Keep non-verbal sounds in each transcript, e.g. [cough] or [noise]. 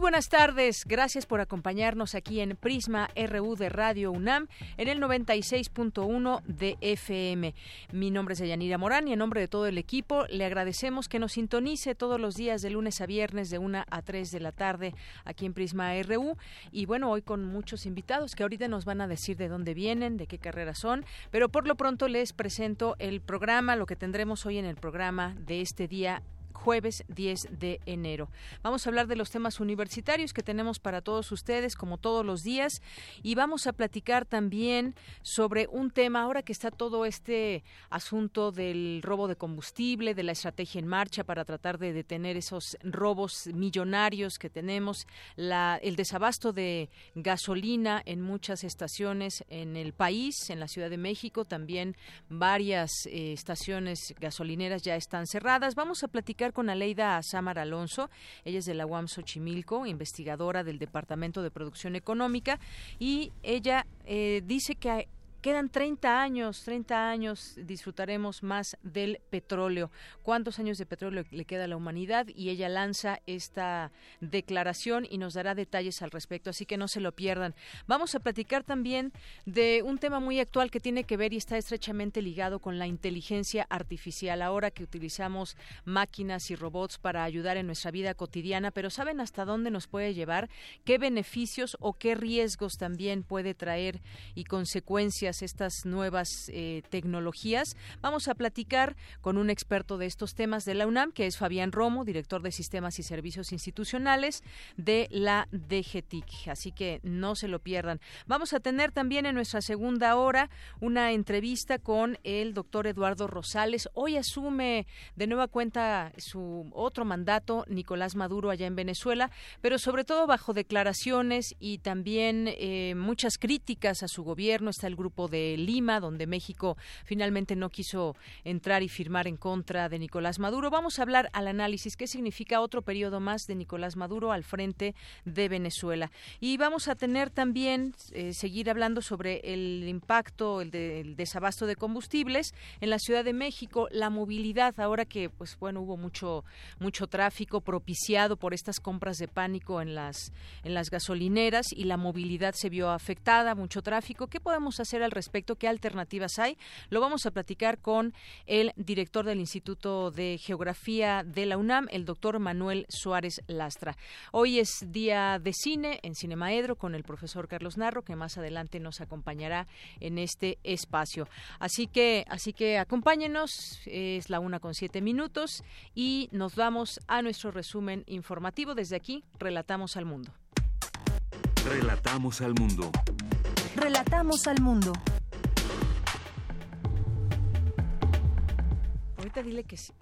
Muy buenas tardes, gracias por acompañarnos aquí en Prisma RU de Radio UNAM en el 96.1 de FM. Mi nombre es Yanira Morán y en nombre de todo el equipo le agradecemos que nos sintonice todos los días de lunes a viernes de 1 a 3 de la tarde aquí en Prisma RU y bueno, hoy con muchos invitados que ahorita nos van a decir de dónde vienen, de qué carrera son, pero por lo pronto les presento el programa, lo que tendremos hoy en el programa de este día jueves 10 de enero. Vamos a hablar de los temas universitarios que tenemos para todos ustedes, como todos los días, y vamos a platicar también sobre un tema, ahora que está todo este asunto del robo de combustible, de la estrategia en marcha para tratar de detener esos robos millonarios que tenemos, la, el desabasto de gasolina en muchas estaciones en el país, en la Ciudad de México, también varias eh, estaciones gasolineras ya están cerradas. Vamos a platicar con Aleida Samar Alonso. Ella es de la UAM Xochimilco, investigadora del Departamento de Producción Económica, y ella eh, dice que Quedan 30 años, 30 años disfrutaremos más del petróleo. ¿Cuántos años de petróleo le queda a la humanidad? Y ella lanza esta declaración y nos dará detalles al respecto, así que no se lo pierdan. Vamos a platicar también de un tema muy actual que tiene que ver y está estrechamente ligado con la inteligencia artificial. Ahora que utilizamos máquinas y robots para ayudar en nuestra vida cotidiana, pero ¿saben hasta dónde nos puede llevar? ¿Qué beneficios o qué riesgos también puede traer y consecuencias? Estas nuevas eh, tecnologías. Vamos a platicar con un experto de estos temas de la UNAM, que es Fabián Romo, director de Sistemas y Servicios Institucionales de la DGTIC. Así que no se lo pierdan. Vamos a tener también en nuestra segunda hora una entrevista con el doctor Eduardo Rosales. Hoy asume de nueva cuenta su otro mandato, Nicolás Maduro, allá en Venezuela, pero sobre todo bajo declaraciones y también eh, muchas críticas a su gobierno. Está el grupo de Lima, donde México finalmente no quiso entrar y firmar en contra de Nicolás Maduro. Vamos a hablar al análisis qué significa otro periodo más de Nicolás Maduro al frente de Venezuela. Y vamos a tener también, eh, seguir hablando sobre el impacto, el, desabasto de combustibles en la Ciudad de México, la movilidad, ahora que, pues bueno, hubo mucho, mucho tráfico propiciado por estas compras de pánico en las, en las gasolineras y la movilidad se vio afectada, mucho tráfico. ¿Qué podemos hacer al respecto, qué alternativas hay. Lo vamos a platicar con el director del Instituto de Geografía de la UNAM, el doctor Manuel Suárez Lastra. Hoy es día de cine en Cinemaedro con el profesor Carlos Narro, que más adelante nos acompañará en este espacio. Así que, así que acompáñenos, es la una con siete minutos y nos vamos a nuestro resumen informativo. Desde aquí, relatamos al mundo. Relatamos al mundo. Relatamos al mundo. Ahorita dile que sí.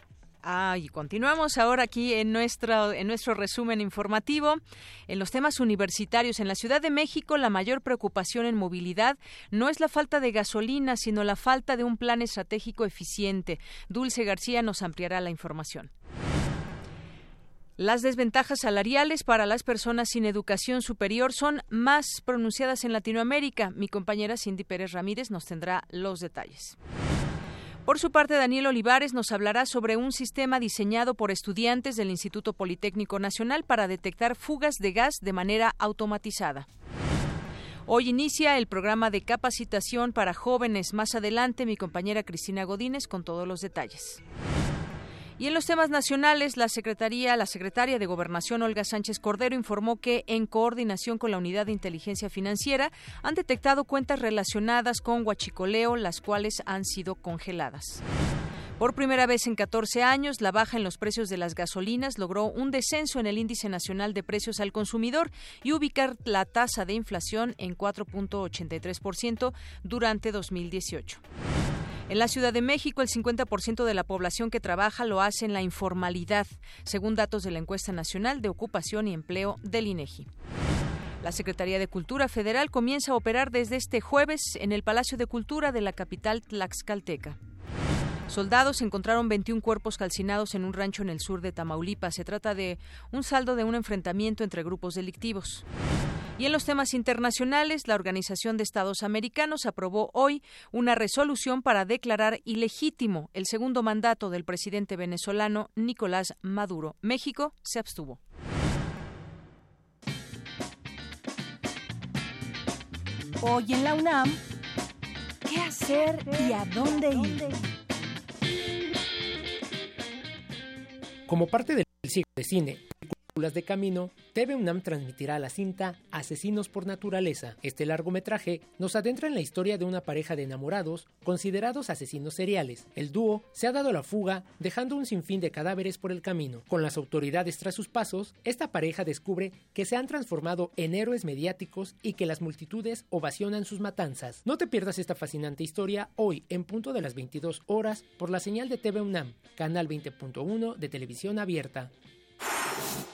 Ah, y continuamos ahora aquí en nuestro, en nuestro resumen informativo. En los temas universitarios, en la Ciudad de México, la mayor preocupación en movilidad no es la falta de gasolina, sino la falta de un plan estratégico eficiente. Dulce García nos ampliará la información. Las desventajas salariales para las personas sin educación superior son más pronunciadas en Latinoamérica. Mi compañera Cindy Pérez Ramírez nos tendrá los detalles. Por su parte, Daniel Olivares nos hablará sobre un sistema diseñado por estudiantes del Instituto Politécnico Nacional para detectar fugas de gas de manera automatizada. Hoy inicia el programa de capacitación para jóvenes. Más adelante, mi compañera Cristina Godínez con todos los detalles. Y en los temas nacionales, la Secretaría, la secretaria de Gobernación, Olga Sánchez Cordero, informó que, en coordinación con la Unidad de Inteligencia Financiera, han detectado cuentas relacionadas con huachicoleo, las cuales han sido congeladas. Por primera vez en 14 años, la baja en los precios de las gasolinas logró un descenso en el índice nacional de precios al consumidor y ubicar la tasa de inflación en 4.83% durante 2018. En la Ciudad de México, el 50% de la población que trabaja lo hace en la informalidad, según datos de la encuesta nacional de ocupación y empleo del INEGI. La Secretaría de Cultura Federal comienza a operar desde este jueves en el Palacio de Cultura de la capital Tlaxcalteca. Soldados encontraron 21 cuerpos calcinados en un rancho en el sur de Tamaulipas. Se trata de un saldo de un enfrentamiento entre grupos delictivos. Y en los temas internacionales, la Organización de Estados Americanos aprobó hoy una resolución para declarar ilegítimo el segundo mandato del presidente venezolano Nicolás Maduro. México se abstuvo. Hoy en la UNAM, ¿qué hacer y a dónde ir? Como parte del ciclo de cine de camino, TV UNAM transmitirá la cinta Asesinos por Naturaleza. Este largometraje nos adentra en la historia de una pareja de enamorados considerados asesinos seriales. El dúo se ha dado la fuga, dejando un sinfín de cadáveres por el camino. Con las autoridades tras sus pasos, esta pareja descubre que se han transformado en héroes mediáticos y que las multitudes ovacionan sus matanzas. No te pierdas esta fascinante historia hoy en punto de las 22 horas por la señal de TV UNAM, canal 20.1 de televisión abierta.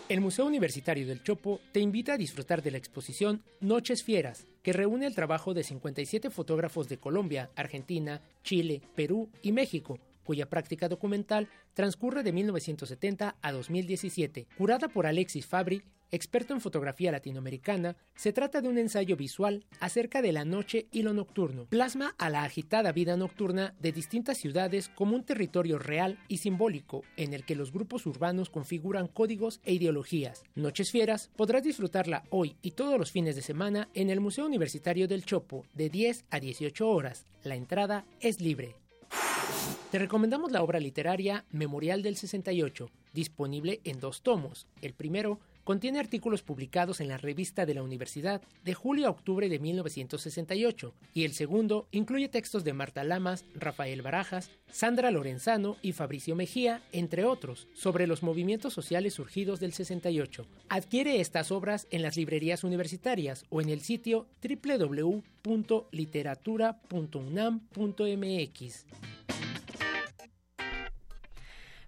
El Museo Universitario del Chopo te invita a disfrutar de la exposición Noches Fieras, que reúne el trabajo de 57 fotógrafos de Colombia, Argentina, Chile, Perú y México, cuya práctica documental transcurre de 1970 a 2017. Curada por Alexis Fabri, experto en fotografía latinoamericana, se trata de un ensayo visual acerca de la noche y lo nocturno. Plasma a la agitada vida nocturna de distintas ciudades como un territorio real y simbólico en el que los grupos urbanos configuran códigos e ideologías. Noches Fieras podrás disfrutarla hoy y todos los fines de semana en el Museo Universitario del Chopo de 10 a 18 horas. La entrada es libre. Te recomendamos la obra literaria Memorial del 68, disponible en dos tomos. El primero contiene artículos publicados en la revista de la universidad de julio a octubre de 1968 y el segundo incluye textos de Marta Lamas, Rafael Barajas, Sandra Lorenzano y Fabricio Mejía, entre otros, sobre los movimientos sociales surgidos del 68. Adquiere estas obras en las librerías universitarias o en el sitio www.literatura.unam.mx.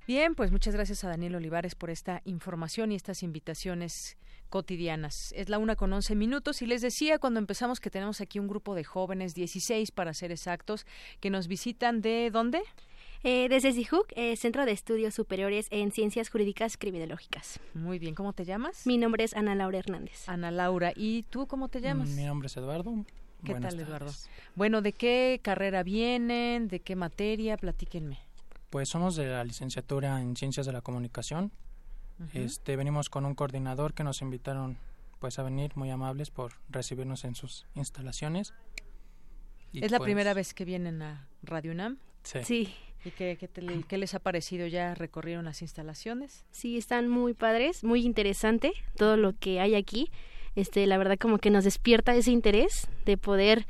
Bien, pues muchas gracias a Daniel Olivares por esta información y estas invitaciones cotidianas. Es la una con once minutos y les decía cuando empezamos que tenemos aquí un grupo de jóvenes, 16 para ser exactos, que nos visitan de ¿dónde? Eh, desde CIJUC, eh, Centro de Estudios Superiores en Ciencias Jurídicas Criminológicas. Muy bien, ¿cómo te llamas? Mi nombre es Ana Laura Hernández. Ana Laura, ¿y tú cómo te llamas? Mi nombre es Eduardo. ¿Qué tal, Eduardo? Bueno, ¿de qué carrera vienen? ¿De qué materia? Platíquenme. Pues somos de la licenciatura en Ciencias de la Comunicación. Este venimos con un coordinador que nos invitaron pues a venir, muy amables por recibirnos en sus instalaciones. ¿Es la pues primera vez que vienen a Radio UNAM? Sí. ¿Y qué, qué, les ha parecido? ¿Ya recorrieron las instalaciones? Sí, están muy padres, muy interesante todo lo que hay aquí. Este, la verdad como que nos despierta ese interés de poder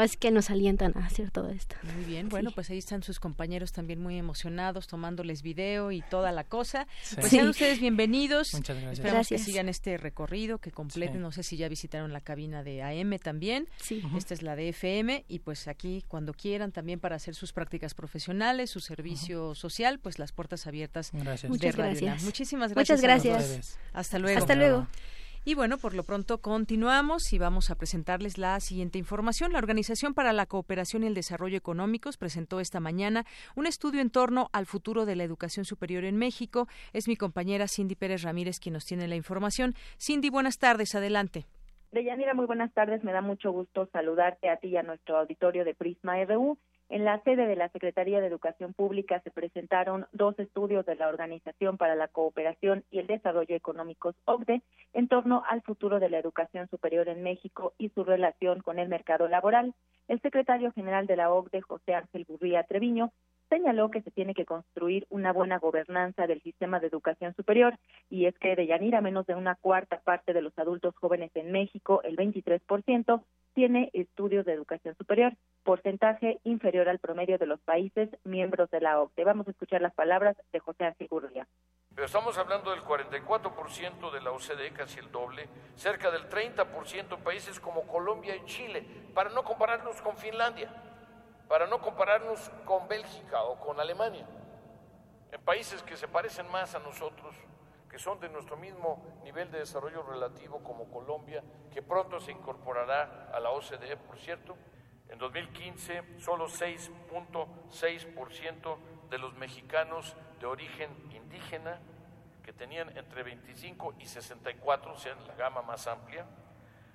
es que nos alientan a hacer todo esto. Muy bien, bueno, pues ahí están sus compañeros también muy emocionados, tomándoles video y toda la cosa. Pues sean ustedes bienvenidos. Muchas gracias. Esperamos que sigan este recorrido, que completen. No sé si ya visitaron la cabina de AM también. Sí. Esta es la de FM y pues aquí cuando quieran también para hacer sus prácticas profesionales, su servicio social, pues las puertas abiertas gracias. Muchas gracias. Muchísimas gracias. Muchas gracias. Hasta luego. Hasta luego. Y bueno, por lo pronto continuamos y vamos a presentarles la siguiente información. La Organización para la Cooperación y el Desarrollo Económicos presentó esta mañana un estudio en torno al futuro de la educación superior en México. Es mi compañera Cindy Pérez Ramírez quien nos tiene la información. Cindy, buenas tardes, adelante. Deyanira, muy buenas tardes. Me da mucho gusto saludarte a ti y a nuestro auditorio de Prisma RU. En la sede de la Secretaría de Educación Pública se presentaron dos estudios de la Organización para la Cooperación y el Desarrollo Económicos OCDE en torno al futuro de la educación superior en México y su relación con el mercado laboral. El secretario general de la OCDE, José Ángel Burría Treviño, señaló que se tiene que construir una buena gobernanza del sistema de educación superior y es que de Yanira menos de una cuarta parte de los adultos jóvenes en México, el 23%, tiene estudios de educación superior, porcentaje inferior al promedio de los países miembros de la OCDE. Vamos a escuchar las palabras de José Gurría. Pero estamos hablando del 44% de la OCDE, casi el doble, cerca del 30% en países como Colombia y Chile, para no compararnos con Finlandia, para no compararnos con Bélgica o con Alemania, en países que se parecen más a nosotros, que son de nuestro mismo nivel de desarrollo relativo como Colombia, que pronto se incorporará a la OCDE, por cierto. En 2015, solo 6.6% de los mexicanos de origen indígena, que tenían entre 25 y 64, o sea, la gama más amplia,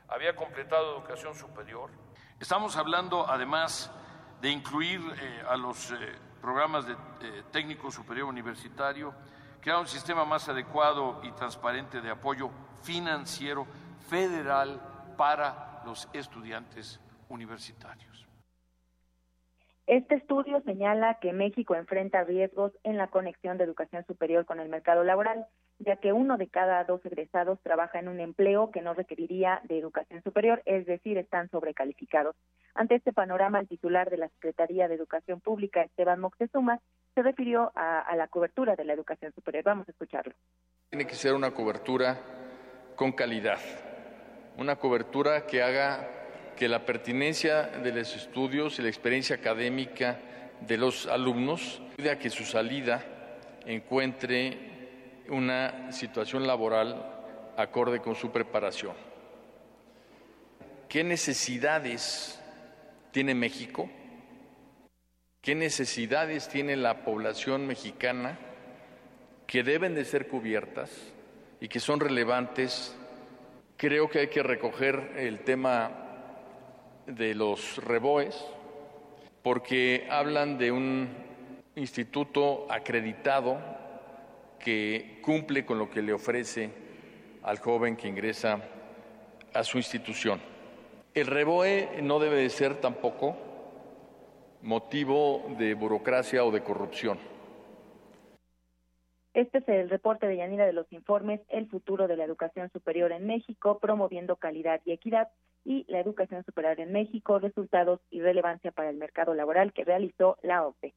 había completado educación superior. Estamos hablando, además, de incluir eh, a los eh, programas de eh, técnico superior universitario, crear un sistema más adecuado y transparente de apoyo financiero federal para los estudiantes universitarios. Este estudio señala que México enfrenta riesgos en la conexión de educación superior con el mercado laboral, ya que uno de cada dos egresados trabaja en un empleo que no requeriría de educación superior, es decir, están sobrecalificados. Ante este panorama, el titular de la Secretaría de Educación Pública, Esteban Moctezuma, se refirió a, la cobertura de la educación superior. Vamos a escucharlo. Tiene que ser una cobertura con calidad, una cobertura que haga que la pertinencia de los estudios y la experiencia académica de los alumnos a que su salida encuentre una situación laboral acorde con su preparación. ¿Qué necesidades tiene México? ¿Qué necesidades tiene la población mexicana que deben de ser cubiertas y que son relevantes? Creo que hay que recoger el tema de los reboes porque hablan de un instituto acreditado que cumple con lo que le ofrece al joven que ingresa a su institución. El reboe no debe de ser tampoco motivo de burocracia o de corrupción. Este es el reporte de Yanira de los informes El futuro de la educación superior en México, promoviendo calidad y equidad y la educación superior en México, resultados y relevancia para el mercado laboral que realizó la OCDE.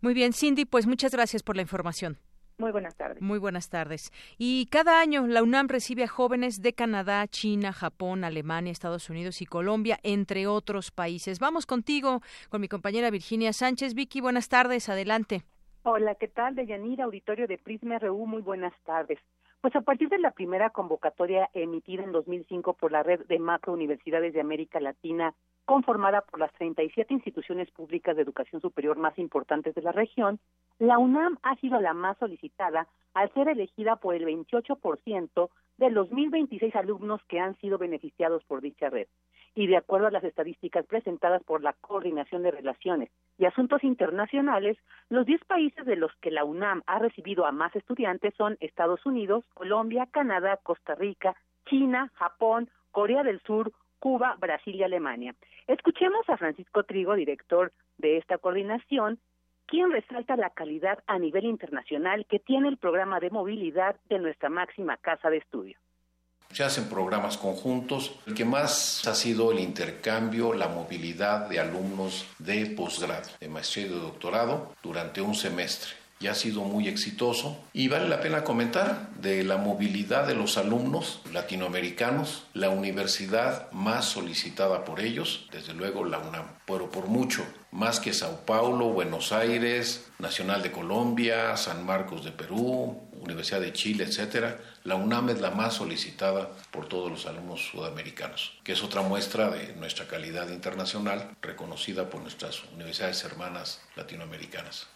Muy bien, Cindy, pues muchas gracias por la información. Muy buenas tardes. Muy buenas tardes. Y cada año la UNAM recibe a jóvenes de Canadá, China, Japón, Alemania, Estados Unidos y Colombia, entre otros países. Vamos contigo, con mi compañera Virginia Sánchez. Vicky, buenas tardes. Adelante. Hola, ¿qué tal? De Yanira, auditorio de Prisma RU, muy buenas tardes. Pues a partir de la primera convocatoria emitida en 2005 por la red de macro universidades de América Latina, conformada por las 37 instituciones públicas de educación superior más importantes de la región, la UNAM ha sido la más solicitada al ser elegida por el 28% de los 1.026 alumnos que han sido beneficiados por dicha red. Y de acuerdo a las estadísticas presentadas por la Coordinación de Relaciones y Asuntos Internacionales, los 10 países de los que la UNAM ha recibido a más estudiantes son Estados Unidos, Colombia, Canadá, Costa Rica, China, Japón, Corea del Sur, Cuba, Brasil y Alemania. Escuchemos a Francisco Trigo, director de esta coordinación, quien resalta la calidad a nivel internacional que tiene el programa de movilidad de nuestra máxima casa de estudio. Se hacen programas conjuntos. El que más ha sido el intercambio, la movilidad de alumnos de posgrado, de maestría y de doctorado durante un semestre y ha sido muy exitoso. Y vale la pena comentar de la movilidad de los alumnos latinoamericanos, la universidad más solicitada por ellos, desde luego la UNAM, pero por mucho, más que Sao Paulo, Buenos Aires, Nacional de Colombia, San Marcos de Perú, Universidad de Chile, etcétera, la UNAM es la más solicitada por todos los alumnos sudamericanos, que es otra muestra de nuestra calidad internacional reconocida por nuestras universidades hermanas latinoamericanas.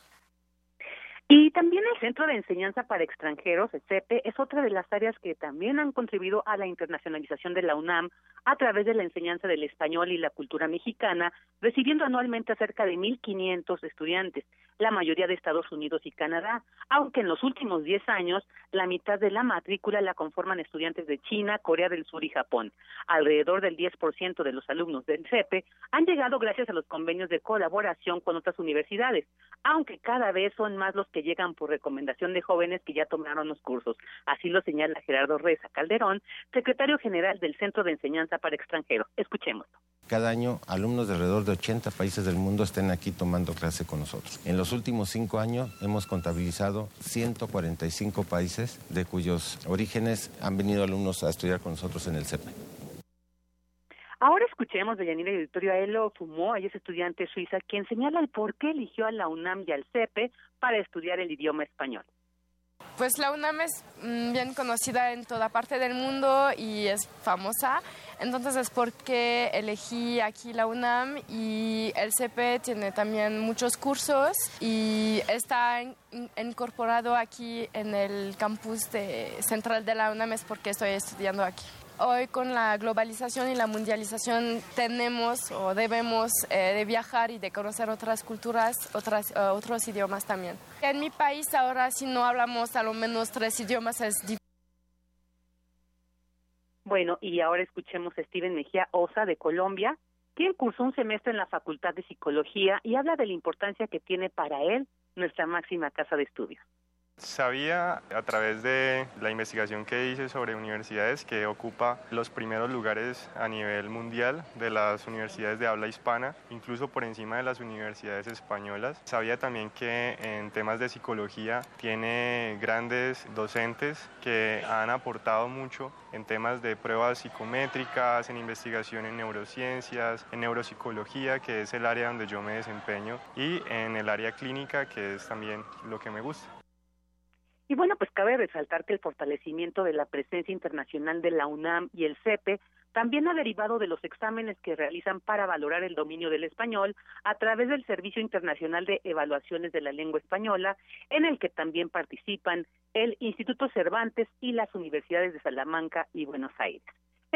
Y también el Centro de Enseñanza para Extranjeros, el CEPE, es otra de las áreas que también han contribuido a la internacionalización de la UNAM a través de la enseñanza del español y la cultura mexicana, recibiendo anualmente a cerca de 1.500 estudiantes, la mayoría de Estados Unidos y Canadá, aunque en los últimos 10 años la mitad de la matrícula la conforman estudiantes de China, Corea del Sur y Japón. Alrededor del 10% de los alumnos del CEPE han llegado gracias a los convenios de colaboración con otras universidades, aunque cada vez son más los que llegan por recomendación de jóvenes que ya tomaron los cursos. Así lo señala Gerardo Reza Calderón, secretario general del Centro de Enseñanza para extranjeros. Escuchemos. Cada año, alumnos de alrededor de 80 países del mundo estén aquí tomando clase con nosotros. Últimos cinco años hemos contabilizado 145 países de cuyos orígenes han venido alumnos a estudiar con nosotros en el CEPE. Ahora escuchemos de Yanira Auditorio a Elo Fumó, ella es estudiante suiza, quien señala el por qué eligió a la UNAM y al CEPE para estudiar el idioma español. Pues la UNAM es mm, bien conocida en toda parte del mundo y es famosa, entonces es porque elegí aquí la UNAM y el CP tiene también muchos cursos y está incorporado aquí en el campus central de la UNAM es porque estoy estudiando aquí. Hoy con la globalización y la mundialización tenemos o debemos eh, de viajar y de conocer otras culturas, otras, eh, otros idiomas también. En mi país ahora si no hablamos a lo menos tres idiomas es difícil. Bueno, y ahora escuchemos a Steven Mejía Osa de Colombia, quien cursó un semestre en la Facultad de Psicología y habla de la importancia que tiene para él nuestra máxima casa de estudios. Sabía a través de la investigación que hice sobre universidades que ocupa los primeros lugares a nivel mundial de las universidades de habla hispana, incluso por encima de las universidades españolas. Sabía también que en temas de psicología tiene grandes docentes que han aportado mucho en temas de pruebas psicométricas, en investigación en neurociencias, en neuropsicología, que es el área donde yo me desempeño, y en el área clínica, que es también lo que me gusta. Y bueno, pues cabe resaltar que el fortalecimiento de la presencia internacional de la UNAM y el CEPE también ha derivado de los exámenes que realizan para valorar el dominio del español a través del Servicio Internacional de Evaluaciones de la Lengua Española, en el que también participan el Instituto Cervantes y las universidades de Salamanca y Buenos Aires.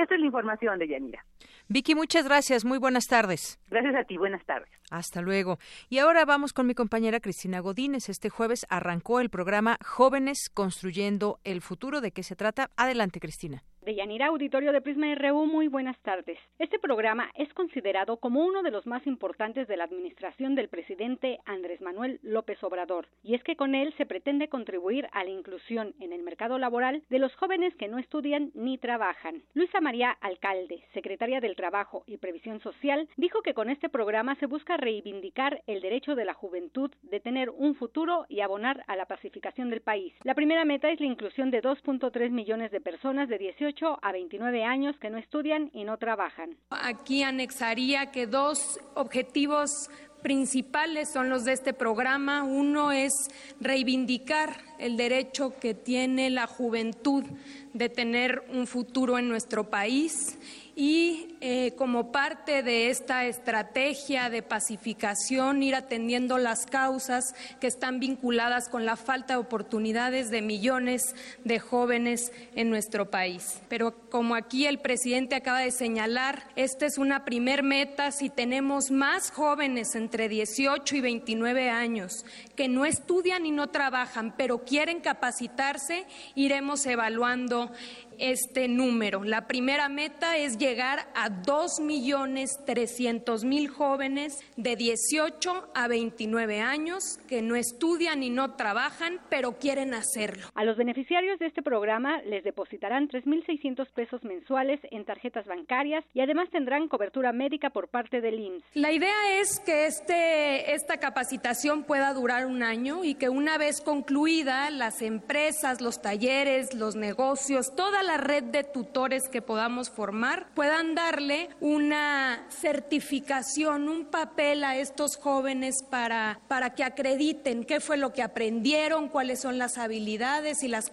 Esta es la información de Yanira. Vicky, muchas gracias. Muy buenas tardes. Gracias a ti. Buenas tardes. Hasta luego. Y ahora vamos con mi compañera Cristina Godínez. Este jueves arrancó el programa Jóvenes Construyendo el Futuro. ¿De qué se trata? Adelante, Cristina. De Yanira Auditorio de Prisma RU, muy buenas tardes. Este programa es considerado como uno de los más importantes de la administración del presidente Andrés Manuel López Obrador, y es que con él se pretende contribuir a la inclusión en el mercado laboral de los jóvenes que no estudian ni trabajan. Luisa María Alcalde, secretaria del Trabajo y Previsión Social, dijo que con este programa se busca reivindicar el derecho de la juventud de tener un futuro y abonar a la pacificación del país. La primera meta es la inclusión de 2.3 millones de personas de 18 a 29 años que no estudian y no trabajan. Aquí anexaría que dos objetivos principales son los de este programa. Uno es reivindicar el derecho que tiene la juventud de tener un futuro en nuestro país y eh, como parte de esta estrategia de pacificación ir atendiendo las causas que están vinculadas con la falta de oportunidades de millones de jóvenes en nuestro país. Pero como aquí el presidente acaba de señalar, esta es una primer meta. Si tenemos más jóvenes entre 18 y 29 años que no estudian y no trabajan, pero quieren capacitarse, iremos evaluando este número. La primera meta es llegar a 2.300.000 jóvenes de 18 a 29 años que no estudian y no trabajan, pero quieren hacerlo. A los beneficiarios de este programa les depositarán 3.600 pesos mensuales en tarjetas bancarias y además tendrán cobertura médica por parte del IMSS. La idea es que este, esta capacitación pueda durar un año y que una vez concluida las empresas, los talleres, los negocios, toda la red de tutores que podamos formar puedan darle una certificación, un papel a estos jóvenes para, para que acrediten qué fue lo que aprendieron, cuáles son las habilidades y las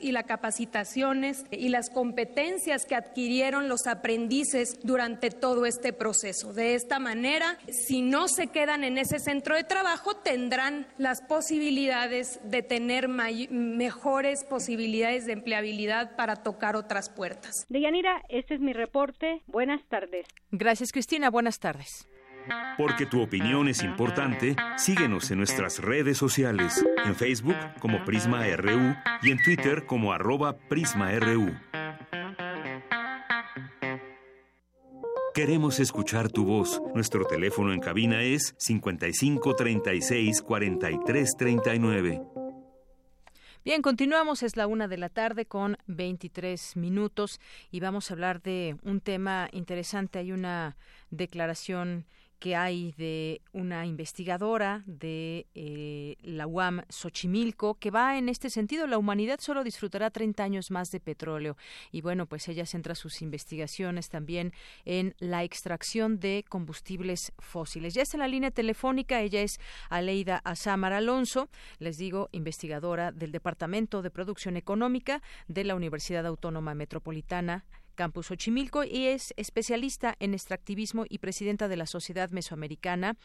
y las capacitaciones y las competencias que adquirieron los aprendices durante todo este proceso. De esta manera, si no se quedan en ese centro de trabajo, tendrán las posibilidades de tener mejores posibilidades de empleabilidad para tocar otras puertas. Deyanira, este es mi reporte. Buenas tardes. Gracias, Cristina. Buenas tardes. Porque tu opinión es importante, síguenos en nuestras redes sociales, en Facebook como Prisma RU y en Twitter como arroba PrismaRU. Queremos escuchar tu voz. Nuestro teléfono en cabina es 55 36 43 39. Bien, continuamos, es la una de la tarde con 23 minutos y vamos a hablar de un tema interesante. Hay una declaración que hay de una investigadora de eh, la UAM Xochimilco que va en este sentido. La humanidad solo disfrutará 30 años más de petróleo. Y bueno, pues ella centra sus investigaciones también en la extracción de combustibles fósiles. Ya está en la línea telefónica. Ella es Aleida Azámar Alonso, les digo, investigadora del Departamento de Producción Económica de la Universidad Autónoma Metropolitana Campus Xochimilco y es especialista en extractivismo y presidenta de la Sociedad Mesoamericana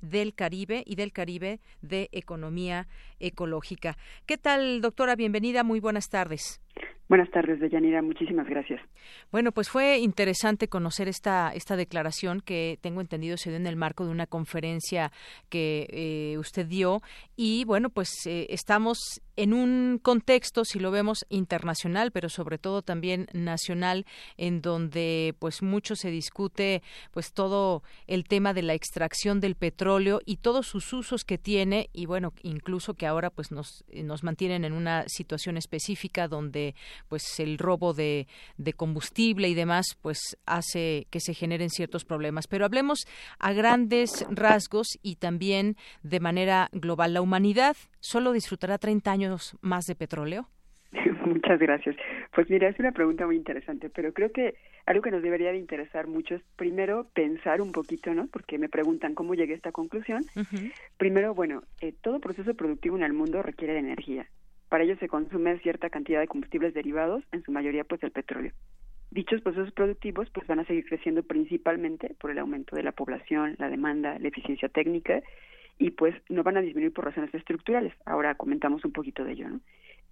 del Caribe y del Caribe de Economía Ecológica. ¿Qué tal, doctora? Bienvenida, muy buenas tardes. Buenas tardes, Deyanira. Muchísimas gracias. Bueno, pues fue interesante conocer esta, esta declaración que tengo entendido se dio en el marco de una conferencia que eh, usted dio. Y bueno, pues eh, estamos en un contexto, si lo vemos internacional, pero sobre todo también nacional, en donde pues mucho se discute pues todo el tema de la extracción del petróleo y todos sus usos que tiene y bueno, incluso que ahora pues nos, nos mantienen en una situación específica donde pues el robo de, de combustible y demás pues hace que se generen ciertos problemas. Pero hablemos a grandes rasgos y también de manera global. La humanidad solo disfrutará 30 años más de petróleo. [laughs] Muchas gracias. Pues mira, es una pregunta muy interesante, pero creo que algo que nos debería de interesar mucho es primero pensar un poquito, ¿no? Porque me preguntan cómo llegué a esta conclusión. Primero, bueno, eh, todo proceso productivo en el mundo requiere de energía. Para ello se consume cierta cantidad de combustibles derivados, en su mayoría pues el petróleo. Dichos procesos productivos pues van a seguir creciendo principalmente por el aumento de la población, la demanda, la eficiencia técnica y pues no van a disminuir por razones estructurales. Ahora comentamos un poquito de ello, ¿no?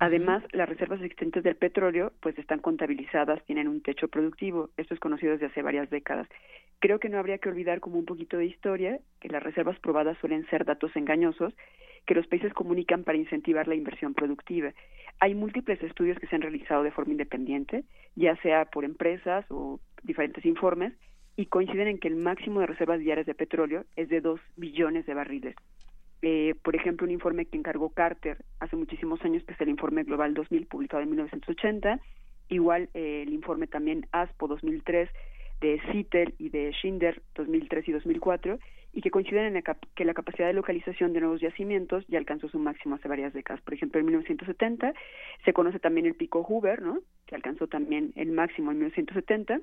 Además, las reservas existentes del petróleo pues están contabilizadas, tienen un techo productivo, esto es conocido desde hace varias décadas. Creo que no habría que olvidar como un poquito de historia que las reservas probadas suelen ser datos engañosos que los países comunican para incentivar la inversión productiva. Hay múltiples estudios que se han realizado de forma independiente, ya sea por empresas o diferentes informes, y coinciden en que el máximo de reservas diarias de petróleo es de 2 billones de barriles. Eh, por ejemplo, un informe que encargó Carter hace muchísimos años, que es el informe Global 2000, publicado en 1980, igual eh, el informe también ASPO 2003 de CITEL y de Schindler 2003 y 2004, y que coinciden en que la capacidad de localización de nuevos yacimientos ya alcanzó su máximo hace varias décadas. Por ejemplo, en 1970 se conoce también el pico Hoover, ¿no? que alcanzó también el máximo en 1970,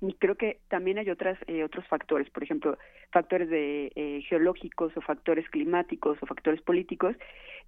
y creo que también hay otras eh, otros factores por ejemplo factores de eh, geológicos o factores climáticos o factores políticos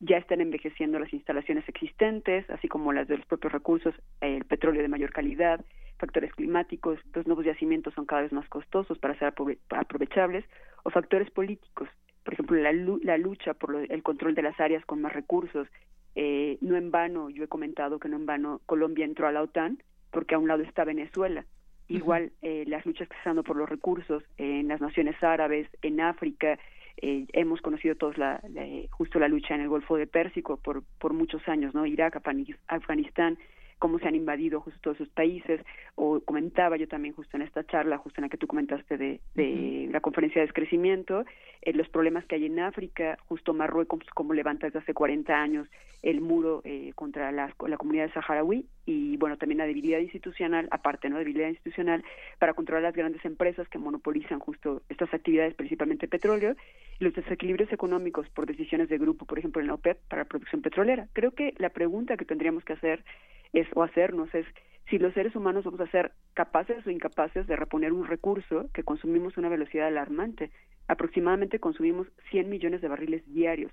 ya están envejeciendo las instalaciones existentes así como las de los propios recursos el petróleo de mayor calidad factores climáticos los nuevos yacimientos son cada vez más costosos para ser aprovechables o factores políticos. Por ejemplo la, la lucha por el control de las áreas con más recursos eh, no en vano yo he comentado que no en vano Colombia entró a la OTAN porque a un lado está Venezuela Igual eh, las luchas que están dando por los recursos en las naciones árabes, en África, eh, hemos conocido todos la, justo la lucha en el Golfo de Pérsico por, por muchos años, ¿no? Irak, Afganistán, cómo se han invadido justo todos esos países, o comentaba yo también justo en esta charla, justo en la que tú comentaste de, de la conferencia de descrecimiento, eh, los problemas que hay en África, justo Marruecos, como levanta desde hace 40 años el muro eh, contra la, la comunidad saharaui, y bueno, también la debilidad institucional, aparte, ¿no? Debilidad institucional para controlar las grandes empresas que monopolizan justo estas actividades, principalmente petróleo, y los desequilibrios económicos por decisiones de grupo, por ejemplo, en la OPEP para la producción petrolera. Creo que la pregunta que tendríamos que hacer es o hacernos es si los seres humanos vamos a ser capaces o incapaces de reponer un recurso que consumimos a una velocidad alarmante. Aproximadamente consumimos 100 millones de barriles diarios.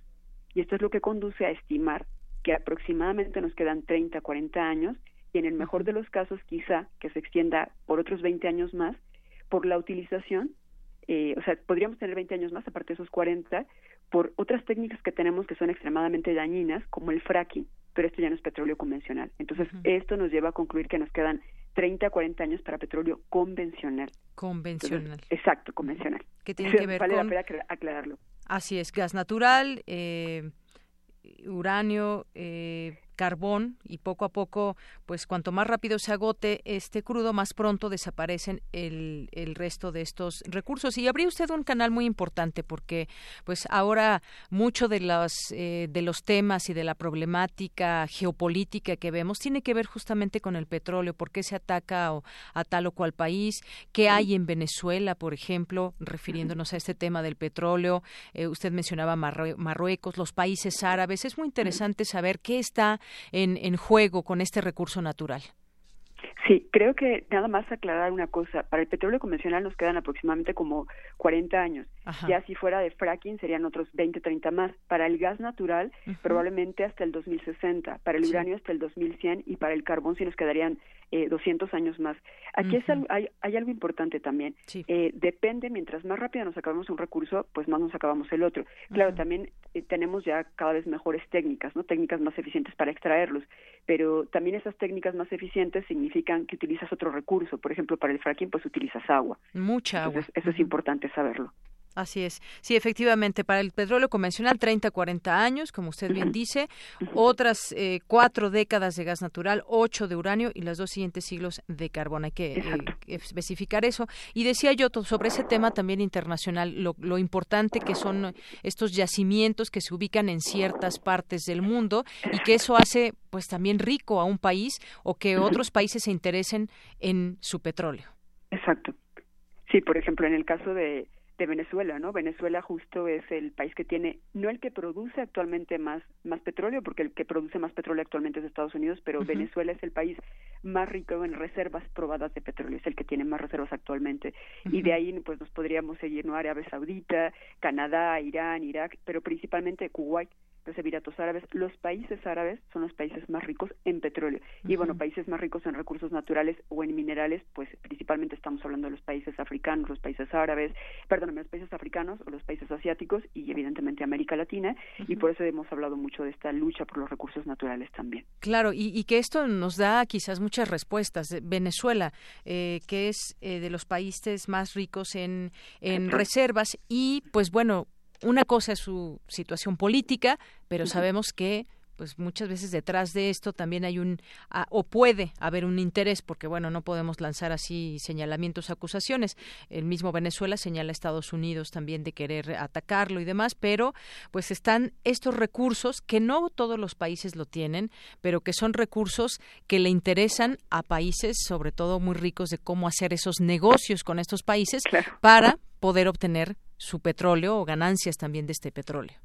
Y esto es lo que conduce a estimar que aproximadamente nos quedan 30, 40 años y en el mejor de los casos quizá que se extienda por otros 20 años más por la utilización, eh, o sea, podríamos tener 20 años más aparte de esos 40 por otras técnicas que tenemos que son extremadamente dañinas como el fracking pero esto ya no es petróleo convencional. Entonces, esto nos lleva a concluir que nos quedan 30 a 40 años para petróleo convencional. Convencional. exacto, convencional. ¿Qué tiene [laughs] que ver vale la pena aclararlo. Así es, gas natural, eh, uranio, eh, carbón y poco a poco, pues cuanto más rápido se agote este crudo, más pronto desaparecen el, el resto de estos recursos. Y abrió usted un canal muy importante porque, pues ahora mucho de los eh, de los temas y de la problemática geopolítica que vemos tiene que ver justamente con el petróleo, por qué se ataca a, tal o cual país, qué hay en Venezuela, por ejemplo, refiriéndonos a este tema del petróleo. Eh, usted mencionaba Marruecos, los países árabes. Es muy interesante saber qué está en, en juego con este recurso natural. Sí, creo que nada más aclarar una cosa. Para el petróleo convencional nos quedan aproximadamente como 40 años. Ya si fuera de fracking serían otros 20, 30 más. Para el gas natural probablemente hasta el 2060. Para el uranio hasta el 2100 y para el carbón sí nos quedarían eh, 200 años más. Aquí es hay, hay, algo importante también. Eh, depende, mientras más rápido nos acabamos un recurso, pues más nos acabamos el otro. Claro, también eh, tenemos ya cada vez mejores técnicas, ¿no? Técnicas más eficientes para extraerlos, pero también esas técnicas más eficientes significan que utilizas otro recurso. Por ejemplo, para el fracking, pues utilizas agua. Mucha agua. Eso es importante saberlo. Así es. Sí, efectivamente, para el petróleo convencional, 30, 40 años, como usted bien dice, otras eh, cuatro décadas de gas natural, ocho de uranio y los dos siguientes siglos de carbón. Hay que eh, especificar eso. Y decía yo sobre ese tema también internacional, lo, lo, importante que son estos yacimientos que se ubican en ciertas partes del mundo y que eso hace pues también rico a un país o que otros países se interesen en su petróleo. Exacto. Sí, por ejemplo, en el caso de de Venezuela, ¿no? Venezuela justo es el país que tiene, no el que produce actualmente más, más petróleo, porque el que produce más petróleo actualmente es Estados Unidos, pero Venezuela es el país más rico en reservas probadas de petróleo, es el que tiene más reservas actualmente. Y de ahí pues nos podríamos seguir, ¿no? Arabia Saudita, Canadá, Irán, Irak, pero principalmente Kuwait los Emiratos Árabes, los países árabes son los países más ricos en petróleo. Y bueno, países más ricos en recursos naturales o en minerales, pues principalmente estamos hablando de los países africanos, los países árabes, perdóname, los países africanos o los países asiáticos y evidentemente América Latina. Y por eso hemos hablado mucho de esta lucha por los recursos naturales también. Claro, y, que esto nos da quizás muchas respuestas. Venezuela, eh, que es eh, de los países más ricos en, en reservas y pues bueno, una cosa es su situación política, pero sabemos que pues muchas veces detrás de esto también hay un o puede haber un interés porque bueno no podemos lanzar así señalamientos acusaciones. El mismo Venezuela señala a Estados Unidos también de querer atacarlo y demás pero pues están estos recursos que no todos los países lo tienen pero que son recursos que le interesan a países sobre todo muy ricos de cómo hacer esos negocios con estos países para poder obtener su petróleo o ganancias también de este petróleo.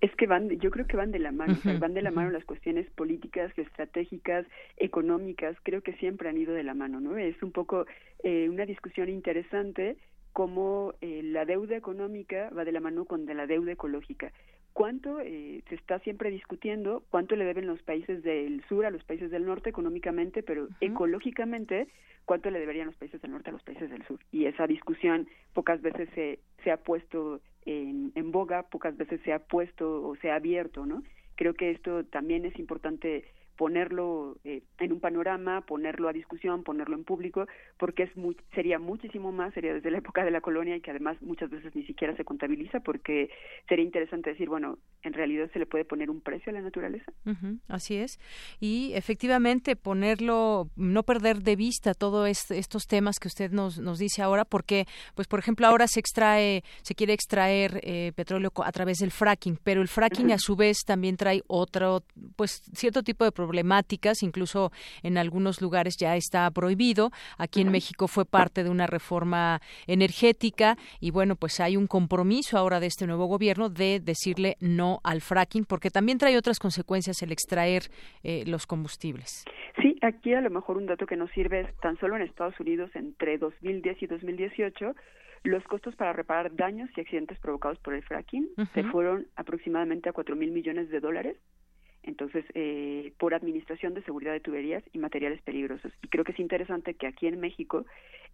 Es que van, yo creo que van de la mano, van de la mano las cuestiones políticas, estratégicas, económicas, creo que siempre han ido de la mano, ¿no? Es un poco eh, una discusión interesante cómo eh, la deuda económica va de la mano con de la deuda ecológica. ¿Cuánto eh, se está siempre discutiendo? ¿Cuánto le deben los países del sur a los países del norte económicamente, pero ecológicamente cuánto le deberían los países del norte a los países del sur. Y esa discusión pocas veces se, se ha puesto en, en boga, pocas veces se ha puesto o se ha abierto, ¿no? Creo que esto también es importante ponerlo eh, en un panorama, ponerlo a discusión, ponerlo en público, porque es muy, sería muchísimo más, sería desde la época de la colonia y que además muchas veces ni siquiera se contabiliza, porque sería interesante decir, bueno, en realidad se le puede poner un precio a la naturaleza. así es. Y efectivamente ponerlo, no perder de vista todos estos temas que usted nos, nos dice ahora, porque, pues, por ejemplo, ahora se extrae, se quiere extraer eh, petróleo a través del fracking, pero el fracking a su vez también trae otro, pues, cierto tipo de problemáticas, incluso en algunos lugares ya está prohibido. Aquí en México fue parte de una reforma energética y bueno, pues hay un compromiso ahora de este nuevo gobierno de decirle no al fracking, porque también trae otras consecuencias el extraer eh, los combustibles. Sí, aquí a lo mejor un dato que nos sirve es tan solo en Estados Unidos entre 2010 y 2018 los costos para reparar daños y accidentes provocados por el fracking se fueron aproximadamente a cuatro mil millones de dólares entonces eh, por administración de seguridad de tuberías y materiales peligrosos. Y creo que es interesante que aquí en México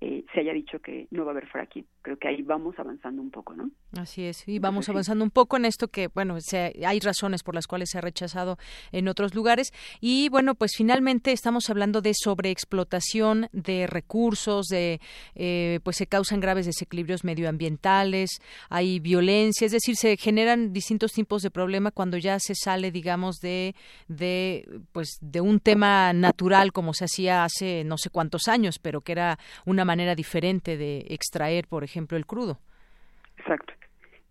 eh, se haya dicho que no va a haber fracking. Creo que ahí vamos avanzando un poco, ¿no? Así es, y vamos avanzando un poco en esto que, bueno, hay razones por las cuales se ha rechazado en otros lugares. Y bueno, pues finalmente estamos hablando de sobreexplotación de recursos, de, eh, pues se causan graves desequilibrios medioambientales, hay violencia, es decir, se generan distintos tipos de problemas cuando ya se sale, digamos, de de, pues, de un tema natural como se hacía hace no sé cuántos años, pero que era una manera diferente de extraer, por ejemplo, el crudo. Exacto.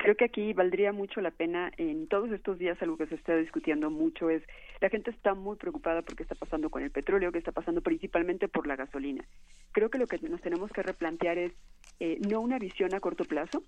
Creo que aquí valdría mucho la pena, en todos estos días algo que se está discutiendo mucho es, la gente está muy preocupada por qué está pasando con el petróleo, qué está pasando principalmente por la gasolina. Creo que lo que nos tenemos que replantear es eh, no una visión a corto plazo,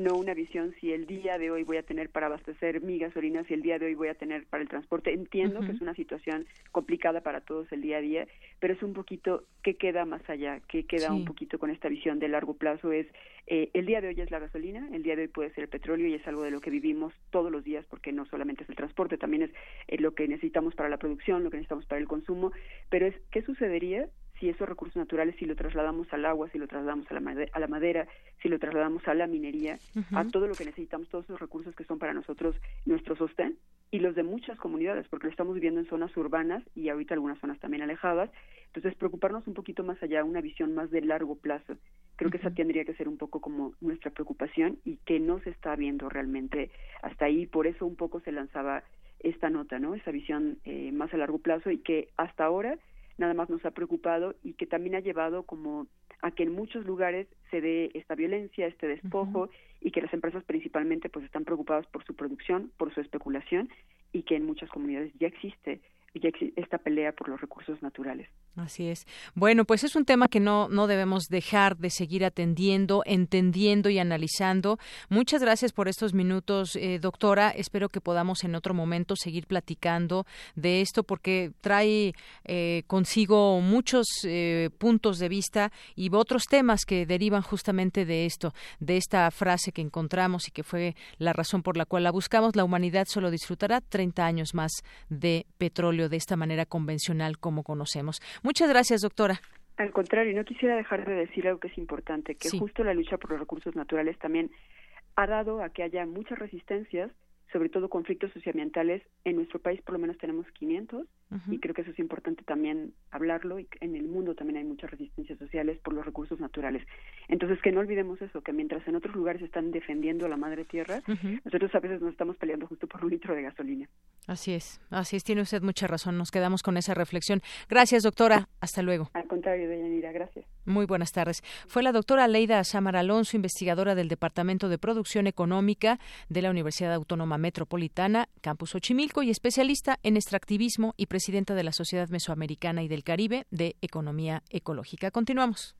no una visión si el día de hoy voy a tener para abastecer mi gasolina, si el día de hoy voy a tener para el transporte. Entiendo que es una situación complicada para todos el día a día, pero es un poquito qué queda más allá, qué queda un poquito con esta visión de largo plazo es eh, el día de hoy es la gasolina, el día de hoy puede ser el petróleo y es algo de lo que vivimos todos los días porque no solamente es el transporte, también es eh, lo que necesitamos para la producción, lo que necesitamos para el consumo, pero es qué sucedería si esos recursos naturales, si lo trasladamos al agua, si lo trasladamos a la, madera, a la madera si lo trasladamos a la minería, a todo lo que necesitamos, todos esos recursos que son para nosotros nuestro sostén y los de muchas comunidades, porque lo estamos viviendo en zonas urbanas y ahorita algunas zonas también alejadas. Entonces, preocuparnos un poquito más allá, una visión más de largo plazo. Creo que esa tendría que ser un poco como nuestra preocupación y que no se está viendo realmente hasta ahí. Por eso un poco se lanzaba esta nota, ¿no? Esa visión eh, más a largo plazo y que hasta ahora nada más nos ha preocupado y que también ha llevado como a que en muchos lugares se dé esta violencia, este despojo y que las empresas principalmente pues están preocupadas por su producción, por su especulación y que en muchas comunidades ya existe esta pelea por los recursos naturales. Así es. Bueno, pues es un tema que no, no debemos dejar de seguir atendiendo, entendiendo y analizando. Muchas gracias por estos minutos, eh, doctora. Espero que podamos en otro momento seguir platicando de esto porque trae eh, consigo muchos eh, puntos de vista y otros temas que derivan justamente de esto, de esta frase que encontramos y que fue la razón por la cual la buscamos. La humanidad solo disfrutará 30 años más de petróleo de esta manera convencional como conocemos. Muchas gracias, doctora. Al contrario, no quisiera dejar de decir algo que es importante, que justo la lucha por los recursos naturales también ha dado a que haya muchas resistencias sobre todo conflictos socioambientales. En nuestro país por lo menos tenemos 500 y creo que eso es importante también hablarlo y en el mundo también hay muchas resistencias sociales por los recursos naturales. Entonces que no olvidemos eso, que mientras en otros lugares están defendiendo la madre tierra, nosotros a veces nos estamos peleando justo por un litro de gasolina. Así es, así es, tiene usted mucha razón, nos quedamos con esa reflexión. Gracias doctora, hasta luego. Al contrario, Deyanira, gracias. Muy buenas tardes. Fue la doctora Leida Samar Alonso, investigadora del Departamento de Producción Económica de la Universidad Autónoma Metropolitana, Campus Ochimilco, y especialista en extractivismo y presidenta de la Sociedad Mesoamericana y del Caribe de Economía Ecológica. Continuamos.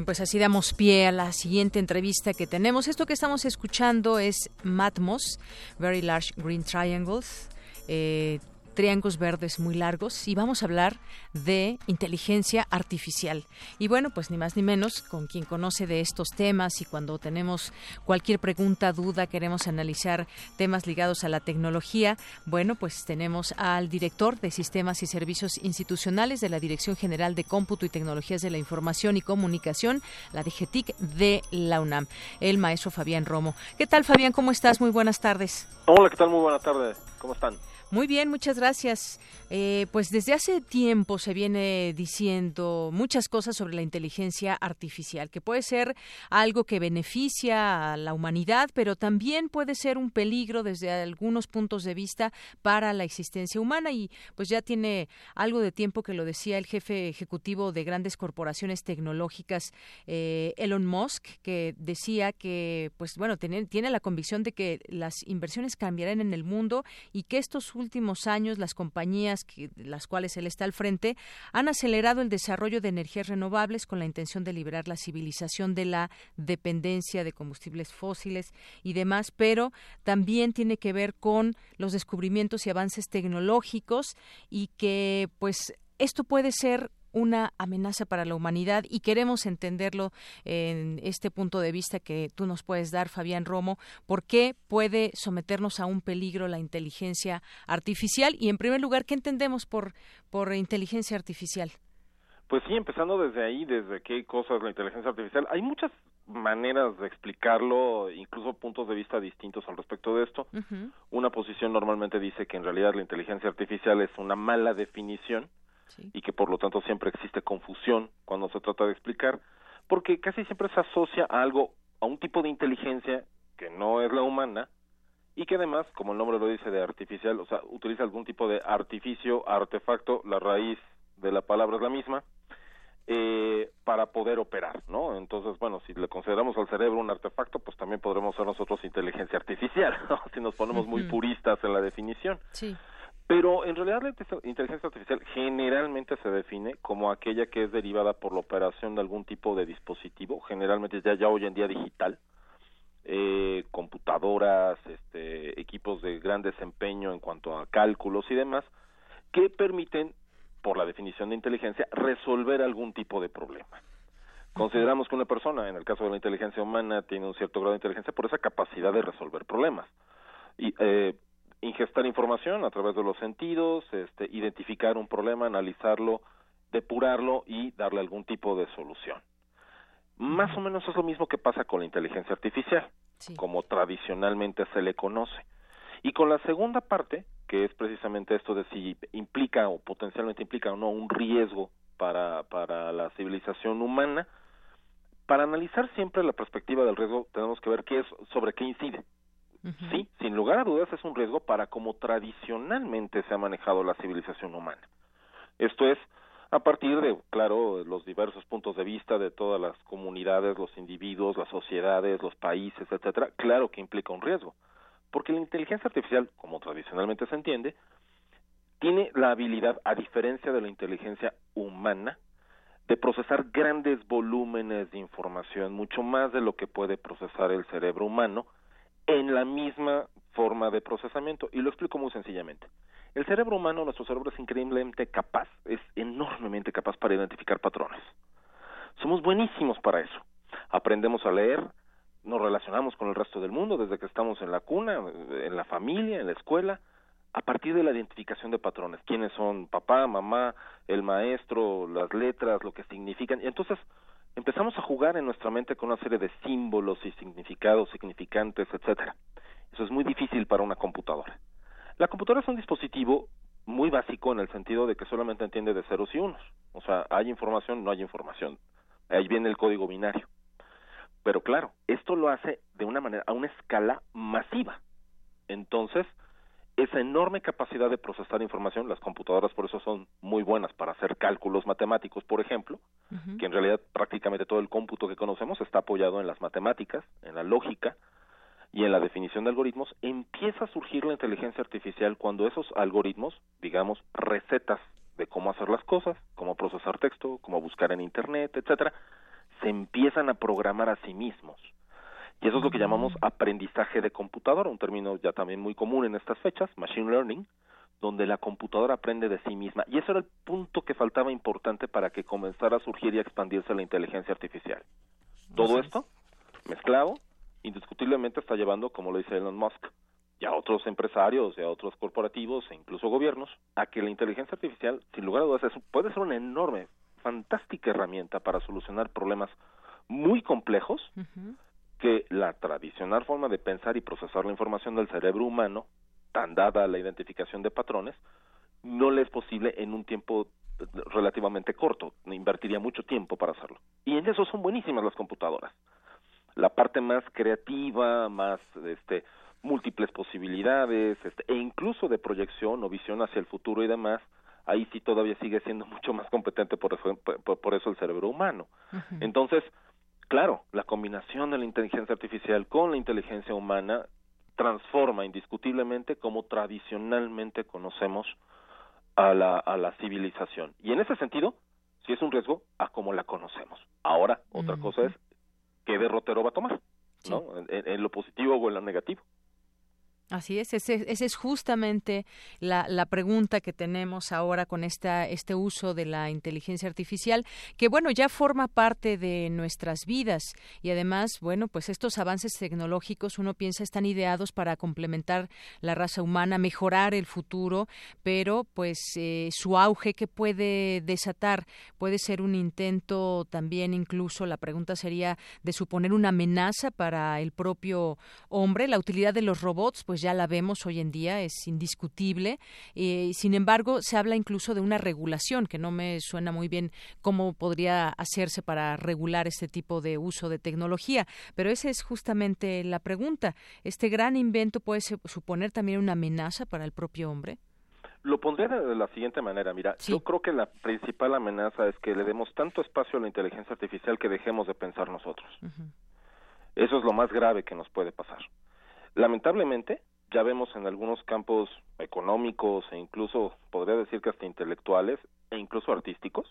Bien, pues así damos pie a la siguiente entrevista que tenemos. Esto que estamos escuchando es Matmos, Very Large Green Triangles. Eh, triángulos verdes muy largos y vamos a hablar de inteligencia artificial. Y bueno, pues ni más ni menos con quien conoce de estos temas y cuando tenemos cualquier pregunta, duda, queremos analizar temas ligados a la tecnología, bueno, pues tenemos al director de Sistemas y Servicios Institucionales de la Dirección General de Cómputo y Tecnologías de la Información y Comunicación, la DGTIC de la UNAM, el maestro Fabián Romo. ¿Qué tal, Fabián? ¿Cómo estás? Muy buenas tardes. Hola, ¿qué tal? Muy buenas tardes. ¿Cómo están? Muy bien, muchas gracias. Eh, pues desde hace tiempo se viene diciendo muchas cosas sobre la inteligencia artificial, que puede ser algo que beneficia a la humanidad, pero también puede ser un peligro desde algunos puntos de vista para la existencia humana. Y pues ya tiene algo de tiempo que lo decía el jefe ejecutivo de grandes corporaciones tecnológicas, eh, Elon Musk, que decía que, pues bueno, tiene, tiene la convicción de que las inversiones cambiarán en el mundo y que estos últimos años las compañías que, las cuales él está al frente han acelerado el desarrollo de energías renovables con la intención de liberar la civilización de la dependencia de combustibles fósiles y demás, pero también tiene que ver con los descubrimientos y avances tecnológicos y que pues esto puede ser una amenaza para la humanidad y queremos entenderlo en este punto de vista que tú nos puedes dar, Fabián Romo, por qué puede someternos a un peligro la inteligencia artificial y, en primer lugar, ¿qué entendemos por, por inteligencia artificial? Pues sí, empezando desde ahí, desde qué cosa es la inteligencia artificial. Hay muchas maneras de explicarlo, incluso puntos de vista distintos al respecto de esto. Una posición normalmente dice que en realidad la inteligencia artificial es una mala definición y que por lo tanto siempre existe confusión cuando se trata de explicar, porque casi siempre se asocia a algo, a un tipo de inteligencia que no es la humana y que además, como el nombre lo dice, de artificial, o sea, utiliza algún tipo de artificio, artefacto, la raíz de la palabra es la misma, eh, para poder operar, ¿no? Entonces, bueno, si le consideramos al cerebro un artefacto, pues también podremos ser nosotros inteligencia artificial, [laughs] ¿no? si nos ponemos muy puristas en la definición. Sí. Pero en realidad la inteligencia artificial generalmente se define como aquella que es derivada por la operación de algún tipo de dispositivo, generalmente ya, ya hoy en día digital, eh, computadoras, este, equipos de gran desempeño en cuanto a cálculos y demás, que permiten, por la definición de inteligencia, resolver algún tipo de problema. Consideramos que una persona, en el caso de la inteligencia humana, tiene un cierto grado de inteligencia por esa capacidad de resolver problemas. Y eh, ingestar información a través de los sentidos, este, identificar un problema, analizarlo, depurarlo y darle algún tipo de solución. Más o menos es lo mismo que pasa con la inteligencia artificial, como tradicionalmente se le conoce. Y con la segunda parte, que es precisamente esto de si implica o potencialmente implica o no un riesgo para, para la civilización humana, para analizar siempre la perspectiva del riesgo tenemos que ver qué es, sobre qué incide. Sí, sin lugar a dudas es un riesgo para como tradicionalmente se ha manejado la civilización humana. Esto es a partir de, claro, los diversos puntos de vista de todas las comunidades, los individuos, las sociedades, los países, etcétera, claro que implica un riesgo. Porque la inteligencia artificial, como tradicionalmente se entiende, tiene la habilidad, a diferencia de la inteligencia humana, de procesar grandes volúmenes de información, mucho más de lo que puede procesar el cerebro humano, en la misma forma de procesamiento. Y lo explico muy sencillamente. El cerebro humano, nuestro cerebro es increíblemente capaz, es enormemente capaz para identificar patrones. Somos buenísimos para eso. Aprendemos a leer, nos relacionamos con el resto del mundo desde que estamos en la cuna, en la familia, en la escuela, a partir de la identificación de patrones. ¿Quiénes son papá, mamá, el maestro, las letras, lo que significan? Y entonces empezamos a jugar en nuestra mente con una serie de símbolos y significados, significantes, etcétera. Eso es muy difícil para una computadora. La computadora es un dispositivo muy básico en el sentido de que solamente entiende de ceros y unos. O sea, hay información, no hay información. Ahí viene el código binario. Pero claro, esto lo hace de una manera, a una escala masiva. Entonces, esa enorme capacidad de procesar información, las computadoras por eso son muy buenas para hacer cálculos matemáticos, por ejemplo, que en realidad prácticamente todo el cómputo que conocemos está apoyado en las matemáticas, en la lógica y en la definición de algoritmos, empieza a surgir la inteligencia artificial cuando esos algoritmos, digamos, recetas de cómo hacer las cosas, cómo procesar texto, cómo buscar en internet, etcétera, se empiezan a programar a sí mismos. Y eso es lo que llamamos aprendizaje de computadora, un término ya también muy común en estas fechas, machine learning, donde la computadora aprende de sí misma. Y eso era el punto que faltaba importante para que comenzara a surgir y a expandirse la inteligencia artificial. Todo esto, mezclado, indiscutiblemente está llevando, como lo dice Elon Musk, y a otros empresarios y a otros corporativos e incluso gobiernos, a que la inteligencia artificial, sin lugar a dudas, puede ser una enorme, fantástica herramienta para solucionar problemas muy complejos que la tradicional forma de pensar y procesar la información del cerebro humano, tan dada la identificación de patrones, no le es posible en un tiempo relativamente corto, invertiría mucho tiempo para hacerlo. Y en eso son buenísimas las computadoras. La parte más creativa, más este múltiples posibilidades, este, e incluso de proyección o visión hacia el futuro y demás, ahí sí todavía sigue siendo [laughs] mucho más competente por, por, eso el cerebro humano. Entonces, claro, la combinación de la inteligencia artificial con la inteligencia humana transforma indiscutiblemente como tradicionalmente conocemos a la, a la civilización. Y en ese sentido, sí es un riesgo a como la conocemos. Ahora, otra cosa es qué derrotero va a tomar, ¿no? en, lo positivo o en lo negativo. Así es, esa es justamente la, la, pregunta que tenemos ahora con esta, este uso de la inteligencia artificial, que bueno, ya forma parte de nuestras vidas. Y además, bueno, pues estos avances tecnológicos uno piensa están ideados para complementar la raza humana, mejorar el futuro, pero pues eh, su auge que puede desatar puede ser un intento también incluso, la pregunta sería de suponer una amenaza para el propio hombre, la utilidad de los robots, pues ya la vemos hoy en día, es indiscutible. y sin embargo, se habla incluso de una regulación, que no me suena muy bien cómo podría hacerse para regular este tipo de uso de tecnología. Pero esa es justamente la pregunta. ¿Este gran invento puede suponer también una amenaza para el propio hombre? Lo pondré de la siguiente manera, mira, yo creo que la principal amenaza es que le demos tanto espacio a la inteligencia artificial que dejemos de pensar nosotros. Eso es lo más grave que nos puede pasar. Lamentablemente, ya vemos en algunos campos económicos e incluso podría decir que hasta intelectuales e incluso artísticos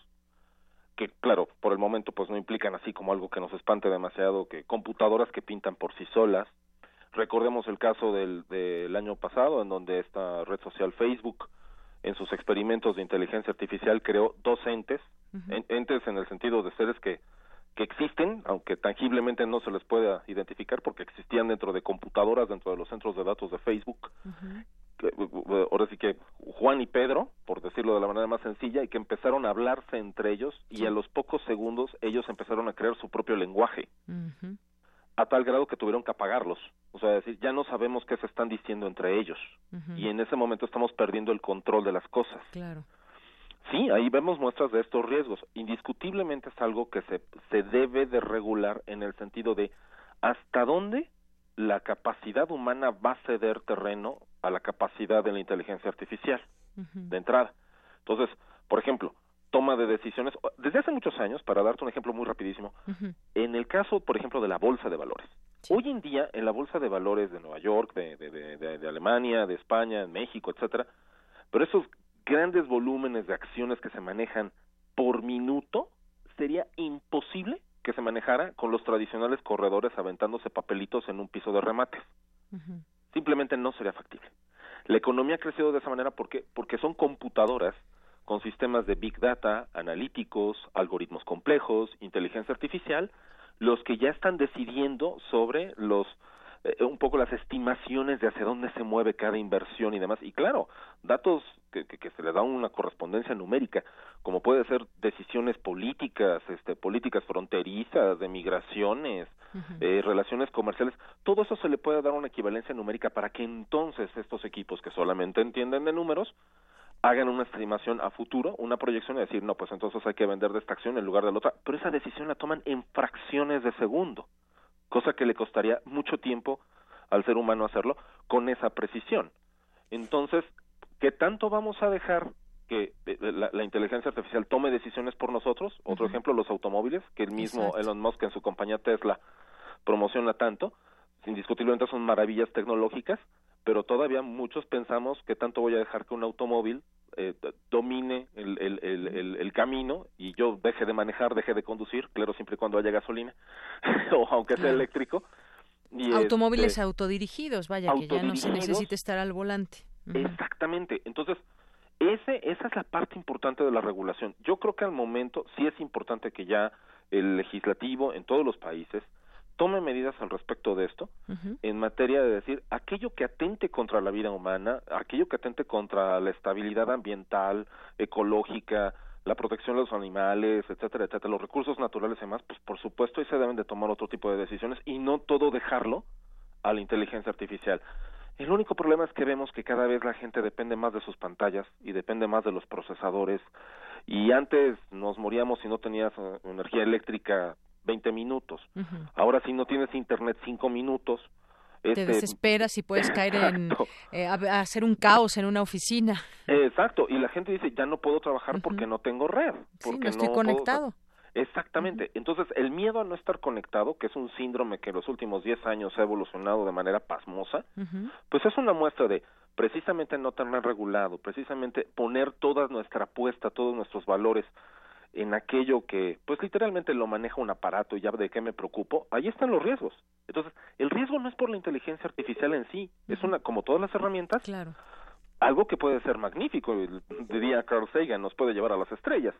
que claro por el momento pues no implican así como algo que nos espante demasiado que computadoras que pintan por sí solas. Recordemos el caso del, del año pasado en donde esta red social Facebook en sus experimentos de inteligencia artificial creó dos entes entes en el sentido de seres que que existen, aunque tangiblemente no se les pueda identificar porque existían dentro de computadoras, dentro de los centros de datos de Facebook. ahora sí que Juan y Pedro, por decirlo de la manera más sencilla, y que empezaron a hablarse entre ellos y a los pocos segundos ellos empezaron a crear su propio lenguaje. A tal grado que tuvieron que apagarlos. O sea, decir, ya no sabemos qué se están diciendo entre ellos. Y en ese momento estamos perdiendo el control de las cosas. Claro. Sí, ahí vemos muestras de estos riesgos. Indiscutiblemente es algo que se, se debe de regular en el sentido de hasta dónde la capacidad humana va a ceder terreno a la capacidad de la inteligencia artificial de entrada. Entonces, por ejemplo, toma de decisiones desde hace muchos años, para darte un ejemplo muy rapidísimo, en el caso, por ejemplo, de la bolsa de valores. Hoy en día, en la bolsa de valores de Nueva York, de, de, de, de Alemania, de España, en México, etcétera, pero esos grandes volúmenes de acciones que se manejan por minuto, sería imposible que se manejara con los tradicionales corredores aventándose papelitos en un piso de remates. Simplemente no sería factible. La economía ha crecido de esa manera porque porque son computadoras con sistemas de big data, analíticos, algoritmos complejos, inteligencia artificial, los que ya están decidiendo sobre los eh, un poco las estimaciones de hacia dónde se mueve cada inversión y demás. Y claro, datos que, que, se le da una correspondencia numérica, como puede ser decisiones políticas, este, políticas fronterizas, de migraciones, eh, relaciones comerciales, todo eso se le puede dar una equivalencia numérica para que entonces estos equipos que solamente entienden de números hagan una estimación a futuro, una proyección y decir, no, pues entonces hay que vender de esta acción en lugar de la otra, pero esa decisión la toman en fracciones de segundo cosa que le costaría mucho tiempo al ser humano hacerlo con esa precisión. Entonces, ¿qué tanto vamos a dejar que eh, la, inteligencia artificial tome decisiones por nosotros? Otro ejemplo, los automóviles, que el mismo Elon Musk en su compañía Tesla promociona tanto, indiscutiblemente son maravillas tecnológicas, pero todavía muchos pensamos que tanto voy a dejar que un automóvil eh, domine el, el, el, camino y yo deje de manejar, deje de conducir, claro, siempre y cuando haya gasolina, [laughs] o aunque sea eléctrico. Y Automóviles este, autodirigidos, vaya, que ya no se necesite estar al volante. Exactamente. Entonces, ese, esa es la parte importante de la regulación. Yo creo que al momento sí es importante que ya el legislativo en todos los países tome medidas al respecto de esto en materia de decir aquello que atente contra la vida humana, aquello que atente contra la estabilidad ambiental, ecológica, la protección de los animales, etcétera, etcétera, los recursos naturales y demás, pues por supuesto ahí se deben de tomar otro tipo de decisiones y no todo dejarlo a la inteligencia artificial. El único problema es que vemos que cada vez la gente depende más de sus pantallas y depende más de los procesadores y antes nos moríamos si no tenías eh, energía eléctrica 20 minutos. Ahora si no tienes internet 5 minutos, te este, desesperas y puedes caer en eh, hacer un caos en una oficina. Exacto, y la gente dice, ya no puedo trabajar porque no tengo red. Porque no estoy conectado. Exactamente. Entonces, el miedo a no estar conectado, que es un síndrome que en los últimos 10 años ha evolucionado de manera pasmosa, pues es una muestra de precisamente no tener regulado, precisamente poner toda nuestra apuesta, todos nuestros valores en aquello que, pues literalmente lo maneja un aparato y ya de qué me preocupo, ahí están los riesgos. Entonces, el riesgo no es por la inteligencia artificial en sí, es una, como todas las herramientas, claro algo que puede ser magnífico, diría Carl Sagan, nos puede llevar a las estrellas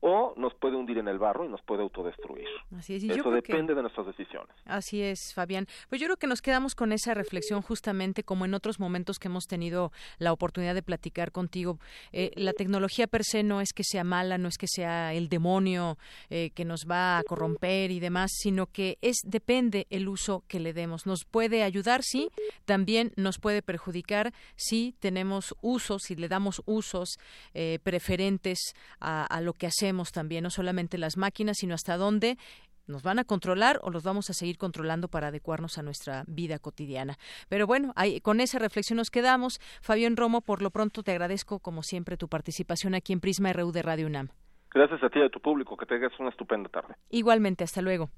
o nos puede hundir en el barro y nos puede autodestruir. Así es, Eso depende de nuestras decisiones. Así es, Fabián. Pues yo creo que nos quedamos con esa reflexión justamente como en otros momentos que hemos tenido la oportunidad de platicar contigo. Eh, la tecnología per se no es que sea mala, no es que sea el demonio eh, que nos va a corromper y demás, sino que es depende el uso que le demos. Nos puede ayudar, sí, también nos puede perjudicar si tenemos usos, si le damos usos eh, preferentes a, lo que hacemos también, no solamente las máquinas, sino hasta dónde nos van a controlar o los vamos a seguir controlando para adecuarnos a nuestra vida cotidiana. Pero bueno, con esa reflexión nos quedamos. Fabián Romo, por lo pronto te agradezco como siempre tu participación aquí en Prisma RU de Radio UNAM. Gracias a ti y a tu público. Que tengas una estupenda tarde. Igualmente, hasta luego.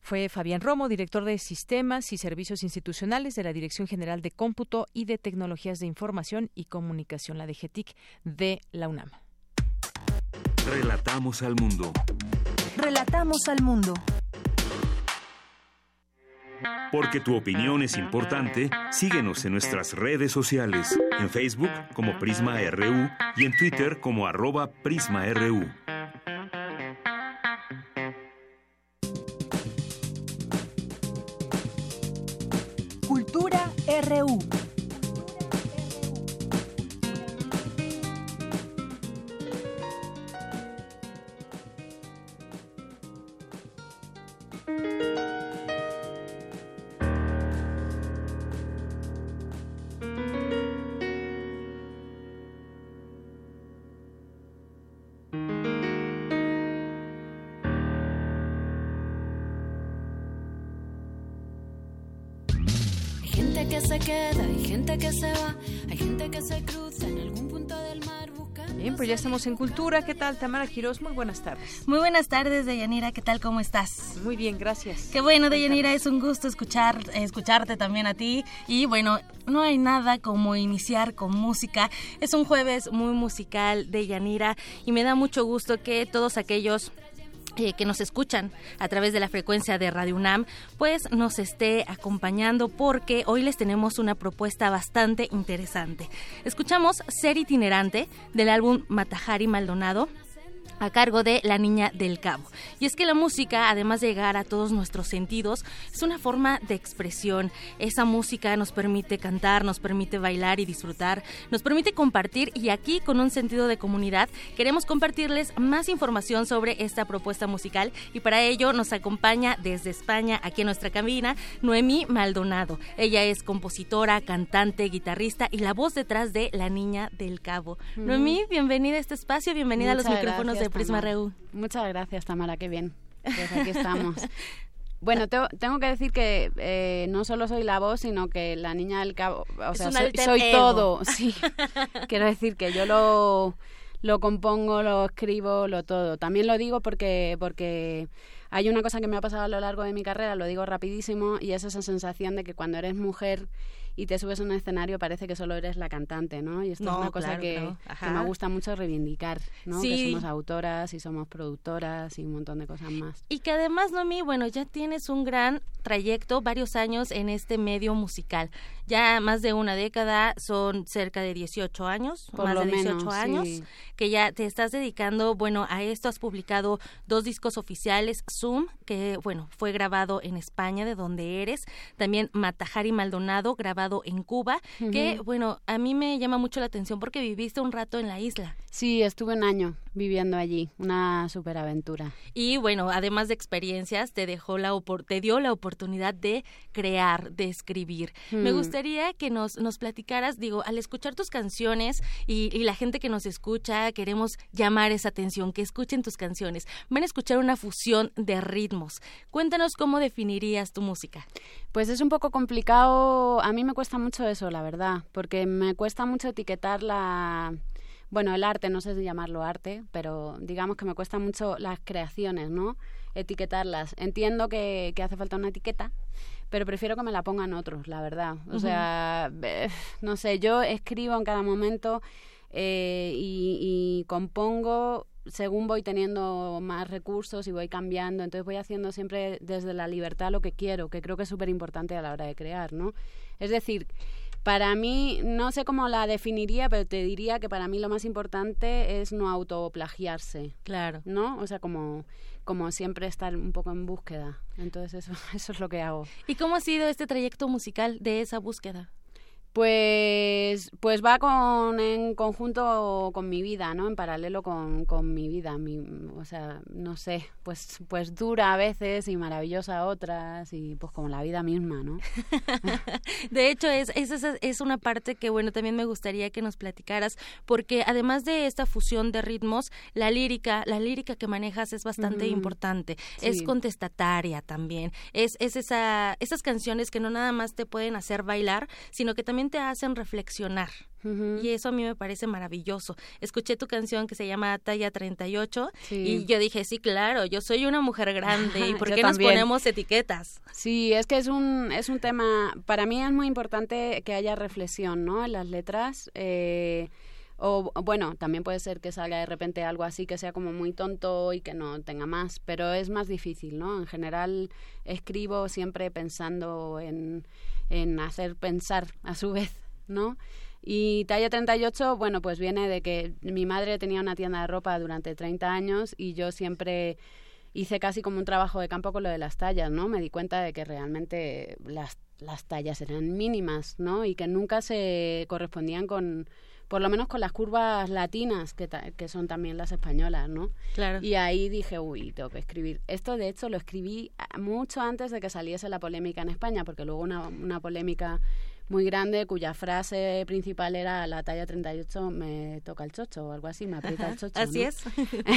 Fue Fabián Romo, director de Sistemas y Servicios Institucionales de la Dirección General de Cómputo y de Tecnologías de Información y Comunicación, la DGTIC, de la UNAM. Relatamos al mundo. Relatamos al mundo. Porque tu opinión es importante, síguenos en nuestras redes sociales, en Facebook como Prisma RU y en Twitter como arroba PrismaRU. RU. Ya estamos en Cultura. ¿Qué tal, Tamara Quiroz? Muy buenas tardes. Muy buenas tardes, Deyanira. ¿Qué tal? ¿Cómo estás? Muy bien, gracias. Qué bueno, Deyanira. Es un gusto escuchar, escucharte también a ti. Y bueno, no hay nada como iniciar con música. Es un jueves muy musical, Deyanira. Y me da mucho gusto que todos aquellos eh, que nos escuchan a través de la frecuencia de Radio UNAM, pues nos esté acompañando porque hoy les tenemos una propuesta bastante interesante. Escuchamos Ser itinerante del álbum Matajari Maldonado a cargo de La Niña del Cabo. Y es que la música, además de llegar a todos nuestros sentidos, es una forma de expresión. Esa música nos permite cantar, nos permite bailar y disfrutar, nos permite compartir y aquí con un sentido de comunidad queremos compartirles más información sobre esta propuesta musical y para ello nos acompaña desde España, aquí en nuestra cabina, Noemí Maldonado. Ella es compositora, cantante, guitarrista y la voz detrás de La Niña del Cabo. Noemí, bienvenida a este espacio, bienvenida a los micrófonos de Prisma Reú. Muchas gracias, Tamara, qué bien. Pues aquí [laughs] estamos. Bueno, tengo que decir que eh, no solo soy la voz, sino que la niña del cabo, o sea, soy, todo, [laughs] sí. Quiero decir que yo lo, lo compongo, lo escribo, lo todo. También lo digo porque, porque hay una cosa que me ha pasado a lo largo de mi carrera, lo digo rapidísimo, y es esa sensación de que cuando eres mujer y te subes a un escenario parece que solo eres la cantante, ¿no? Y esto es una cosa que, me gusta mucho reivindicar, ¿no? Que somos autoras y somos productoras y un montón de cosas más. Y que además, Nomi, bueno, ya tienes un gran trayecto, varios años en este medio musical. Ya más de una década, son cerca de 18 años, más de 18 años, que ya te estás dedicando, bueno, a esto has publicado dos discos oficiales, Zoom, que bueno, fue grabado en España, de donde eres, también Matajari Maldonado, grabado en Cuba, que bueno, a mí me llama mucho la atención porque viviste un rato en la isla. Sí, estuve un año viviendo allí, una superaventura. Y bueno, además de experiencias, te dejó la te dio la oportunidad de crear, de escribir. Me gustaría que nos, nos platicaras, digo, al escuchar tus canciones y, y, la gente que nos escucha, queremos llamar esa atención, que escuchen tus canciones. Van a escuchar una fusión de ritmos. Cuéntanos cómo definirías tu música. Pues es un poco complicado, a mí me cuesta mucho eso, la verdad, porque me cuesta mucho etiquetar la bueno, el arte, no sé si llamarlo arte, pero digamos que me cuesta mucho las creaciones, ¿no? Etiquetarlas. Entiendo que, que hace falta una etiqueta, pero prefiero que me la pongan otros, la verdad. O sea, no sé, yo escribo en cada momento eh, y, compongo según voy teniendo más recursos y voy cambiando, entonces voy haciendo siempre desde la libertad lo que quiero, que creo que es súper importante a la hora de crear, ¿no? Es decir, para mí, no sé cómo la definiría, pero te diría que para mí lo más importante es no autoplagiarse. Claro. ¿No? O sea, como, como siempre estar un poco en búsqueda. Entonces, eso, [laughs] eso es lo que hago. ¿Y cómo ha sido este trayecto musical de esa búsqueda? Pues, pues va con, en conjunto con mi vida, ¿no? En paralelo con, con mi vida. Mi, o sea, no sé, pues, pues dura a veces y maravillosa a otras y pues como la vida misma, ¿no? [laughs] de hecho, es, es, es una parte que, bueno, también me gustaría que nos platicaras porque además de esta fusión de ritmos, la lírica, la lírica que manejas es bastante importante. Es contestataria también. Es, es esa, esas canciones que no nada más te pueden hacer bailar, sino que también te hacen reflexionar. Y eso a mí me parece maravilloso. Escuché tu canción que se llama Talla 38 y yo dije, sí, claro, yo soy una mujer grande y [laughs] ¿por qué nos ponemos etiquetas? Sí, es que es un, es un tema, para mí es muy importante que haya reflexión, ¿no? En las letras. Eh, o bueno, también puede ser que salga de repente algo así que sea como muy tonto y que no tenga más, pero es más difícil, ¿no? En general escribo siempre pensando en, en hacer pensar a su vez, ¿no? Y talla 38, bueno, pues viene de que mi madre tenía una tienda de ropa durante 30 años y yo siempre hice casi como un trabajo de campo con lo de las tallas, ¿no? Me di cuenta de que realmente las, las tallas eran mínimas, ¿no? Y que nunca se correspondían con, por lo menos con las curvas latinas, que, que son también las españolas, ¿no? Claro. Y ahí dije, uy, tengo que escribir. Esto, de hecho, lo escribí mucho antes de que saliese la polémica en España, porque luego una, una polémica muy grande cuya frase principal era la talla 38 me toca el chocho o algo así, me aprieta el chocho. Así es.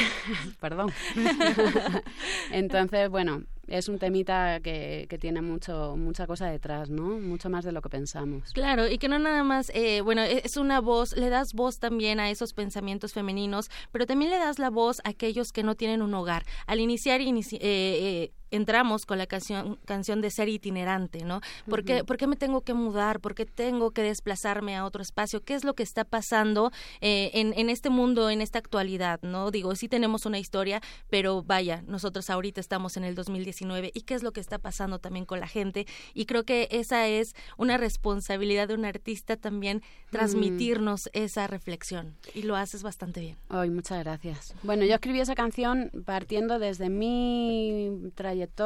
[laughs] Perdón. [laughs] Entonces, bueno, es un temita que, que, tiene mucho mucha cosa detrás, ¿no? Mucho más de lo que pensamos. Claro, y que no nada más, eh, bueno, e, es una voz, le das voz también a esos pensamientos femeninos, pero también le das la voz a aquellos que no tienen un hogar. Al iniciar, eh, eh, entramos con la canción, canción de ser itinerante, ¿no? ¿Por qué, ¿Por qué me tengo que mudar? ¿Por qué tengo que desplazarme a otro espacio? ¿Qué es lo que está pasando eh, en, en este mundo, en esta actualidad, ¿no? Digo, sí tenemos una historia, pero vaya, nosotros ahorita estamos en el 2019 y qué es lo que está pasando también con la gente y creo que esa es una responsabilidad de un artista también transmitirnos esa reflexión y lo haces bastante bien. Ay, muchas gracias. Bueno, yo escribí esa canción partiendo desde mi trayectoria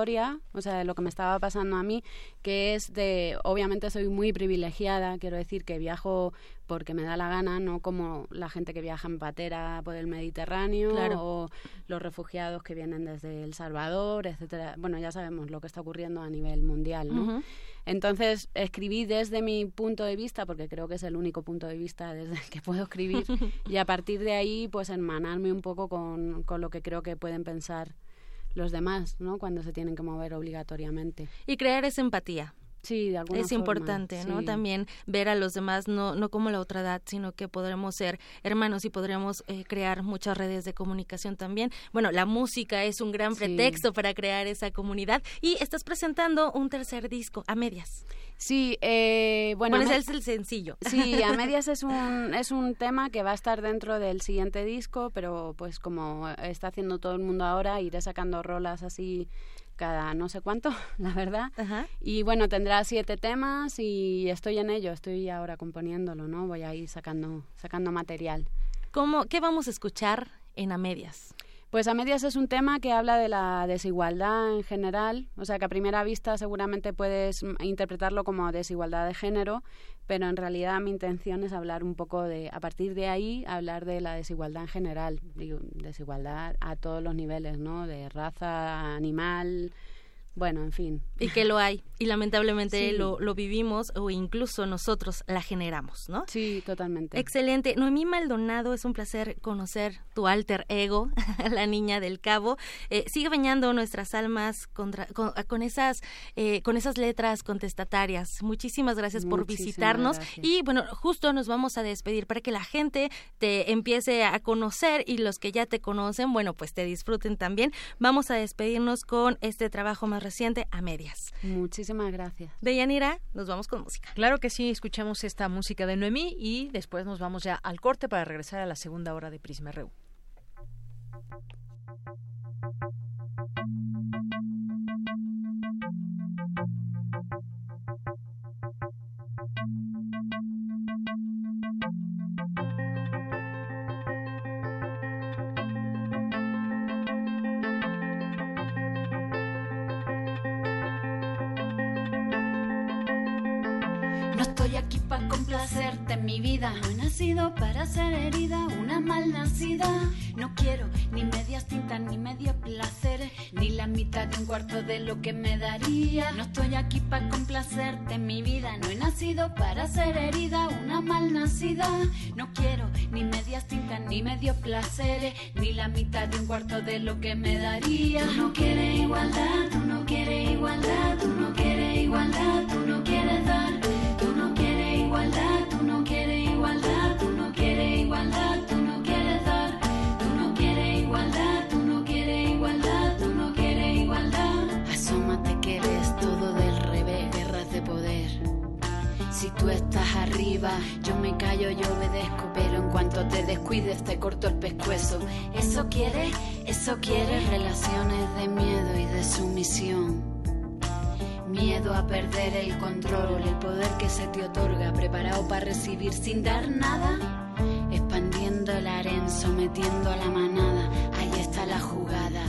o sea, de lo que me estaba pasando a mí, que es de, obviamente soy muy privilegiada, quiero decir que viajo porque me da la gana, no como la gente que viaja en patera por el Mediterráneo o los refugiados que vienen desde El Salvador, etcétera. Bueno, ya sabemos lo que está ocurriendo a nivel mundial, ¿no? Entonces escribí desde mi punto de vista, porque creo que es el único punto de vista [laughs] desde el que puedo escribir, y a partir de ahí, pues hermanarme un poco con, con lo que creo que pueden pensar los demás, ¿no? Cuando se tienen que mover obligatoriamente. Y crear esa empatía. Sí, de alguna Es importante, ¿no? También ver a los demás no, no como la otra edad, sino que podremos ser hermanos y podremos eh, crear muchas redes de comunicación también. Bueno, la música es un gran pretexto para crear esa comunidad y estás presentando un tercer disco a medias. Sí, eh, bueno, bueno es el sencillo. Sí, a [laughs] medias es un es un tema que va a estar dentro del siguiente disco, pero pues como está haciendo todo el mundo ahora, iré sacando rolas así cada no sé cuánto, [laughs] la verdad. Y bueno, tendrá siete temas y estoy en ello, estoy ahora componiéndolo, ¿no? Voy a ir sacando, sacando material. ¿Cómo, ¿Qué vamos a escuchar en A Medias? Pues a medias es un tema que habla de la desigualdad en general, o sea que a primera vista seguramente puedes interpretarlo como desigualdad de género, pero en realidad mi intención es hablar un poco de, a partir de ahí, hablar de la desigualdad en general, desigualdad a todos los niveles, ¿no? De raza, animal, bueno, en fin. Y que lo hay. Y lamentablemente lo, lo, vivimos o incluso nosotros la generamos, ¿no? Sí, totalmente. Excelente. Noemí Maldonado, es un placer conocer tu alter ego, [laughs] la niña del cabo. Eh, sigue bañando nuestras almas contra, con, esas, eh, con esas letras contestatarias. Muchísimas gracias por visitarnos. Y bueno, justo nos vamos a despedir para que la gente te empiece a conocer y los que ya te conocen, bueno, pues te disfruten también. Vamos a despedirnos con este trabajo más reciente, A Medias. Muchísimas gracias. Deyanira, nos vamos con música. Claro que sí, escuchamos esta música de Noemí y después nos vamos ya al corte para regresar a la segunda hora de Prisma RU. Mi vida. No he nacido para ser herida, una mal nacida. No quiero ni medias tintas, ni medio placer, ni la mitad de un cuarto de lo que me daría. No estoy aquí para complacerte mi vida. No he nacido para ser herida, una mal nacida. No quiero ni medias tintas, ni medio placer, ni la mitad de un cuarto de lo que me daría. Tú no quieres igualdad, tú no quieres igualdad, tú no quieres igualdad, tú estás arriba, yo me callo, yo obedezco, pero en cuanto te descuides te corto el pescuezo. Eso quiere, eso quiere relaciones de miedo y de sumisión. Miedo a perder el control, el poder que se te otorga, preparado para recibir sin dar nada. Expandiendo el aren, sometiendo a la manada, ahí está la jugada.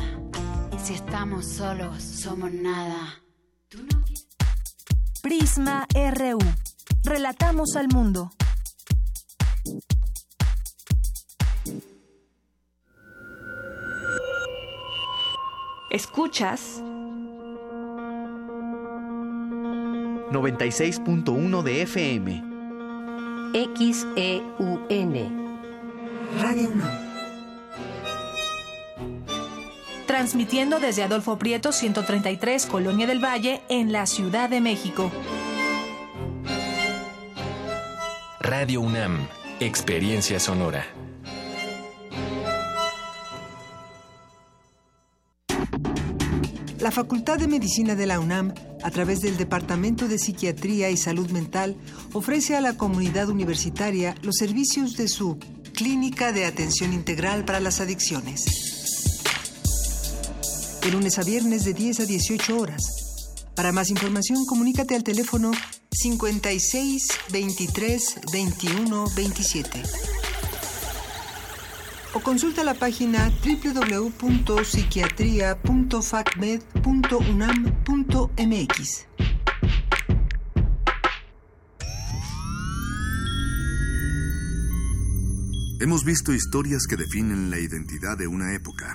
Si estamos solos, somos nada. Prisma RU. Relatamos al mundo. Escuchas 96.1 de FM. XEUN. Radio 1. Transmitiendo desde Adolfo Prieto 133, Colonia del Valle, en la Ciudad de México. Radio UNAM. Experiencia sonora. La Facultad de Medicina de la UNAM, a través del Departamento de Psiquiatría y Salud Mental, ofrece a la comunidad universitaria los servicios de su Clínica de Atención Integral para las Adicciones. De lunes a viernes de 10 a 18 horas. Para más información, comunícate al teléfono 56 23 21 27 o consulta la página www.psiquiatria.facmed.unam.mx. Hemos visto historias que definen la identidad de una época.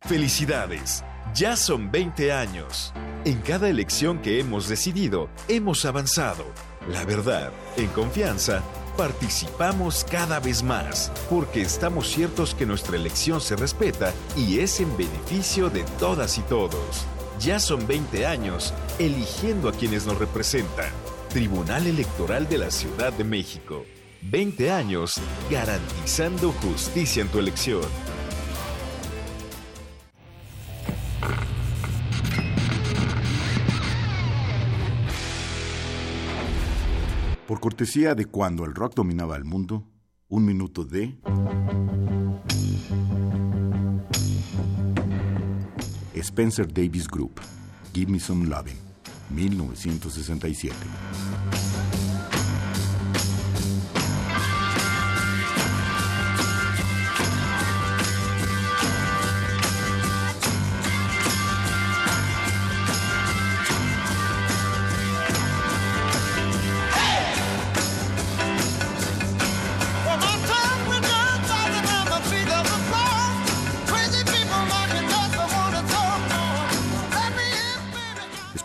Felicidades. Ya son 20 años. En cada elección que hemos decidido, hemos avanzado. La verdad, en confianza, participamos cada vez más, porque estamos ciertos que nuestra elección se respeta y es en beneficio de todas y todos. Ya son 20 años eligiendo a quienes nos representan. Tribunal Electoral de la Ciudad de México. 20 años garantizando justicia en tu elección. Por cortesía de cuando el rock dominaba el mundo, un minuto de... Spencer Davis Group, Give Me Some Loving, 1967.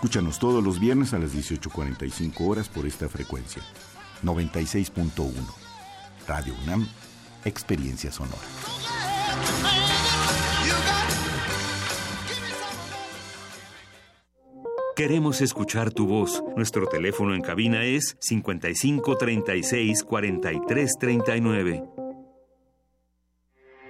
Escúchanos todos los viernes a las 18.45 horas por esta frecuencia. 96.1. Radio UNAM, Experiencia Sonora. Queremos escuchar tu voz. Nuestro teléfono en cabina es 55 36 43 39.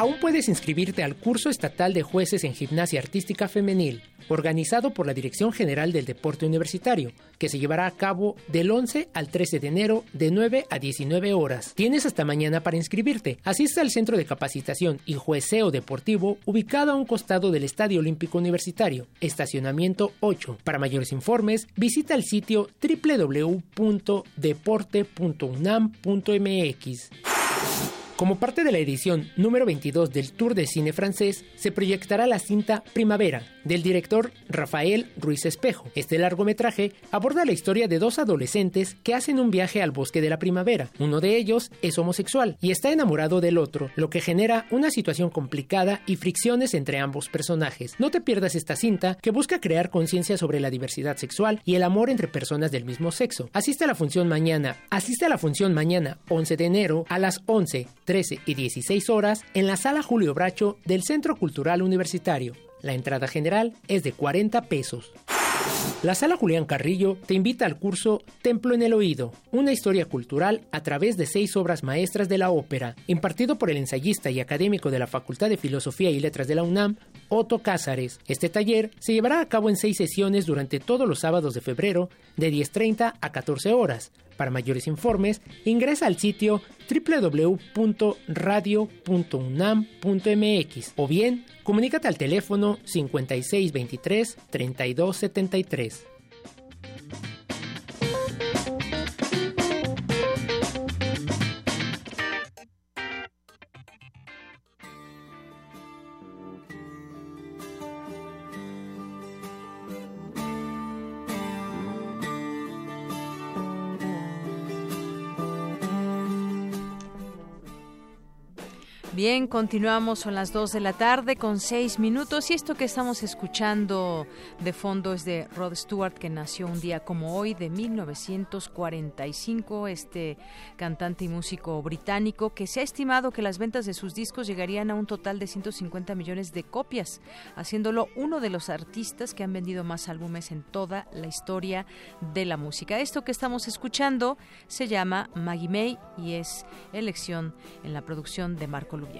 Aún puedes inscribirte al curso estatal de jueces en gimnasia artística femenil, organizado por la Dirección General del Deporte Universitario, que se llevará a cabo del 11 al 13 de enero de 9 a 19 horas. Tienes hasta mañana para inscribirte. Asiste al Centro de Capacitación y Jueceo Deportivo ubicado a un costado del Estadio Olímpico Universitario, estacionamiento 8. Para mayores informes, visita el sitio www.deporte.unam.mx. Como parte de la edición número 22 del Tour de Cine francés, se proyectará la cinta Primavera, del director Rafael Ruiz Espejo. Este largometraje aborda la historia de dos adolescentes que hacen un viaje al bosque de la primavera. Uno de ellos es homosexual y está enamorado del otro, lo que genera una situación complicada y fricciones entre ambos personajes. No te pierdas esta cinta que busca crear conciencia sobre la diversidad sexual y el amor entre personas del mismo sexo. Asiste a la función mañana. Asiste a la función mañana, 11 de enero, a las 11 13 y 16 horas en la sala Julio Bracho del Centro Cultural Universitario. La entrada general es de 40 pesos. La Sala Julián Carrillo te invita al curso Templo en el Oído, una historia cultural a través de seis obras maestras de la ópera, impartido por el ensayista y académico de la Facultad de Filosofía y Letras de la UNAM, Otto Cázares. Este taller se llevará a cabo en seis sesiones durante todos los sábados de febrero, de 10.30 a 14 horas. Para mayores informes, ingresa al sitio www.radio.unam.mx o bien comunícate al teléfono 5623 3273. Continuamos, son las 2 de la tarde con 6 minutos y esto que estamos escuchando de fondo es de Rod Stewart que nació un día como hoy de 1945, este cantante y músico británico que se ha estimado que las ventas de sus discos llegarían a un total de 150 millones de copias, haciéndolo uno de los artistas que han vendido más álbumes en toda la historia de la música. Esto que estamos escuchando se llama Maggie May y es elección en la producción de Marco Lubián.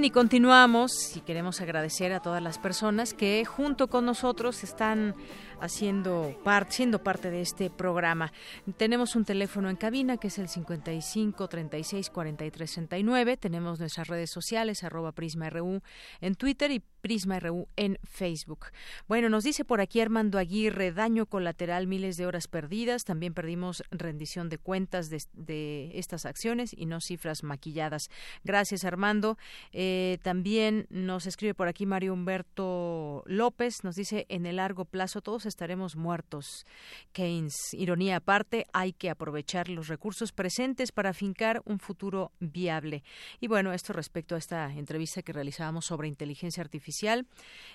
Bien, y continuamos y queremos agradecer a todas las personas que junto con nosotros están haciendo parte, siendo parte de este programa. Tenemos un teléfono en cabina que es el 55 36 43 69. Tenemos nuestras redes sociales, arroba Prisma RU en Twitter y Prisma RU en Facebook. Bueno, nos dice por aquí Armando Aguirre, daño colateral, miles de horas perdidas. También perdimos rendición de cuentas de, estas acciones y no cifras maquilladas. Gracias, Armando. Eh, también nos escribe por aquí Mario Humberto López, nos dice, en el largo plazo todos estaremos muertos. Keynes, ironía aparte, hay que aprovechar los recursos presentes para fincar un futuro viable. Y bueno, esto respecto a esta entrevista que realizábamos sobre inteligencia artificial.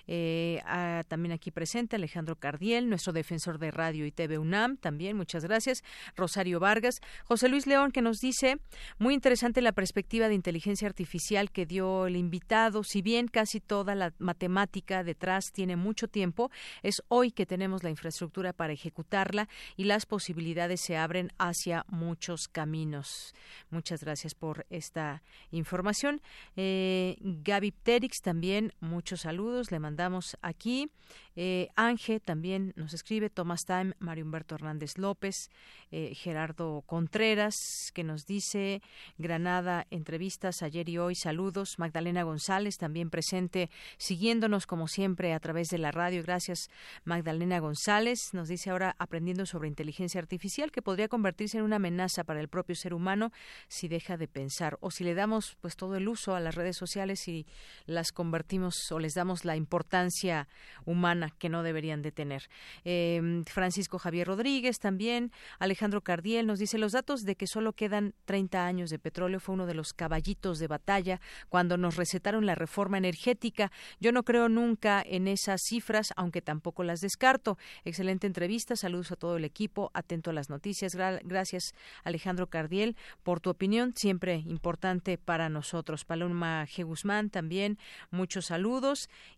Eh, también aquí presente Alejandro Cardiel, nuestro defensor de radio y TV UNAM, también, muchas gracias. Rosario Vargas. José Luis León, que nos dice, muy interesante la perspectiva de inteligencia artificial que dio el invitado. Si bien casi toda la matemática detrás tiene mucho tiempo, es hoy que tenemos la infraestructura para ejecutarla y las posibilidades se abren hacia muchos caminos. Muchas gracias por esta información. Eh, Gaby Pterix también, muchos saludos, le mandamos aquí. Eh, Ángel también nos escribe, Thomas Time, Mario Humberto Hernández López, eh, Gerardo Contreras, que nos dice Granada, entrevistas ayer y hoy, saludos. Magdalena González también presente, siguiéndonos como siempre a través de la radio. Gracias, Magdalena González. Nos dice ahora aprendiendo sobre inteligencia artificial que podría convertirse en una amenaza para el propio ser humano si deja de pensar o si le damos pues todo el uso a las redes sociales y las convertimos les damos la importancia humana que no deberían de tener. Em, Francisco Javier Rodríguez también, Alejandro Cardiel nos dice los datos de que solo quedan 30 años de petróleo fue uno de los caballitos de batalla cuando nos recetaron la reforma energética. Yo no creo nunca en esas cifras, aunque tampoco las descarto. Excelente entrevista, saludos a todo el equipo, atento a las noticias. gracias Alejandro Cardiel por tu opinión, siempre importante para nosotros. Paloma G. Guzmán también, muchos saludos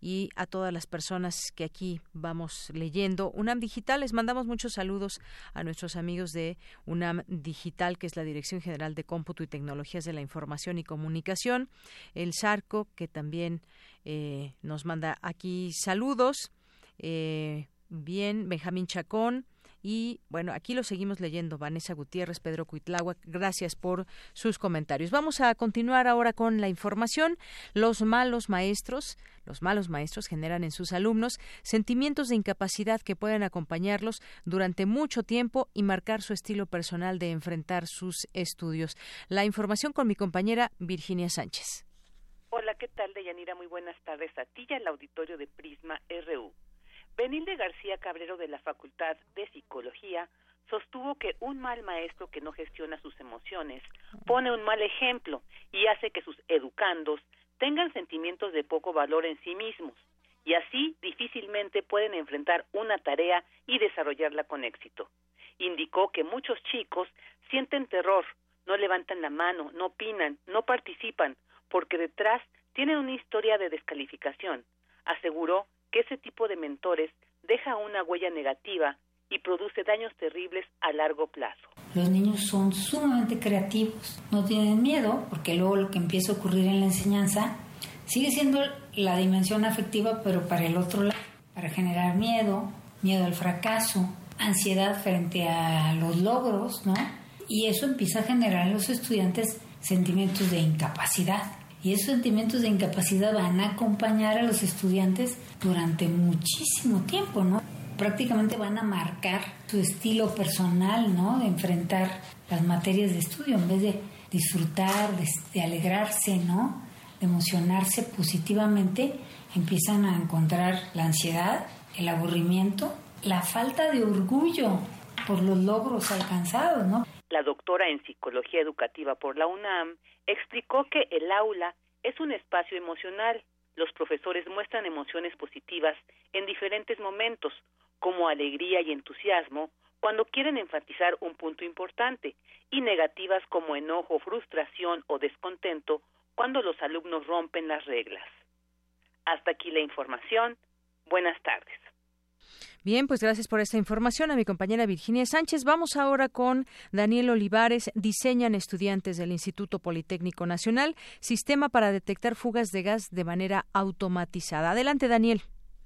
y a todas las personas que aquí vamos leyendo. UNAM Digital, les mandamos muchos saludos a nuestros amigos de UNAM Digital, que es la Dirección General de Cómputo y Tecnologías de la Información y Comunicación. El Sarco, que también eh, nos manda aquí saludos. Eh, bien, Benjamín Chacón. Y bueno, aquí lo seguimos leyendo. Vanessa Gutiérrez, Pedro Cuitlagua, gracias por sus comentarios. Vamos a continuar ahora con la información. Los malos maestros, los malos maestros generan en sus alumnos sentimientos de incapacidad que pueden acompañarlos durante mucho tiempo y marcar su estilo personal de enfrentar sus estudios. La información con mi compañera Virginia Sánchez. Hola, ¿qué tal, Deyanira? Muy buenas tardes a ti al auditorio de Prisma RU. Benilde García Cabrero de la Facultad de Psicología sostuvo que un mal maestro que no gestiona sus emociones pone un mal ejemplo y hace que sus educandos tengan sentimientos de poco valor en sí mismos y así difícilmente pueden enfrentar una tarea y desarrollarla con éxito. Indicó que muchos chicos sienten terror, no levantan la mano, no opinan, no participan, porque detrás tienen una historia de descalificación. Aseguró que ese tipo de mentores deja una huella negativa y produce daños terribles a largo plazo. Los niños son sumamente creativos, no tienen miedo, porque luego lo que empieza a ocurrir en la enseñanza sigue siendo la dimensión afectiva, pero para el otro lado, para generar miedo, miedo al fracaso, ansiedad frente a los logros, ¿no? Y eso empieza a generar en los estudiantes sentimientos de incapacidad y esos sentimientos de incapacidad van a acompañar a los estudiantes durante muchísimo tiempo, ¿no? Prácticamente van a marcar su estilo personal, ¿no? De enfrentar las materias de estudio en vez de disfrutar, de, alegrarse, ¿no? De emocionarse positivamente, empiezan a encontrar la ansiedad, el aburrimiento, la falta de orgullo por los logros alcanzados, ¿no? La doctora en psicología educativa por la UNAM explicó que el aula es un espacio emocional. Los profesores muestran emociones positivas en diferentes momentos, como alegría y entusiasmo, cuando quieren enfatizar un punto importante, y negativas como enojo, frustración o descontento cuando los alumnos rompen las reglas. Hasta aquí la información. Buenas tardes. Bien, pues gracias por esta información a mi compañera Virginia Sánchez. Vamos ahora con Daniel Olivares. Diseñan estudiantes del Instituto Politécnico Nacional sistema para detectar fugas de gas de manera automatizada. Adelante, Daniel.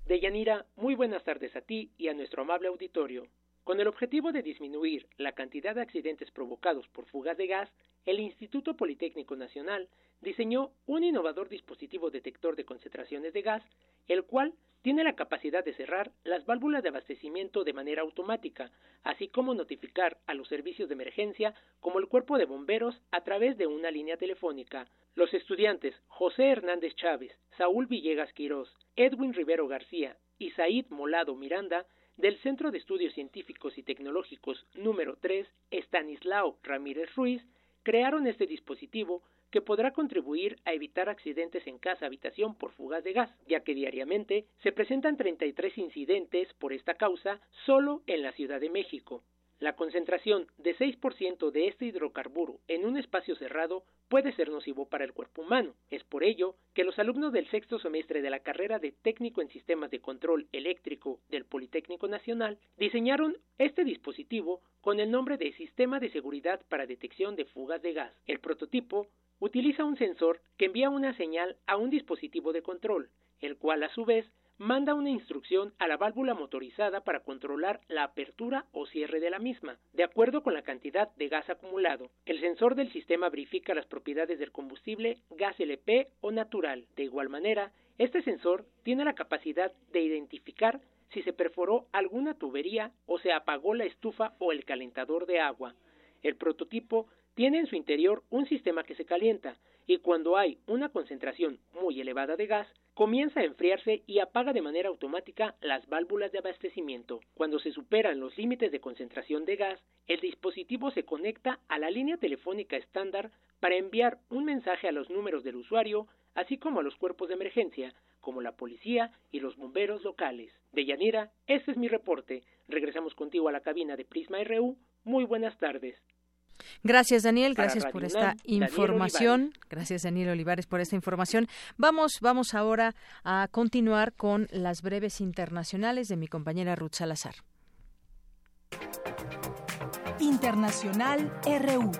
Deyanira, muy buenas tardes a ti y a nuestro amable auditorio. Con el objetivo de disminuir la cantidad de accidentes provocados por fugas de gas, el Instituto Politécnico Nacional diseñó un innovador dispositivo detector de concentraciones de gas, el cual tiene la capacidad de cerrar las válvulas de abastecimiento de manera automática, así como notificar a los servicios de emergencia como el cuerpo de bomberos a través de una línea telefónica. Los estudiantes José Hernández Chávez, Saúl Villegas Quirós, Edwin Rivero García y Said Molado Miranda del Centro de Estudios Científicos y Tecnológicos número 3, Estanislao Ramírez Ruiz, crearon este dispositivo que podrá contribuir a evitar accidentes en casa-habitación por fugas de gas, ya que diariamente se presentan 33 incidentes por esta causa solo en la Ciudad de México. La concentración de 6% de este hidrocarburo en un espacio cerrado puede ser nocivo para el cuerpo humano. Es por ello que los alumnos del sexto semestre de la carrera de técnico en sistemas de control eléctrico del Politécnico Nacional diseñaron este dispositivo con el nombre de Sistema de Seguridad para Detección de Fugas de Gas. El prototipo utiliza un sensor que envía una señal a un dispositivo de control, el cual a su vez manda una instrucción a la válvula motorizada para controlar la apertura o cierre de la misma. De acuerdo con la cantidad de gas acumulado, el sensor del sistema verifica las propiedades del combustible gas LP o natural. De igual manera, este sensor tiene la capacidad de identificar si se perforó alguna tubería o se apagó la estufa o el calentador de agua. El prototipo tiene en su interior un sistema que se calienta y cuando hay una concentración muy elevada de gas, comienza a enfriarse y apaga de manera automática las válvulas de abastecimiento. Cuando se superan los límites de concentración de gas, el dispositivo se conecta a la línea telefónica estándar para enviar un mensaje a los números del usuario, así como a los cuerpos de emergencia, como la policía y los bomberos locales. De Yanira, este es mi reporte. Regresamos contigo a la cabina de Prisma RU. Muy buenas tardes. Gracias, Daniel. Gracias por esta información. Gracias, Daniel Olivares, por esta información. Vamos, vamos ahora a continuar con las breves internacionales de mi compañera Ruth Salazar. Internacional RU.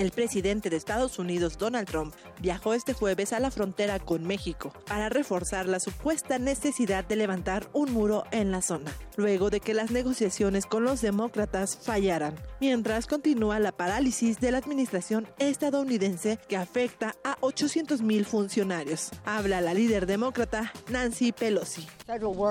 El presidente de Estados Unidos, Donald Trump, viajó este jueves a la frontera con México para reforzar la supuesta necesidad de levantar un muro en la zona, luego de que las negociaciones con los demócratas fallaran, mientras continúa la parálisis de la administración estadounidense que afecta a 800 mil funcionarios. Habla la líder demócrata Nancy Pelosi.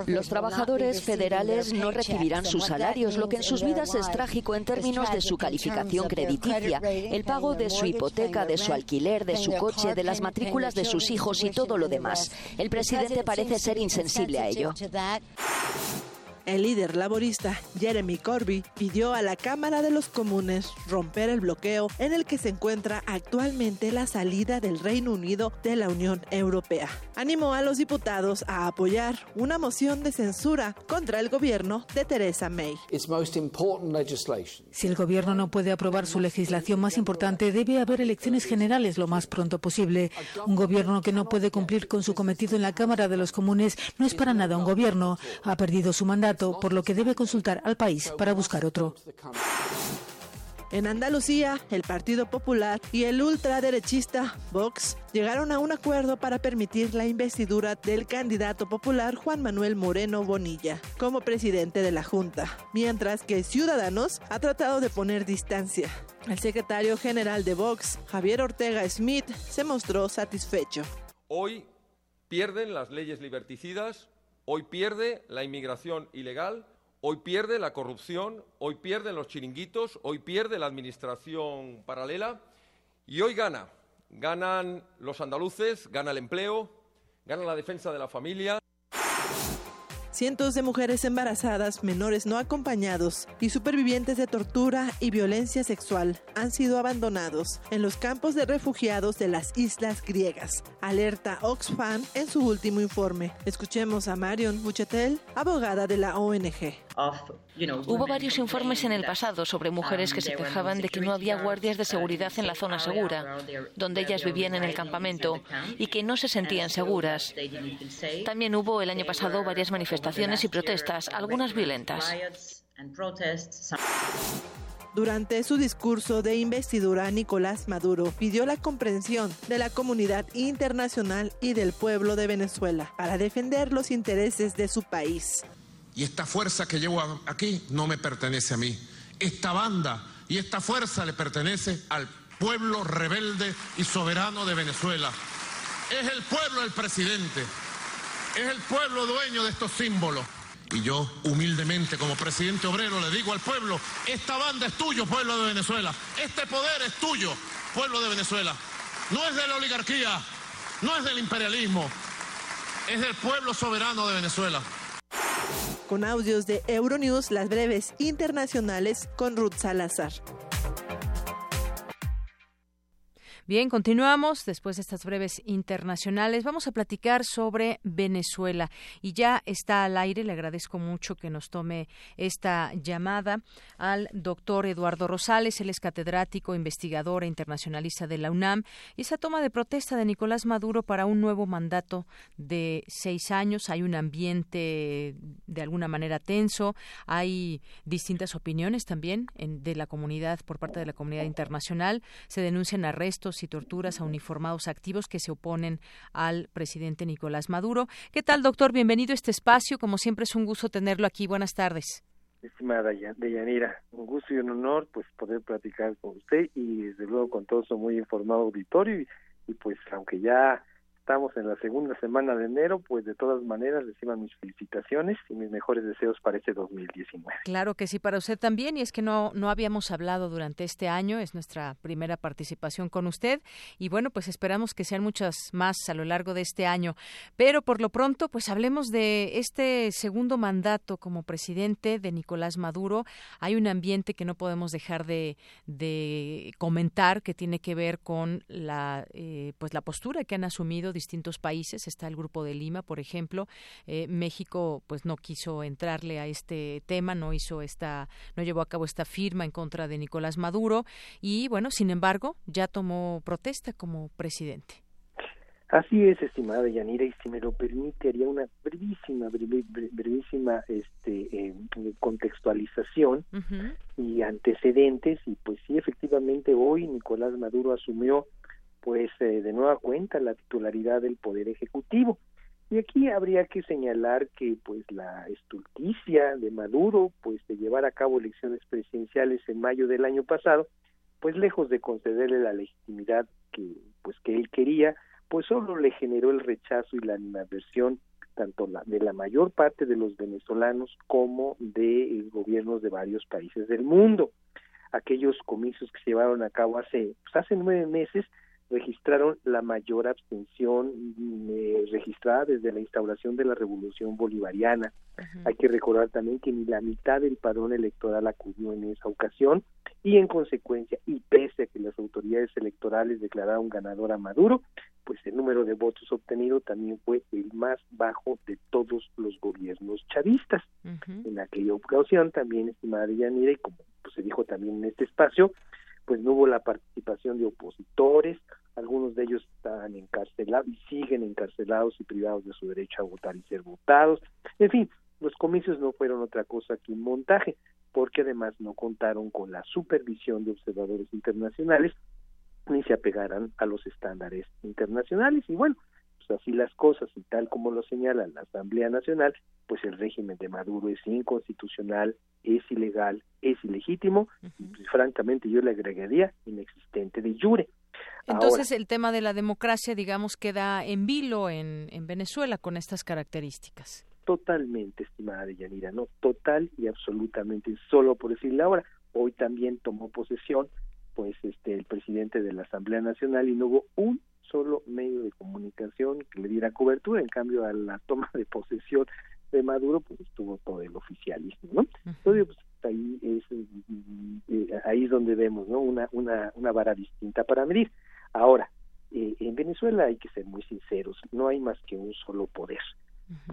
Los trabajadores federales no recibirán sus salarios, lo que en sus vidas es trágico en términos de su calificación crediticia, el pago de su hipoteca, de su alquiler, de su coche, de las matrículas de sus hijos y todo lo demás. El presidente parece ser insensible a ello. El líder laborista Jeremy Corbyn pidió a la Cámara de los Comunes romper el bloqueo en el que se encuentra actualmente la salida del Reino Unido de la Unión Europea. Animó a los diputados a apoyar una moción de censura contra el gobierno de Theresa May. Si el gobierno no puede aprobar su legislación más importante, debe haber elecciones generales lo más pronto posible. Un gobierno que no puede cumplir con su cometido en la Cámara de los Comunes no es para nada un gobierno. Ha perdido su mandato por lo que debe consultar al país para buscar otro. En Andalucía, el Partido Popular y el ultraderechista Vox llegaron a un acuerdo para permitir la investidura del candidato popular Juan Manuel Moreno Bonilla como presidente de la Junta, mientras que Ciudadanos ha tratado de poner distancia. El secretario general de Vox, Javier Ortega Smith, se mostró satisfecho. Hoy pierden las leyes liberticidas Hoy pierde la inmigración ilegal, hoy pierde la corrupción, hoy pierden los chiringuitos, hoy pierde la administración paralela y hoy gana. Ganan los andaluces, gana el empleo, gana la defensa de la familia. Cientos de mujeres embarazadas, menores no acompañados y supervivientes de tortura y violencia sexual han sido abandonados en los campos de refugiados de las islas griegas, alerta Oxfam en su último informe. Escuchemos a Marion Buchetel, abogada de la ONG. Hubo varios informes en el pasado sobre mujeres que se quejaban de que no había guardias de seguridad en la zona segura, donde ellas vivían en el campamento, y que no se sentían seguras. También hubo el año pasado varias manifestaciones y protestas, algunas violentas. Durante su discurso de investidura, Nicolás Maduro pidió la comprensión de la comunidad internacional y del pueblo de Venezuela para defender los intereses de su país. Y esta fuerza que llevo aquí no me pertenece a mí. Esta banda y esta fuerza le pertenece al pueblo rebelde y soberano de Venezuela. Es el pueblo el presidente. Es el pueblo dueño de estos símbolos. Y yo, humildemente, como presidente obrero, le digo al pueblo, esta banda es tuyo, pueblo de Venezuela. Este poder es tuyo, pueblo de Venezuela. No es de la oligarquía, no es del imperialismo, es del pueblo soberano de Venezuela. Con audios de Euronews, las breves internacionales con Ruth Salazar. Bien, continuamos después de estas breves internacionales. Vamos a platicar sobre Venezuela y ya está al aire. Le agradezco mucho que nos tome esta llamada al doctor Eduardo Rosales. Él es catedrático, investigador e internacionalista de la UNAM. Y esa toma de protesta de Nicolás Maduro para un nuevo mandato de seis años. Hay un ambiente de alguna manera tenso. Hay distintas opiniones también de la comunidad por parte de la comunidad internacional. Se denuncian arrestos y torturas a uniformados activos que se oponen al presidente Nicolás Maduro. ¿Qué tal, doctor? Bienvenido a este espacio. Como siempre es un gusto tenerlo aquí. Buenas tardes. Estimada Deyanira, un gusto y un honor pues poder platicar con usted y desde luego con todo su muy informado auditorio y, y pues aunque ya estamos en la segunda semana de enero, pues de todas maneras reciban mis felicitaciones y mis mejores deseos para este 2019. Claro que sí, para usted también, y es que no, no habíamos hablado durante este año, es nuestra primera participación con usted, y bueno, pues esperamos que sean muchas más a lo largo de este año. Pero por lo pronto, pues hablemos de este segundo mandato como presidente de Nicolás Maduro. Hay un ambiente que no podemos dejar de, de comentar que tiene que ver con la, eh, pues la postura que han asumido distintos países. Está el Grupo de Lima, por ejemplo. Eh, México, pues no quiso entrarle a este tema, no hizo esta, no llevó a cabo esta firma en contra de Nicolás Maduro y, bueno, sin embargo, ya tomó protesta como presidente. Así es, estimada Yanira, y si me lo permite, haría una brevísima, brevísima este, eh, contextualización y antecedentes. Y pues sí, efectivamente, hoy Nicolás Maduro asumió pues eh, de nueva cuenta la titularidad del poder ejecutivo. Y aquí habría que señalar que pues la estulticia de Maduro pues de llevar a cabo elecciones presidenciales en mayo del año pasado pues lejos de concederle la legitimidad que pues que él quería pues solo le generó el rechazo y la animadversión tanto la, de la mayor parte de los venezolanos como de eh, gobiernos de varios países del mundo. Aquellos comicios que se llevaron a cabo hace pues, hace nueve meses registraron la mayor abstención eh, registrada desde la instauración de la Revolución Bolivariana. Hay que recordar también que ni la mitad del padrón electoral acudió en esa ocasión y en consecuencia, y pese a que las autoridades electorales declararon ganador a Maduro, pues el número de votos obtenido también fue el más bajo de todos los gobiernos chavistas. En aquella ocasión también, estimada Yanira, y como pues, se dijo también en este espacio, pues no hubo la participación de opositores, algunos de ellos estaban encarcelados y siguen encarcelados y privados de su derecho a votar y ser votados. En fin, los comicios no fueron otra cosa que un montaje, porque además no contaron con la supervisión de observadores internacionales ni se apegaran a los estándares internacionales. Y bueno, pues así las cosas y tal como lo señala la Asamblea Nacional, pues el régimen de Maduro es inconstitucional, es ilegal, es ilegítimo y pues, francamente yo le agregaría inexistente de jure. Entonces el tema de la democracia, digamos, queda en vilo en, en Venezuela con estas características. Totalmente, estimada Yanira, no, total y absolutamente, solo por decirle ahora, hoy también tomó posesión pues este el presidente de la Asamblea Nacional y no hubo un solo medio de comunicación que le diera cobertura, en cambio a la toma de posesión de Maduro pues estuvo todo el oficialismo, ¿no? Entonces pues, ahí es eh, ahí es donde vemos, ¿no? Una una una vara distinta para medir. Ahora, eh, en Venezuela hay que ser muy sinceros, no hay más que un solo poder,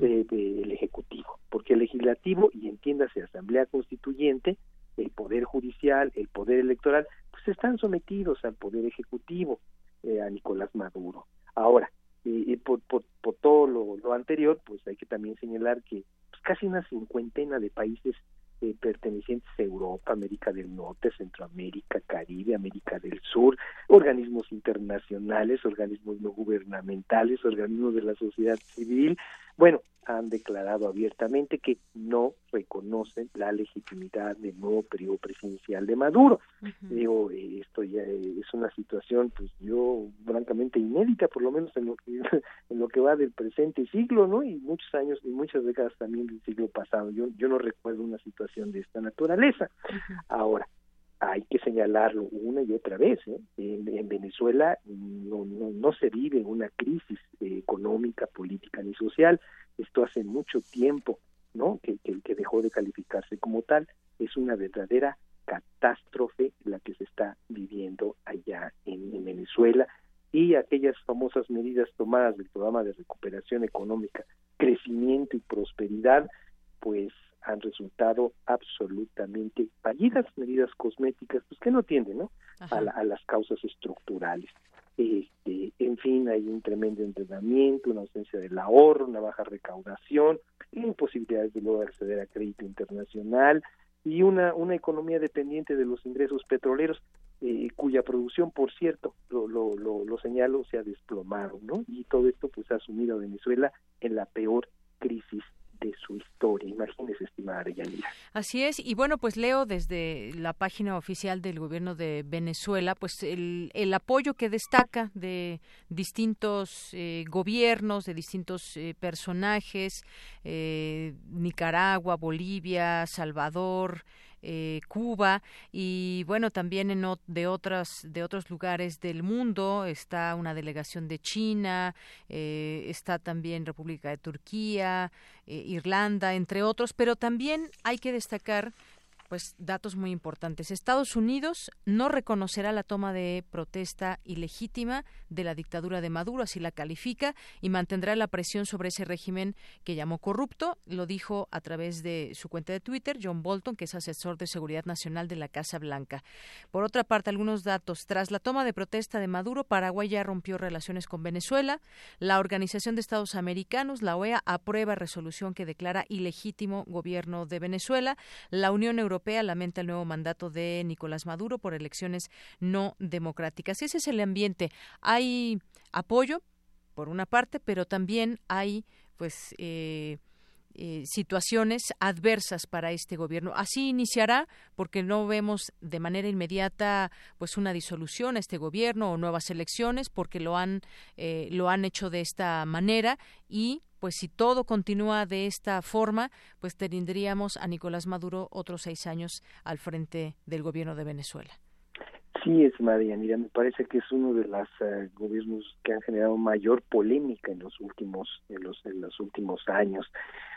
el Ejecutivo, porque el legislativo, y entiéndase Asamblea Constituyente, el Poder Judicial, el Poder Electoral, pues están sometidos al Poder Ejecutivo, eh, a Nicolás Maduro. Ahora, eh, por, por, por, todo lo, anterior, pues hay que también señalar que pues, casi una cincuentena de países eh, pertenecientes a Europa, América del Norte, Centroamérica, Caribe, América del Sur, organismos internacionales, organismos no gubernamentales, organismos de la sociedad civil, bueno, han declarado abiertamente que no reconocen la legitimidad del nuevo periodo presidencial de Maduro. Digo, eh, esto ya es una situación, pues yo, francamente inédita, por lo menos en lo que [laughs] en lo que va del presente siglo, ¿no? Y muchos años y muchas décadas también del siglo pasado. Yo yo no recuerdo una situación de esta naturaleza. Ahora, hay que señalarlo una y otra vez. ¿eh? En, Venezuela no, no, no, se vive una crisis eh, económica, política ni social. Esto hace mucho tiempo ¿no? que, que, dejó de calificarse como tal. Es una verdadera catástrofe la que se está viviendo allá en, en Venezuela y aquellas famosas medidas tomadas del programa de recuperación económica, crecimiento y prosperidad, pues han resultado absolutamente fallidas, medidas cosméticas, pues que no tienden ¿no? A, las causas estructurales. Este, en fin, hay un tremendo entrenamiento, una ausencia del ahorro, una baja recaudación, imposibilidades de luego acceder a crédito internacional y una, una economía dependiente de los ingresos petroleros, eh, cuya producción, por cierto, lo, lo, lo, lo señalo, se ha desplomado, ¿no? Y todo esto pues ha sumido a Venezuela en la peor crisis de su historia. Imagínese, estimada Yanira. Así es, y bueno, pues leo desde la página oficial del gobierno de Venezuela, pues el, el apoyo que destaca de distintos eh, gobiernos, de distintos eh, personajes, eh, Nicaragua, Bolivia, Salvador, eh, Cuba y bueno también en de otras de otros lugares del mundo está una delegación de China eh, está también República de Turquía eh, Irlanda entre otros pero también hay que destacar pues datos muy importantes. Estados Unidos no reconocerá la toma de protesta ilegítima de la dictadura de Maduro, así la califica, y mantendrá la presión sobre ese régimen que llamó corrupto. Lo dijo a través de su cuenta de Twitter John Bolton, que es asesor de seguridad nacional de la Casa Blanca. Por otra parte, algunos datos. Tras la toma de protesta de Maduro, Paraguay ya rompió relaciones con Venezuela. La Organización de Estados Americanos, la OEA, aprueba resolución que declara ilegítimo gobierno de Venezuela. La Unión Europea Europea lamenta el nuevo mandato de Nicolás Maduro por elecciones no democráticas. Ese es el ambiente. Hay apoyo, por una parte, pero también hay, pues, eh, eh, situaciones adversas para este gobierno. Así iniciará porque no vemos de manera inmediata pues una disolución a este gobierno o nuevas elecciones porque lo han eh, lo han hecho de esta manera y pues si todo continúa de esta forma pues tendríamos a Nicolás Maduro otros seis años al frente del gobierno de Venezuela. Sí, es María, mira, me parece que es uno de los eh, gobiernos que han generado mayor polémica en los últimos en los en los últimos años.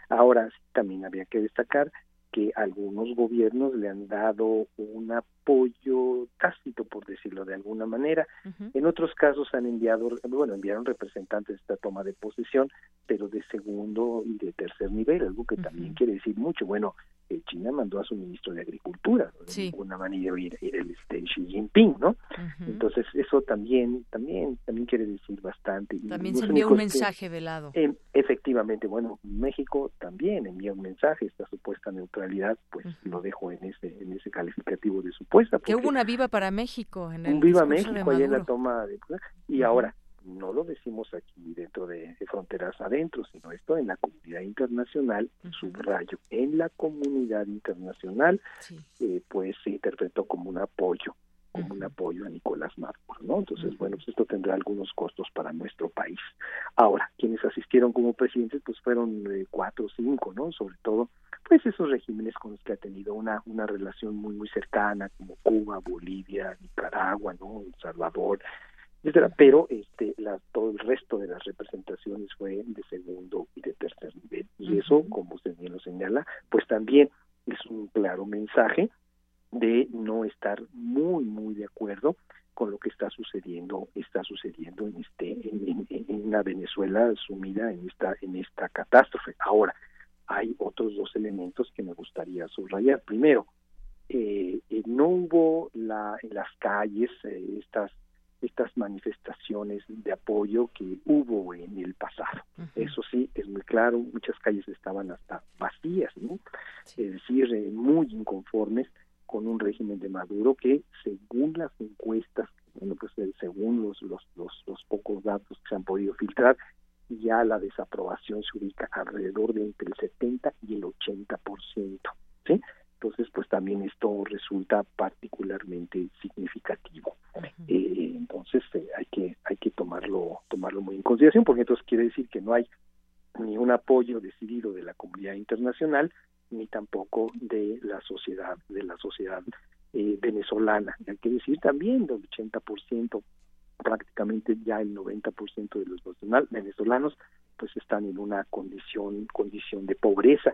Ahora también había que destacar que algunos gobiernos le han dado un apoyo tácito, por decirlo de alguna manera. En otros casos han enviado, bueno, enviaron representantes de esta toma de posesión, pero de segundo y de tercer nivel, algo que también quiere decir mucho. Bueno, eh, China mandó a su ministro de Agricultura, de alguna manera ir, ir el este, Xi Jinping, ¿no? Entonces eso también, también, también quiere decir bastante. También se envió un mensaje velado. Eh, efectivamente, bueno, México también envía un mensaje, esta supuesta neutralidad, pues lo dejo en ese, en ese calificativo de Que hubo una viva para México en el Un viva México ahí en la toma de... Y ahora, no lo decimos aquí dentro de, fronteras adentro, sino esto en la comunidad internacional, subrayo, en la comunidad internacional, eh, pues se interpretó como un apoyo, como un apoyo a Nicolás Maduro, ¿no? Entonces, bueno, pues esto tendrá algunos costos para nuestro país. Ahora, quienes asistieron como presidentes, pues fueron eh, cuatro o cinco, ¿no? Sobre todo, pues esos regímenes con los que ha tenido una, una relación muy, muy cercana, como Cuba, Bolivia, Nicaragua, ¿no? El Salvador, etcétera, pero este la, todo el resto de las representaciones fue de segundo y de tercer nivel y eso como usted bien lo señala pues también es un claro mensaje de no estar muy muy de acuerdo con lo que está sucediendo está sucediendo en este en, en, en una Venezuela sumida en esta en esta catástrofe ahora hay otros dos elementos que me gustaría subrayar. Primero, eh, eh, no hubo la, en las calles eh, estas estas manifestaciones de apoyo que hubo en el pasado. Eso sí, es muy claro, muchas calles estaban hasta vacías, ¿no? Es decir, muy inconformes con un régimen de Maduro que, según las encuestas, bueno, pues según los, los, los, los pocos datos que se han podido filtrar, ya la desaprobación se ubica alrededor de entre el 70 y el 80%, ¿sí? Entonces, pues también esto resulta particularmente significativo. Eh, entonces, eh, hay que hay que tomarlo tomarlo muy en consideración, porque entonces quiere decir que no hay ni un apoyo decidido de la comunidad internacional ni tampoco de la sociedad de la sociedad eh, venezolana. hay que decir también del 80% prácticamente ya el 90% de los venezolanos pues están en una condición condición de pobreza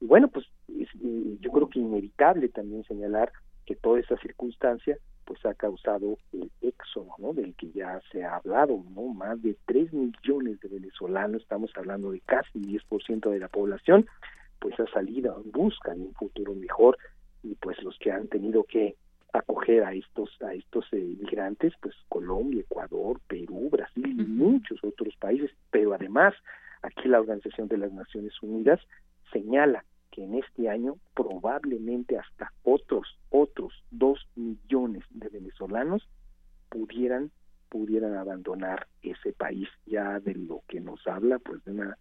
y bueno pues eh, yo creo que inevitable también señalar que toda esa circunstancia pues ha causado el éxodo ¿no? del que ya se ha hablado no más de 3 millones de venezolanos estamos hablando de casi 10% de la población pues ha salido en busca de un futuro mejor y pues los que han tenido que acoger a estos a estos eh, migrantes pues Colombia Ecuador Perú Brasil y muchos otros países. Pero además aquí la Organización de las Naciones Unidas señala que en este año probablemente hasta otros otros dos millones de venezolanos pudieran pudieran abandonar ese país. Ya de lo que nos habla pues de una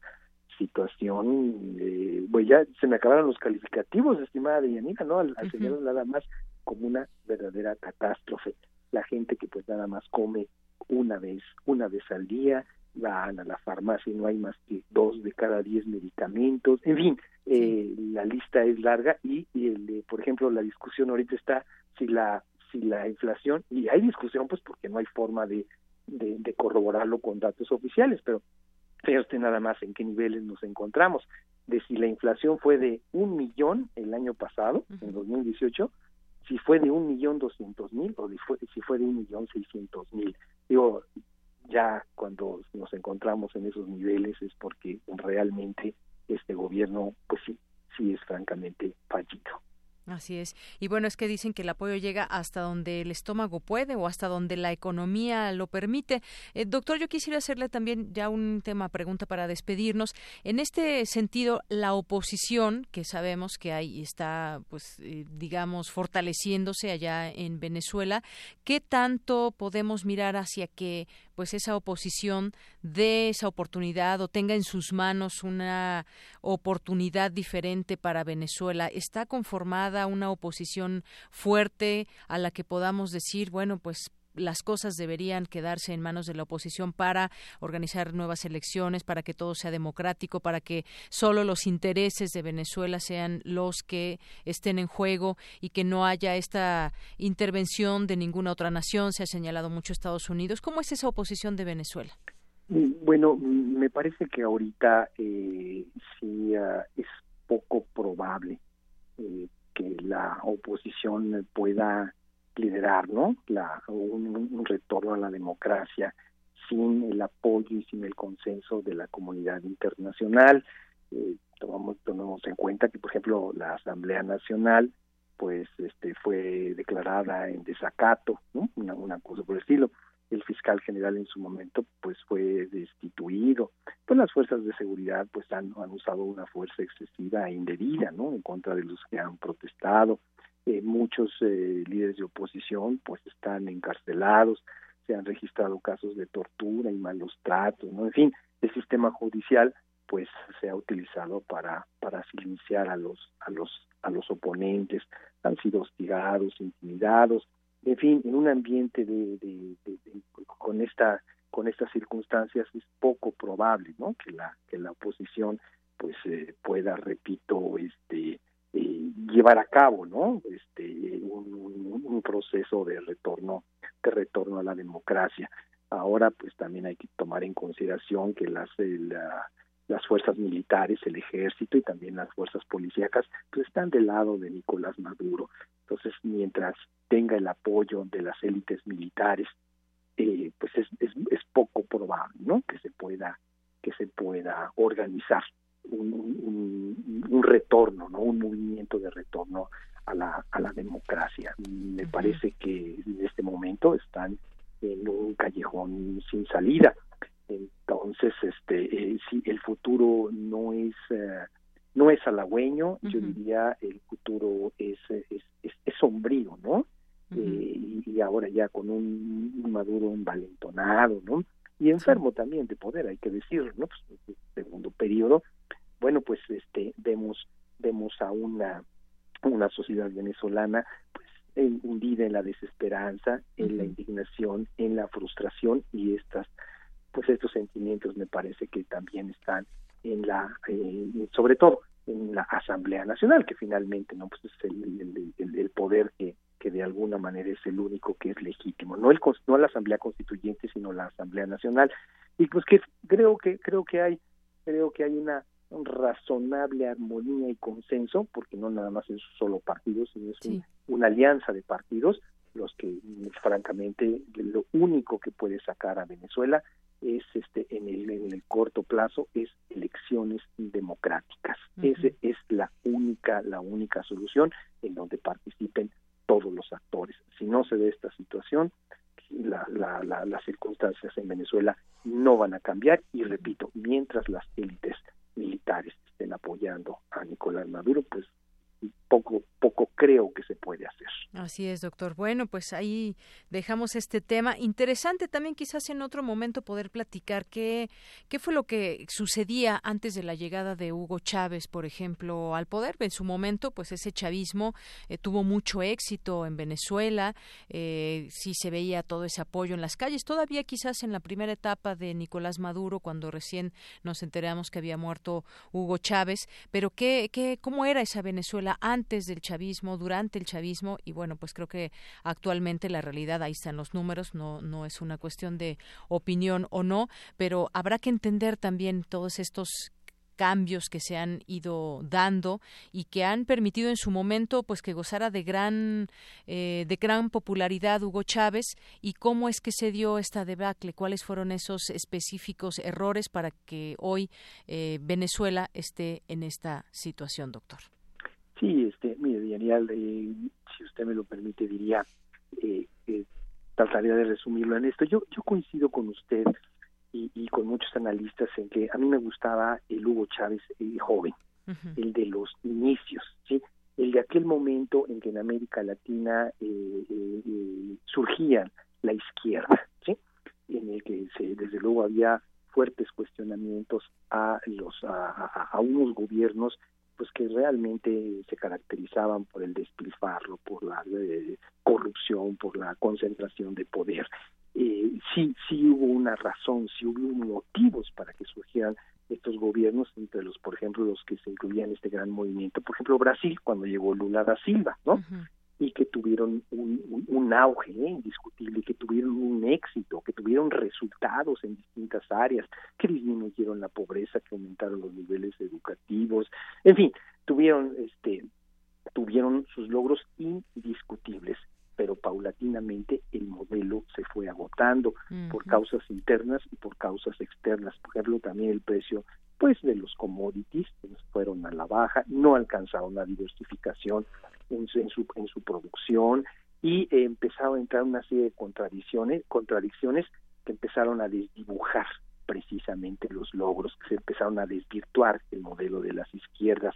situación eh, pues ya se me acabaron los calificativos estimada de Yanina no al, señalar nada más como una verdadera catástrofe. La gente que pues nada más come una vez una vez al día van a la farmacia y no hay más que dos de cada diez medicamentos, en fin, eh, la lista es larga y, el, por ejemplo, la discusión ahorita está si la si la inflación, y hay discusión pues porque no hay forma de, de, corroborarlo con datos oficiales, pero usted nada más en qué niveles nos encontramos, de si la inflación fue de un millón el año pasado, en 2018, si fue de un millón doscientos mil o si fue de un millón seiscientos mil. Digo, ya cuando nos encontramos en esos niveles es porque realmente este gobierno pues sí sí es francamente fallido. Así es. Y bueno, es que dicen que el apoyo llega hasta donde el estómago puede o hasta donde la economía lo permite. Eh, doctor, yo quisiera hacerle también ya un tema, pregunta para despedirnos. En este sentido, la oposición, que sabemos que ahí está, pues, eh, digamos, fortaleciéndose allá en Venezuela, ¿qué tanto podemos mirar hacia que pues esa oposición dé esa oportunidad o tenga en sus manos una oportunidad diferente para Venezuela. ¿Está conformada una oposición fuerte a la que podamos decir, bueno, pues las cosas deberían quedarse en manos de la oposición para organizar nuevas elecciones, para que todo sea democrático, para que solo los intereses de Venezuela sean los que estén en juego y que no haya esta intervención de ninguna otra nación. Se ha señalado mucho Estados Unidos. ¿Cómo es esa oposición de Venezuela? Bueno, me parece que ahorita eh, sí ah, es poco probable eh, que la oposición pueda liderar ¿no? La, un, retorno a la democracia sin el apoyo y sin el consenso de la comunidad internacional. Eh, tomamos, tomamos en cuenta que, por ejemplo, la Asamblea Nacional pues este fue declarada en desacato, ¿no? una, una cosa por el estilo. El fiscal general en su momento pues fue destituido. Pues las fuerzas de seguridad pues han, han usado una fuerza excesiva e indebida, ¿no? En contra de los que han protestado eh, muchos eh, líderes de oposición pues están encarcelados, se han registrado casos de tortura y malos tratos, ¿no? En fin, el sistema judicial pues se ha utilizado para para silenciar a los a los a los oponentes, han sido hostigados, intimidados, en fin, en un ambiente de, de, con esta con estas circunstancias es poco probable, ¿no? Que la que la oposición pues eh, pueda, repito, este eh, llevar a cabo no este un, proceso de retorno de retorno a la democracia. Ahora pues también hay que tomar en consideración que las las fuerzas militares el ejército y también las fuerzas policíacas pues están del lado de Nicolás Maduro. Entonces mientras tenga el apoyo de las élites militares eh, pues es, es, es poco probable no que se pueda que se pueda organizar un, un, retorno, ¿no? un movimiento de retorno a la, a la democracia. Me parece que en este momento están en un callejón sin salida. Entonces, este, eh, si el futuro no es eh, no es halagüeño, yo diría el futuro es, es, es, sombrío, ¿no? Eh, y, ahora ya con un, Maduro envalentonado, ¿no? Y enfermo también de poder, hay que decirlo, ¿no? Pues, segundo periodo, bueno, pues este vemos vemos a una una sociedad venezolana pues hundida en la desesperanza, en la indignación, en la frustración y estas pues estos sentimientos me parece que también están en la eh, sobre todo en la Asamblea Nacional que finalmente no pues es el, el, poder que, que de alguna manera es el único que es legítimo no el no la Asamblea Constituyente sino la Asamblea Nacional. Y pues que creo que creo que hay creo que hay una razonable armonía y consenso, porque no nada más es solo partidos, sino es una alianza de partidos, los que francamente lo único que puede sacar a Venezuela es este en el, en el corto plazo es elecciones democráticas. Esa es la única la única solución en donde participen todos los actores. Si no se ve esta situación, la, la, las circunstancias en Venezuela no van a cambiar y repito, mientras las élites militares estén apoyando a Nicolás Maduro, pues poco poco creo que se puede hacer. Así es, doctor. Bueno, pues ahí dejamos este tema. Interesante también quizás en otro momento poder platicar qué, qué fue lo que sucedía antes de la llegada de Hugo Chávez, por ejemplo, al poder. En su momento, pues ese chavismo eh, tuvo mucho éxito en Venezuela, eh, sí se veía todo ese apoyo en las calles. Todavía quizás en la primera etapa de Nicolás Maduro, cuando recién nos enteramos que había muerto Hugo Chávez, pero qué, qué, cómo era esa Venezuela antes del chavismo, durante el chavismo y bueno, pues creo que actualmente la realidad ahí están los números, no no es una cuestión de opinión o no, pero habrá que entender también todos estos cambios que se han ido dando y que han permitido en su momento pues que gozara de gran eh, de gran popularidad Hugo Chávez y cómo es que se dio esta debacle cuáles fueron esos específicos errores para que hoy eh, Venezuela esté en esta situación doctor Sí, este, mire, Daniel, eh, si usted me lo permite, diría, eh, eh, trataría de resumirlo en esto. Yo, yo coincido con usted y, y, con muchos analistas en que a mí me gustaba el Hugo Chávez el joven, el de los inicios, ¿sí? el de aquel momento en que en América Latina eh, eh, surgía la izquierda, ¿sí? en el que se, desde luego había fuertes cuestionamientos a los a, a unos gobiernos pues que realmente se caracterizaban por el despilfarro, por la eh, corrupción, por la concentración de poder. Eh, sí, sí hubo una razón, sí hubo motivos para que surgieran estos gobiernos, entre los, por ejemplo, los que se incluían este gran movimiento. Por ejemplo, Brasil, cuando llegó Lula da Silva, ¿no? Y que tuvieron un, un, auge ¿eh? indiscutible, que tuvieron un éxito, que tuvieron resultados en distintas áreas, que disminuyeron la pobreza, que aumentaron los niveles educativos, en fin, tuvieron este tuvieron sus logros indiscutibles, pero paulatinamente el modelo se fue agotando por causas internas y por causas externas. Por ejemplo, también el precio pues de los commodities fueron a la baja, no alcanzaron la diversificación en su, en su, producción y eh, empezaron a entrar una serie de contradicciones, contradicciones que empezaron a desdibujar precisamente los logros, que se empezaron a desvirtuar el modelo de las izquierdas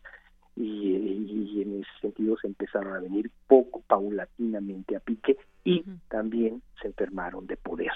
y, y, en ese sentido se empezaron a venir poco paulatinamente a pique y también se enfermaron de poder.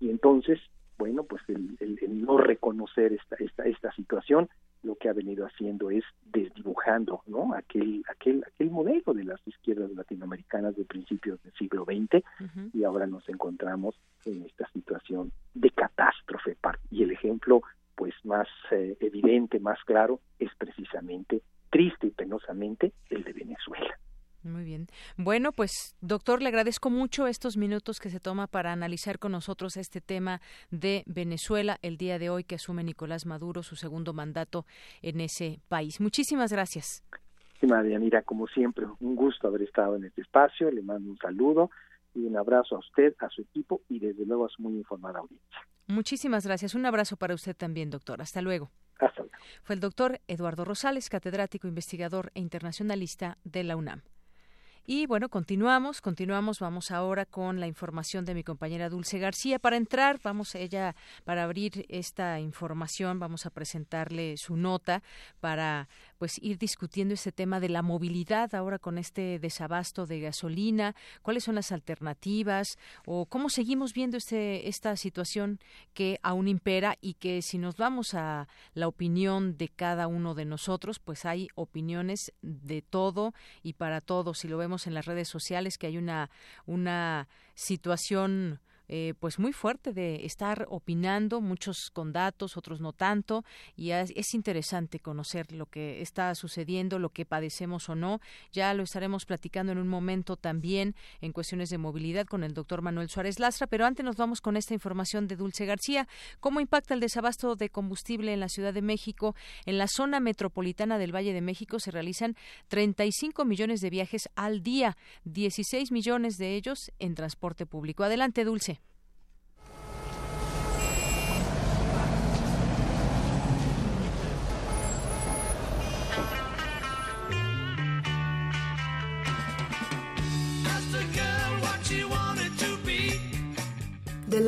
Y entonces, bueno, pues el, el no reconocer esta, esta, esta situación lo que ha venido haciendo es desdibujando ¿no? aquel, aquel, aquel modelo de las izquierdas latinoamericanas de principios del siglo XX y ahora nos encontramos en esta situación de catástrofe. Y el ejemplo pues más eh, evidente, más claro, es precisamente, triste y penosamente, el de Venezuela. Muy bien. Bueno, pues doctor, le agradezco mucho estos minutos que se toma para analizar con nosotros este tema de Venezuela el día de hoy que asume Nicolás Maduro su segundo mandato en ese país. Muchísimas gracias. Sí, María Mira, como siempre, un gusto haber estado en este espacio. Le mando un saludo y un abrazo a usted, a su equipo y desde luego a su muy informada audiencia. Muchísimas gracias. Un abrazo para usted también, doctor. Hasta luego. Hasta luego. Fue el doctor Eduardo Rosales, catedrático, investigador e internacionalista de la UNAM. Y bueno, continuamos, continuamos, vamos ahora con la información de mi compañera Dulce García. Para entrar, vamos ella, para abrir esta información, vamos a presentarle su nota para pues ir discutiendo este tema de la movilidad ahora con este desabasto de gasolina, cuáles son las alternativas o cómo seguimos viendo este, esta situación que aún impera y que si nos vamos a la opinión de cada uno de nosotros, pues hay opiniones de todo y para todos. Si lo vemos en las redes sociales que hay una, una situación eh, pues muy fuerte de estar opinando, muchos con datos, otros no tanto, y es, interesante conocer lo que está sucediendo, lo que padecemos o no. Ya lo estaremos platicando en un momento también en cuestiones de movilidad con el doctor Manuel Suárez Lastra, pero antes nos vamos con esta información de Dulce García. ¿Cómo impacta el desabasto de combustible en la Ciudad de México? En la zona metropolitana del Valle de México se realizan 35 millones de viajes al día, 16 millones de ellos en transporte público. Adelante, Dulce.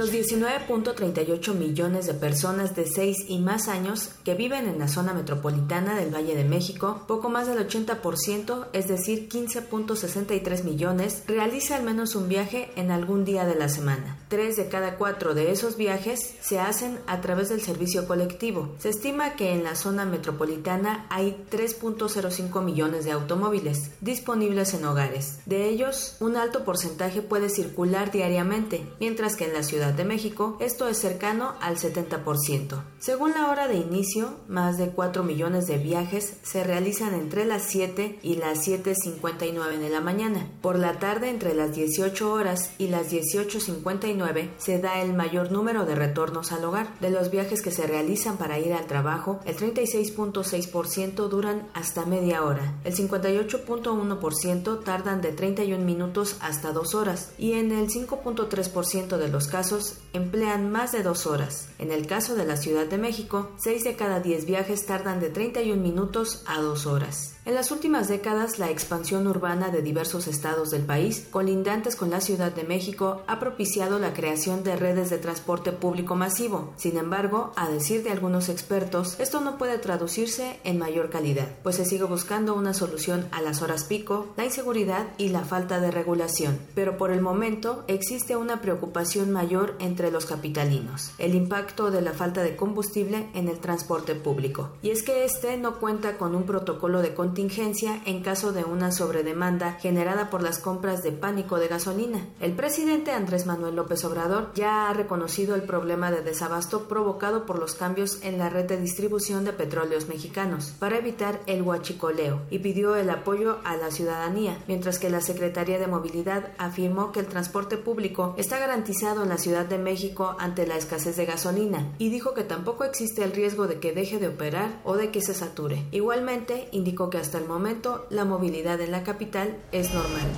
Los 19.38 millones de personas de 6 y más años que viven en la zona metropolitana del Valle de México, poco más del 80%, es decir, 15.63 millones, realiza al menos un viaje en algún día de la semana. Tres de cada cuatro de esos viajes se hacen a través del servicio colectivo. Se estima que en la zona metropolitana hay 3.05 millones de automóviles disponibles en hogares. De ellos, un alto porcentaje puede circular diariamente, mientras que en la ciudad de México, esto es cercano al 70%. Según la hora de inicio, más de 4 millones de viajes se realizan entre las 7 y las 7.59 de la mañana. Por la tarde, entre las 18 horas y las 18.59, se da el mayor número de retornos al hogar. De los viajes que se realizan para ir al trabajo, el 36.6% duran hasta media hora, el 58.1% tardan de 31 minutos hasta 2 horas y en el 5.3% de los casos emplean más de dos horas. En el caso de la Ciudad de México, 6 de cada 10 viajes tardan de 31 minutos a 2 horas. En las últimas décadas, la expansión urbana de diversos estados del país, colindantes con la Ciudad de México, ha propiciado la creación de redes de transporte público masivo. Sin embargo, a decir de algunos expertos, esto no puede traducirse en mayor calidad, pues se sigue buscando una solución a las horas pico, la inseguridad y la falta de regulación. Pero por el momento existe una preocupación mayor entre los capitalinos, el impacto de la falta de combustible en el transporte público. Y es que este no cuenta con un protocolo de contingencia en caso de una sobredemanda generada por las compras de pánico de gasolina. El presidente Andrés Manuel López Obrador ya ha reconocido el problema de desabasto provocado por los cambios en la red de distribución de petróleos mexicanos para evitar el huachicoleo y pidió el apoyo a la ciudadanía, mientras que la Secretaría de Movilidad afirmó que el transporte público está garantizado en la Ciudad de México ante la escasez de gasolina y dijo que tampoco existe el riesgo de que deje de operar o de que se sature. Igualmente, indicó que hasta el momento la movilidad en la capital es normal.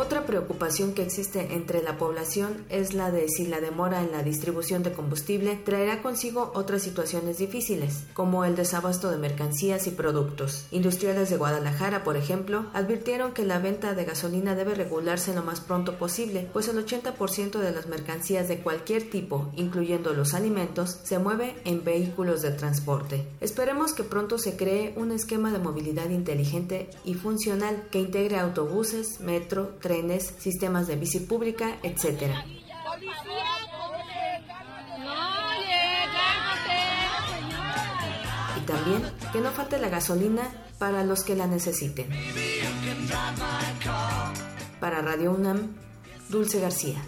Otra preocupación que existe entre la población es la de si la demora en la distribución de combustible traerá consigo otras situaciones difíciles, como el desabasto de mercancías y productos. Industriales de Guadalajara, por ejemplo, advirtieron que la venta de gasolina debe regularse lo más pronto posible, pues el 80% de las mercancías de cualquier tipo, incluyendo los alimentos, se mueve en vehículos de transporte. Esperemos que pronto se cree un esquema de movilidad inteligente y funcional que integre autobuses, metro, trenes, sistemas de bici pública, etc. Y también que no falte la gasolina para los que la necesiten. Para Radio UNAM, Dulce García.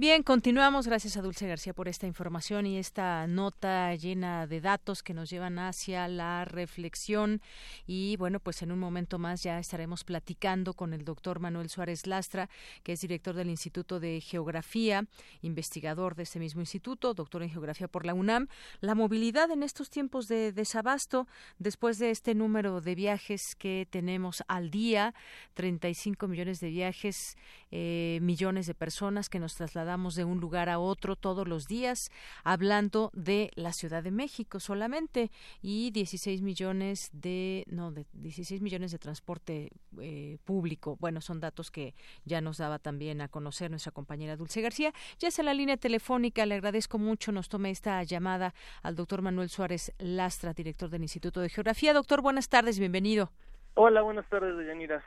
Bien, continuamos. Gracias a Dulce García por esta información y esta nota llena de datos que nos llevan hacia la reflexión. Y bueno, pues en un momento más ya estaremos platicando con el doctor Manuel Suárez Lastra, que es director del Instituto de Geografía, investigador de este mismo instituto, doctor en Geografía por la UNAM. La movilidad en estos tiempos de desabasto, después de este número de viajes que tenemos al día, 35 millones de viajes, eh, millones de personas que nos trasladan damos de un lugar a otro todos los días, hablando de la Ciudad de México solamente y 16 millones de no de 16 millones de transporte eh, público. Bueno, son datos que ya nos daba también a conocer nuestra compañera Dulce García. Ya es la línea telefónica, le agradezco mucho nos tome esta llamada al doctor Manuel Suárez Lastra, director del Instituto de Geografía. Doctor, buenas tardes, bienvenido. Hola, buenas tardes, Yanira.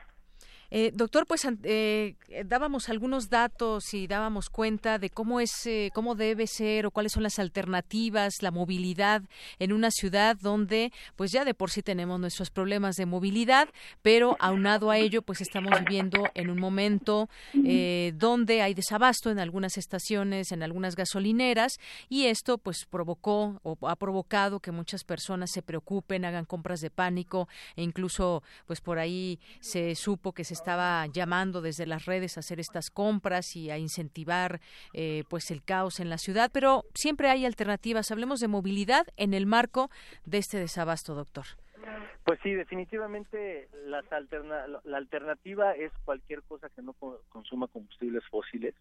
Eh, doctor, pues eh, dábamos algunos datos y dábamos cuenta de cómo es, eh, cómo debe ser o cuáles son las alternativas, la movilidad en una ciudad donde, pues ya de por sí tenemos nuestros problemas de movilidad, pero aunado a ello, pues estamos viviendo en un momento donde hay desabasto en algunas estaciones, en algunas gasolineras y esto, pues provocó o ha provocado que muchas personas se preocupen, hagan compras de pánico e incluso, pues por ahí se supo que se estaba llamando desde las redes a hacer estas compras y a incentivar eh, pues el caos en la ciudad, pero siempre hay alternativas. Hablemos de movilidad en el marco de este desabasto, doctor. Pues sí, definitivamente las la alternativa es cualquier cosa que no consuma combustibles fósiles.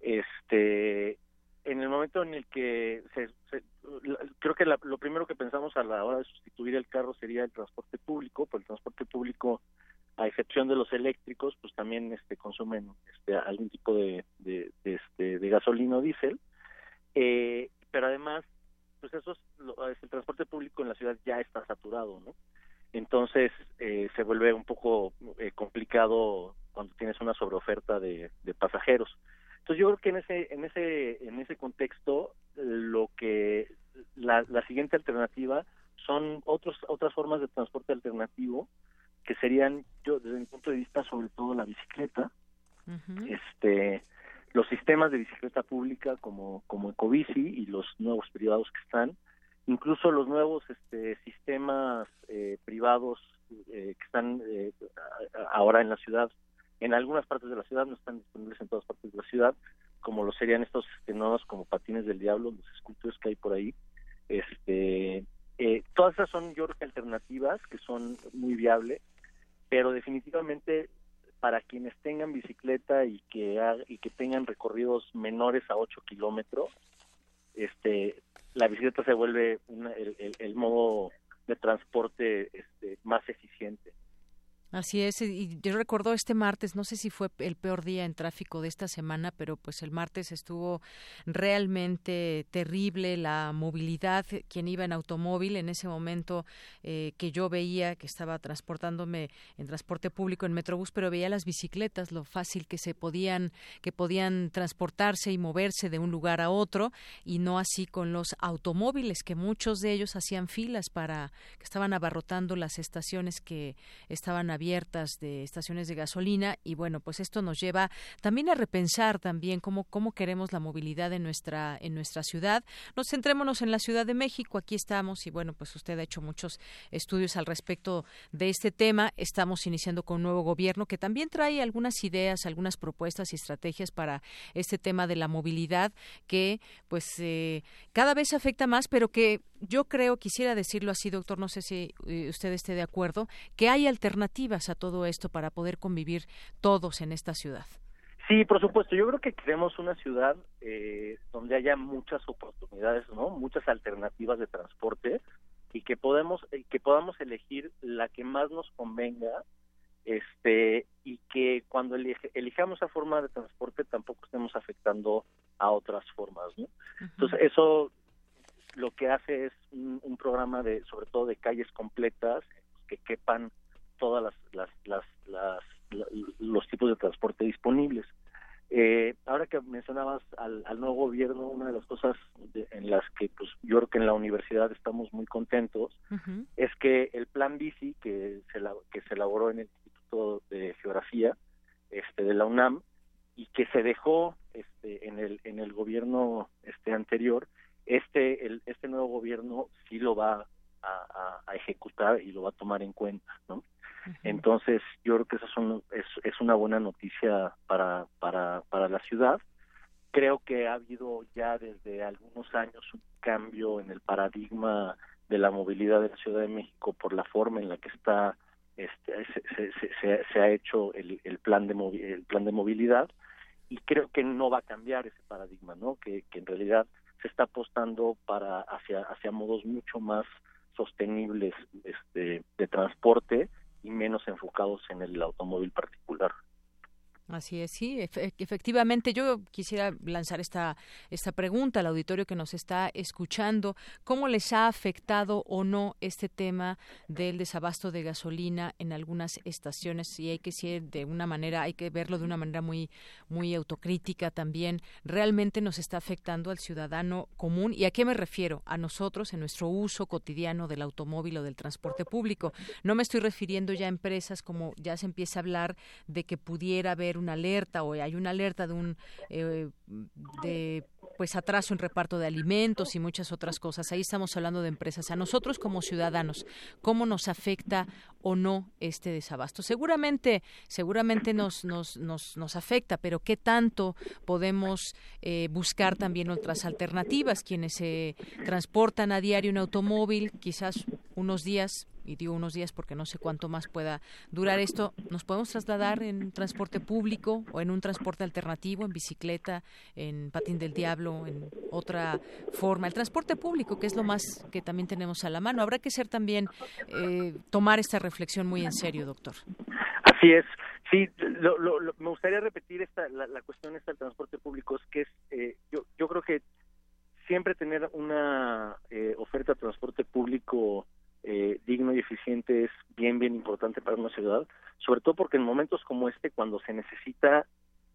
Este, en el momento en el que se, creo que lo primero que pensamos a la hora de sustituir el carro sería el transporte público, pues el transporte público a excepción de los eléctricos, pues también este, consumen este, algún tipo de, de, este, de gasolina o diésel. Eh, pero además, pues eso es, el transporte público en la ciudad ya está saturado, ¿no? Entonces eh, se vuelve un poco eh, complicado cuando tienes una sobreoferta de, de pasajeros. Entonces yo creo que en ese en ese en ese contexto lo que la, la siguiente alternativa son otros otras formas de transporte alternativo que serían, yo desde mi punto de vista, sobre todo la bicicleta, este los sistemas de bicicleta pública como, como Ecobici y los nuevos privados que están, incluso los nuevos este, sistemas eh, privados eh, que están eh, ahora en la ciudad, en algunas partes de la ciudad, no están disponibles en todas partes de la ciudad, como lo serían estos este, nuevos como patines del diablo, los escultores que hay por ahí, este todas esas son yo creo que alternativas que son muy viables pero definitivamente para quienes tengan bicicleta y que y que tengan recorridos menores a 8 kilómetros, este, la bicicleta se vuelve el, el, modo de transporte este, más eficiente. Así es, y yo recuerdo este martes, no sé si fue el peor día en tráfico de esta semana, pero pues el martes estuvo realmente terrible la movilidad, quien iba en automóvil en ese momento eh, que yo veía que estaba transportándome en transporte público en Metrobús, pero veía las bicicletas, lo fácil que se podían, que podían transportarse y moverse de un lugar a otro, y no así con los automóviles, que muchos de ellos hacían filas para, que estaban abarrotando las estaciones que estaban abiertas de estaciones de gasolina y bueno, pues esto nos lleva también a repensar también cómo, cómo queremos la movilidad en nuestra, en nuestra ciudad. Nos centrémonos en la Ciudad de México, aquí estamos y bueno, pues usted ha hecho muchos estudios al respecto de este tema. Estamos iniciando con un nuevo gobierno que también trae algunas ideas, algunas propuestas y estrategias para este tema de la movilidad que pues eh, cada vez afecta más, pero que yo creo, quisiera decirlo así, doctor, no sé si eh, usted esté de acuerdo, que hay alternativas a todo esto para poder convivir todos en esta ciudad. Sí, por supuesto. Yo creo que queremos una ciudad eh, donde haya muchas oportunidades, ¿no? Muchas alternativas de transporte y que podemos eh, que podamos elegir la que más nos convenga, este y que cuando elijamos esa forma de transporte tampoco estemos afectando a otras formas, ¿no? Entonces eso lo que hace es un, programa de sobre todo de calles completas que quepan todas las, las, las, los tipos de transporte disponibles. Eh, ahora que mencionabas al, nuevo gobierno, una de las cosas en las que pues yo creo que en la universidad estamos muy contentos es que el plan bici que se que se elaboró en el Instituto de Geografía este de la UNAM y que se dejó este, en el en el gobierno este anterior este el, este nuevo gobierno sí lo va a, a, ejecutar y lo va a tomar en cuenta no entonces yo creo que eso es, es una buena noticia para para para la ciudad. Creo que ha habido ya desde algunos años un cambio en el paradigma de la movilidad de la Ciudad de México por la forma en la que está este, se, se, se, ha hecho el, el plan de el plan de movilidad. Y creo que no va a cambiar ese paradigma, ¿no? Que, que en realidad se está apostando para hacia hacia modos mucho más sostenibles este, de transporte y menos enfocados en el automóvil particular. Así es, sí, efectivamente. Yo quisiera lanzar esta, esta pregunta al auditorio que nos está escuchando. ¿Cómo les ha afectado o no este tema del desabasto de gasolina en algunas estaciones? Y hay que ser de una manera, hay que verlo de una manera muy, muy autocrítica también. ¿Realmente nos está afectando al ciudadano común? ¿Y a qué me refiero? A nosotros en nuestro uso cotidiano del automóvil o del transporte público. No me estoy refiriendo ya a empresas como ya se empieza a hablar de que pudiera haber una alerta o hay una alerta de un eh, de pues atraso en reparto de alimentos y muchas otras cosas. Ahí estamos hablando de empresas. A nosotros como ciudadanos, ¿cómo nos afecta o no este desabasto? Seguramente, seguramente nos, nos, nos, nos afecta, pero ¿qué tanto podemos eh, buscar también otras alternativas? Quienes se transportan a diario en automóvil, quizás unos días y digo unos días porque no sé cuánto más pueda durar esto, nos podemos trasladar en transporte público o en un transporte alternativo, en bicicleta, en patín del diablo, en otra forma. El transporte público, que es lo más que también tenemos a la mano. Habrá que ser también, eh, tomar esta reflexión muy en serio, doctor. Así es. Sí, me gustaría repetir esta, la, cuestión esta del transporte público, es que es, eh, yo, yo creo que siempre tener una eh, oferta de transporte público eh, digno y eficiente es bien, bien importante para una ciudad, sobre todo porque en momentos como este, cuando se necesita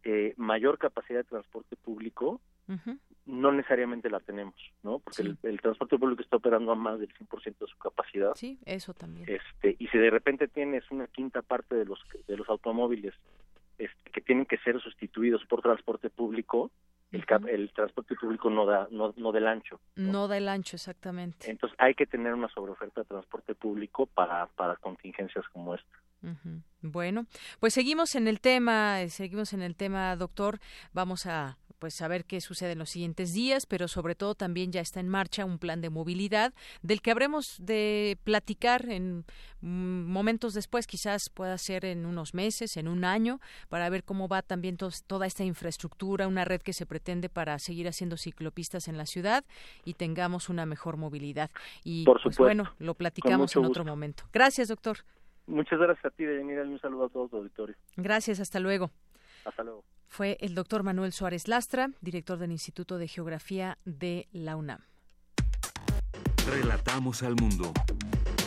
eh, mayor capacidad de transporte público, no necesariamente la tenemos, ¿no? Porque el, transporte público está operando a más del 100% de su capacidad. Sí, eso también. Este, y si de repente tienes una quinta parte de los de los automóviles este, que tienen que ser sustituidos por transporte público, el, transporte público no da no, no del ancho. ¿no? da el ancho, exactamente. Entonces hay que tener una sobreoferta de transporte público para, para contingencias como esta. Bueno, pues seguimos en el tema, seguimos en el tema, doctor. Vamos a pues a ver qué sucede en los siguientes días, pero sobre todo también ya está en marcha un plan de movilidad del que habremos de platicar en momentos después, quizás pueda ser en unos meses, en un año, para ver cómo va también toda esta infraestructura, una red que se pretende para seguir haciendo ciclopistas en la ciudad y tengamos una mejor movilidad. Y pues, bueno, lo platicamos en otro momento. Gracias, doctor. Muchas gracias a ti, Deyanira, un saludo a todo tu auditorio. Gracias, hasta luego. Hasta luego. Fue el doctor Manuel Suárez Lastra, director del Instituto de Geografía de la UNAM. Relatamos al mundo.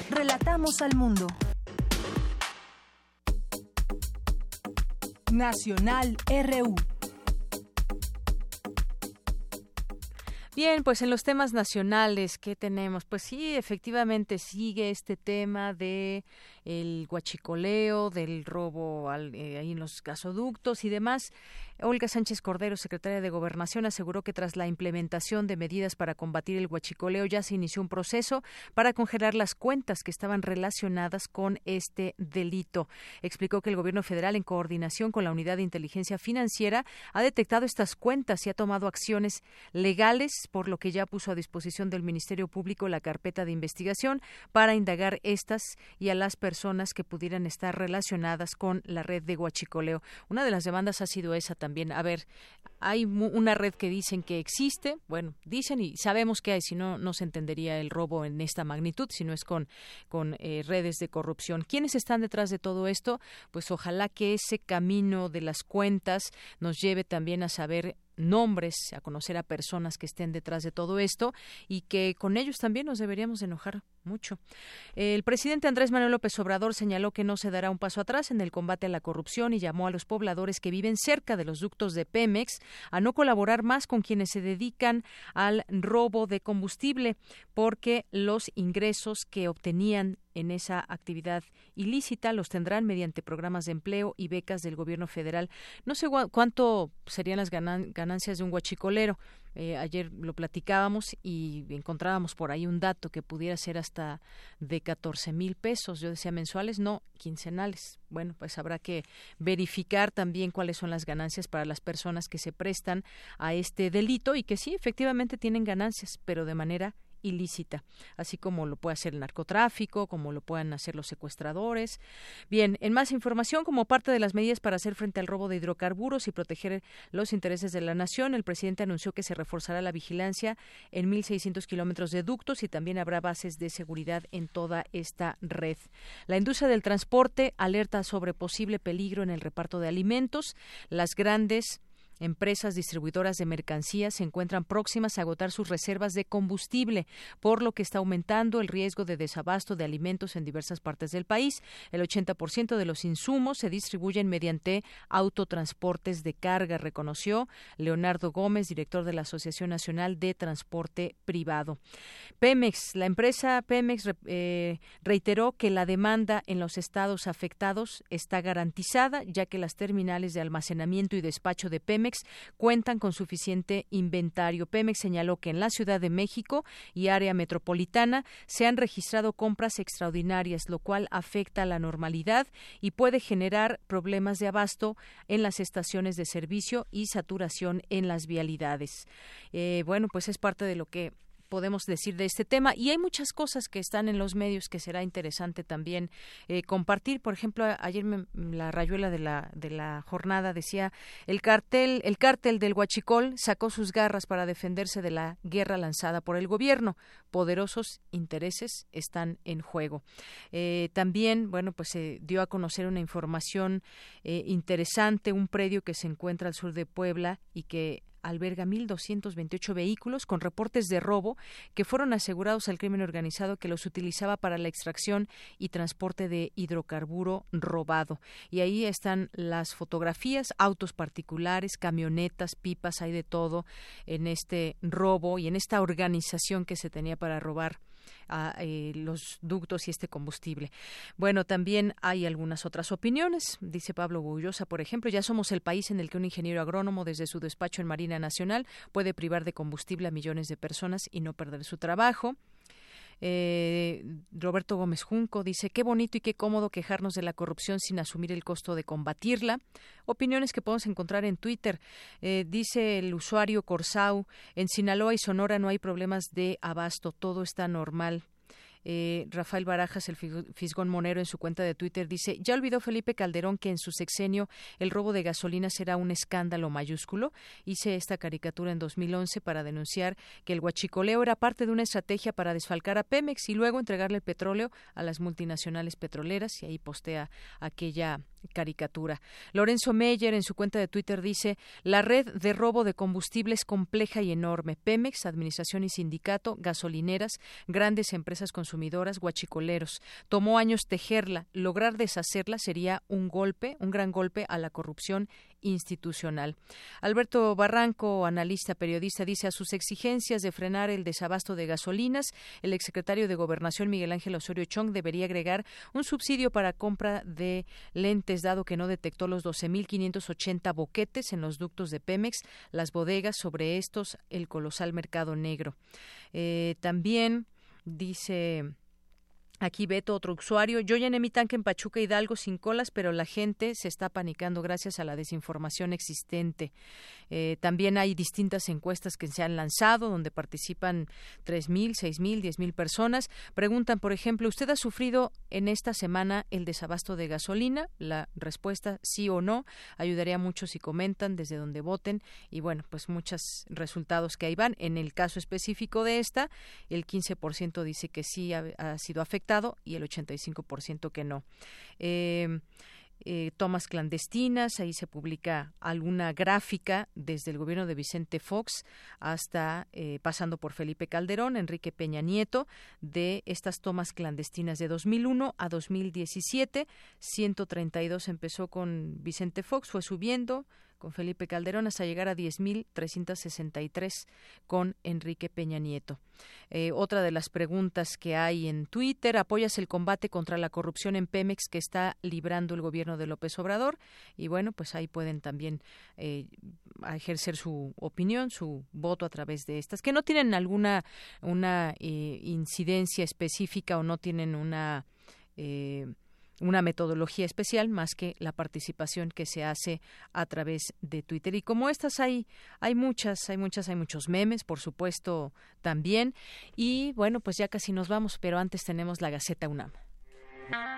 Relatamos al mundo. Nacional RU. Bien, pues en los temas nacionales, ¿qué tenemos? Pues sí, efectivamente sigue este tema de el guachicoleo, del robo al, eh, ahí en los gasoductos y demás. Olga Sánchez Cordero, secretaria de Gobernación, aseguró que tras la implementación de medidas para combatir el guachicoleo ya se inició un proceso para congelar las cuentas que estaban relacionadas con este delito. Explicó que el Gobierno federal, en coordinación con la Unidad de Inteligencia Financiera, ha detectado estas cuentas y ha tomado acciones legales, por lo que ya puso a disposición del Ministerio Público la carpeta de investigación para indagar estas y a las personas que pudieran estar relacionadas con la red de guachicoleo. Una de las demandas ha sido esa también a ver, hay una red que dicen que existe, bueno, dicen y sabemos que hay, si no, no se entendería el robo en esta magnitud, si no es con, con eh, redes de corrupción. ¿Quiénes están detrás de todo esto? Pues ojalá que ese camino de las cuentas nos lleve también a saber nombres, a conocer a personas que estén detrás de todo esto y que con ellos también nos deberíamos enojar mucho. El presidente Andrés Manuel López Obrador señaló que no se dará un paso atrás en el combate a la corrupción y llamó a los pobladores que viven cerca de los ductos de Pemex a no colaborar más con quienes se dedican al robo de combustible, porque los ingresos que obtenían en esa actividad ilícita los tendrán mediante programas de empleo y becas del gobierno federal. No sé cuánto serían las ganancias de un guachicolero. Eh, ayer lo platicábamos y encontrábamos por ahí un dato que pudiera ser hasta de 14 mil pesos. Yo decía mensuales, no, quincenales. Bueno, pues habrá que verificar también cuáles son las ganancias para las personas que se prestan a este delito y que sí, efectivamente tienen ganancias, pero de manera ilícita, así como lo puede hacer el narcotráfico, como lo puedan hacer los secuestradores. Bien, en más información, como parte de las medidas para hacer frente al robo de hidrocarburos y proteger los intereses de la nación, el presidente anunció que se reforzará la vigilancia en 1.600 kilómetros de ductos y también habrá bases de seguridad en toda esta red. La industria del transporte alerta sobre posible peligro en el reparto de alimentos. Las grandes empresas distribuidoras de mercancías se encuentran próximas a agotar sus reservas de combustible, por lo que está aumentando el riesgo de desabasto de alimentos en diversas partes del país. El 80% de los insumos se distribuyen mediante autotransportes de carga, reconoció Leonardo Gómez, director de la Asociación Nacional de Transporte Privado. Pemex, la empresa Pemex eh, reiteró que la demanda en los estados afectados está garantizada, ya que las terminales de almacenamiento y despacho de Pemex cuentan con suficiente inventario. Pemex señaló que en la Ciudad de México y área metropolitana se han registrado compras extraordinarias, lo cual afecta a la normalidad y puede generar problemas de abasto en las estaciones de servicio y saturación en las vialidades. Eh, bueno, pues es parte de lo que podemos decir de este tema. Y hay muchas cosas que están en los medios que será interesante también eh, compartir. Por ejemplo, ayer la rayuela de la, de la jornada decía el cartel, el cártel del Huachicol sacó sus garras para defenderse de la guerra lanzada por el gobierno. Poderosos intereses están en juego. Eh, también, bueno, pues se dio a conocer una información eh, interesante, un predio que se encuentra al sur de Puebla y que alberga 1.228 vehículos con reportes de robo que fueron asegurados al crimen organizado que los utilizaba para la extracción y transporte de hidrocarburo robado. Y ahí están las fotografías, autos particulares, camionetas, pipas, hay de todo en este robo y en esta organización que se tenía para robar a eh, los ductos y este combustible. Bueno, también hay algunas otras opiniones. Dice Pablo Bullosa, por ejemplo, ya somos el país en el que un ingeniero agrónomo desde su despacho en Marina Nacional puede privar de combustible a millones de personas y no perder su trabajo. Eh, Roberto Gómez Junco dice, qué bonito y qué cómodo quejarnos de la corrupción sin asumir el costo de combatirla. Opiniones que podemos encontrar en Twitter. Eh, dice el usuario Corsau, en Sinaloa y Sonora no hay problemas de abasto, todo está normal. Eh, Rafael Barajas, el Fisgón Monero, en su cuenta de Twitter dice, ya olvidó Felipe Calderón que en su sexenio el robo de gasolina será un escándalo mayúsculo. Hice esta caricatura en 2011 para denunciar que el huachicoleo era parte de una estrategia para desfalcar a Pemex y luego entregarle el petróleo a las multinacionales petroleras y ahí postea aquella caricatura. Lorenzo Meyer en su cuenta de Twitter dice, la red de robo de combustible es compleja y enorme. Pemex, Administración y Sindicato, gasolineras, grandes empresas consumidoras, guachicoleros. Tomó años tejerla. Lograr deshacerla sería un golpe, un gran golpe a la corrupción institucional. Alberto Barranco, analista periodista, dice a sus exigencias de frenar el desabasto de gasolinas, el exsecretario de Gobernación Miguel Ángel Osorio Chong debería agregar un subsidio para compra de lentes, dado que no detectó los 12.580 boquetes en los ductos de Pemex, las bodegas sobre estos, el colosal mercado negro. Eh, también dice Aquí Beto, otro usuario. Yo llené mi tanque en Pachuca Hidalgo sin colas, pero la gente se está panicando gracias a la desinformación existente. Eh, también hay distintas encuestas que se han lanzado donde participan 3.000, 6.000, 10.000 personas. Preguntan, por ejemplo, ¿usted ha sufrido en esta semana el desabasto de gasolina? La respuesta sí o no. Ayudaría mucho si comentan desde donde voten. Y bueno, pues muchos resultados que ahí van. En el caso específico de esta, el 15% dice que sí ha, ha sido afectado y el 85% que no. Eh, eh, tomas clandestinas, ahí se publica alguna gráfica desde el gobierno de Vicente Fox hasta eh, pasando por Felipe Calderón, Enrique Peña Nieto, de estas tomas clandestinas de 2001 a 2017. 132 empezó con Vicente Fox, fue subiendo, con Felipe Calderón hasta llegar a 10.363 con Enrique Peña Nieto. Eh, otra de las preguntas que hay en Twitter, ¿apoyas el combate contra la corrupción en Pemex que está librando el gobierno de López Obrador? Y bueno, pues ahí pueden también eh, ejercer su opinión, su voto a través de estas, que no tienen alguna una eh, incidencia específica o no tienen una una metodología especial más que la participación que se hace a través de Twitter. Y como estas hay, hay muchas, hay muchas, hay muchos memes, por supuesto, también. Y bueno, pues ya casi nos vamos, pero antes tenemos la Gaceta UNAM.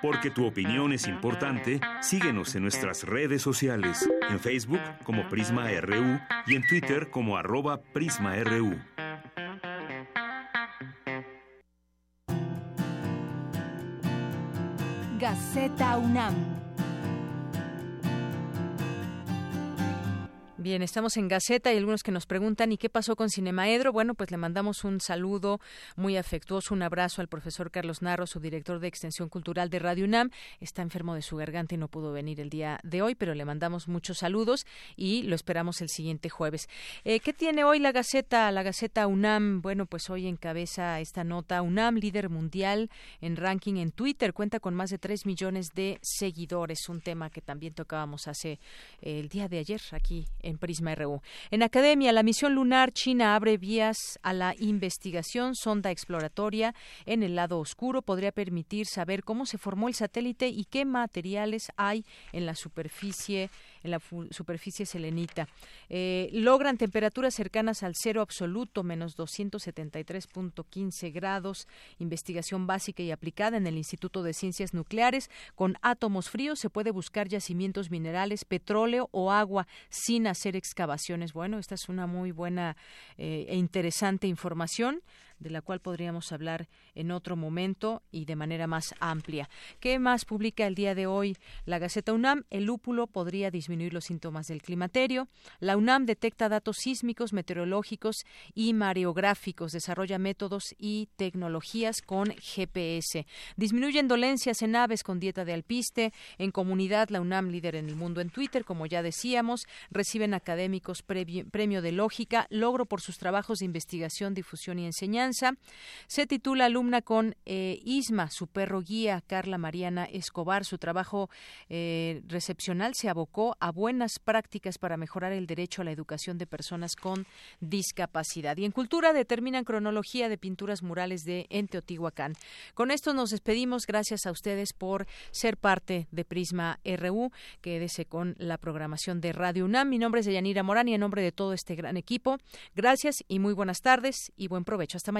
Porque tu opinión es importante, síguenos en nuestras redes sociales, en Facebook como Prisma RU y en Twitter como arroba PrismaRU. Gaceta UNAM. Bien, estamos en Gaceta y algunos que nos preguntan ¿y qué pasó con Cinemaedro? Bueno, pues le mandamos un saludo muy afectuoso, un abrazo al profesor Carlos Narro, su director de Extensión Cultural de Radio UNAM. Está enfermo de su garganta y no pudo venir el día de hoy, pero le mandamos muchos saludos y lo esperamos el siguiente jueves. Eh, ¿Qué tiene hoy la Gaceta? La Gaceta UNAM, bueno, pues hoy encabeza esta nota UNAM, líder mundial en ranking en Twitter, cuenta con más de 3 millones de seguidores, un tema que también tocábamos hace eh, el día de ayer aquí en en Prisma RU. En Academia, la misión lunar china abre vías a la investigación sonda exploratoria en el lado oscuro. Podría permitir saber cómo se formó el satélite y qué materiales hay en la superficie en la superficie selenita. Eh, logran temperaturas cercanas al cero absoluto, menos 273.15 grados. Investigación básica y aplicada en el Instituto de Ciencias Nucleares. Con átomos fríos se puede buscar yacimientos minerales, petróleo o agua sin hacer excavaciones. Bueno, esta es una muy buena eh, e interesante información de la cual podríamos hablar en otro momento y de manera más amplia. ¿Qué más publica el día de hoy la Gaceta UNAM? El lúpulo podría disminuir los síntomas del climaterio. La UNAM detecta datos sísmicos, meteorológicos y mareográficos, desarrolla métodos y tecnologías con GPS. Disminuyen dolencias en aves con dieta de alpiste. En comunidad, la UNAM líder en el mundo en Twitter, como ya decíamos, reciben académicos premio de lógica, logro por sus trabajos de investigación, difusión y enseñanza se titula Alumna con eh, Isma, su perro guía, Carla Mariana Escobar. Su trabajo eh, recepcional se abocó a buenas prácticas para mejorar el derecho a la educación de personas con discapacidad. Y en Cultura determinan cronología de pinturas murales de en Teotihuacán. Con esto nos despedimos. Gracias a ustedes por ser parte de Prisma RU. Quédese con la programación de Radio UNAM. Mi nombre es Yanira Morán y en nombre de todo este gran equipo, gracias y muy buenas tardes y buen provecho. Hasta mañana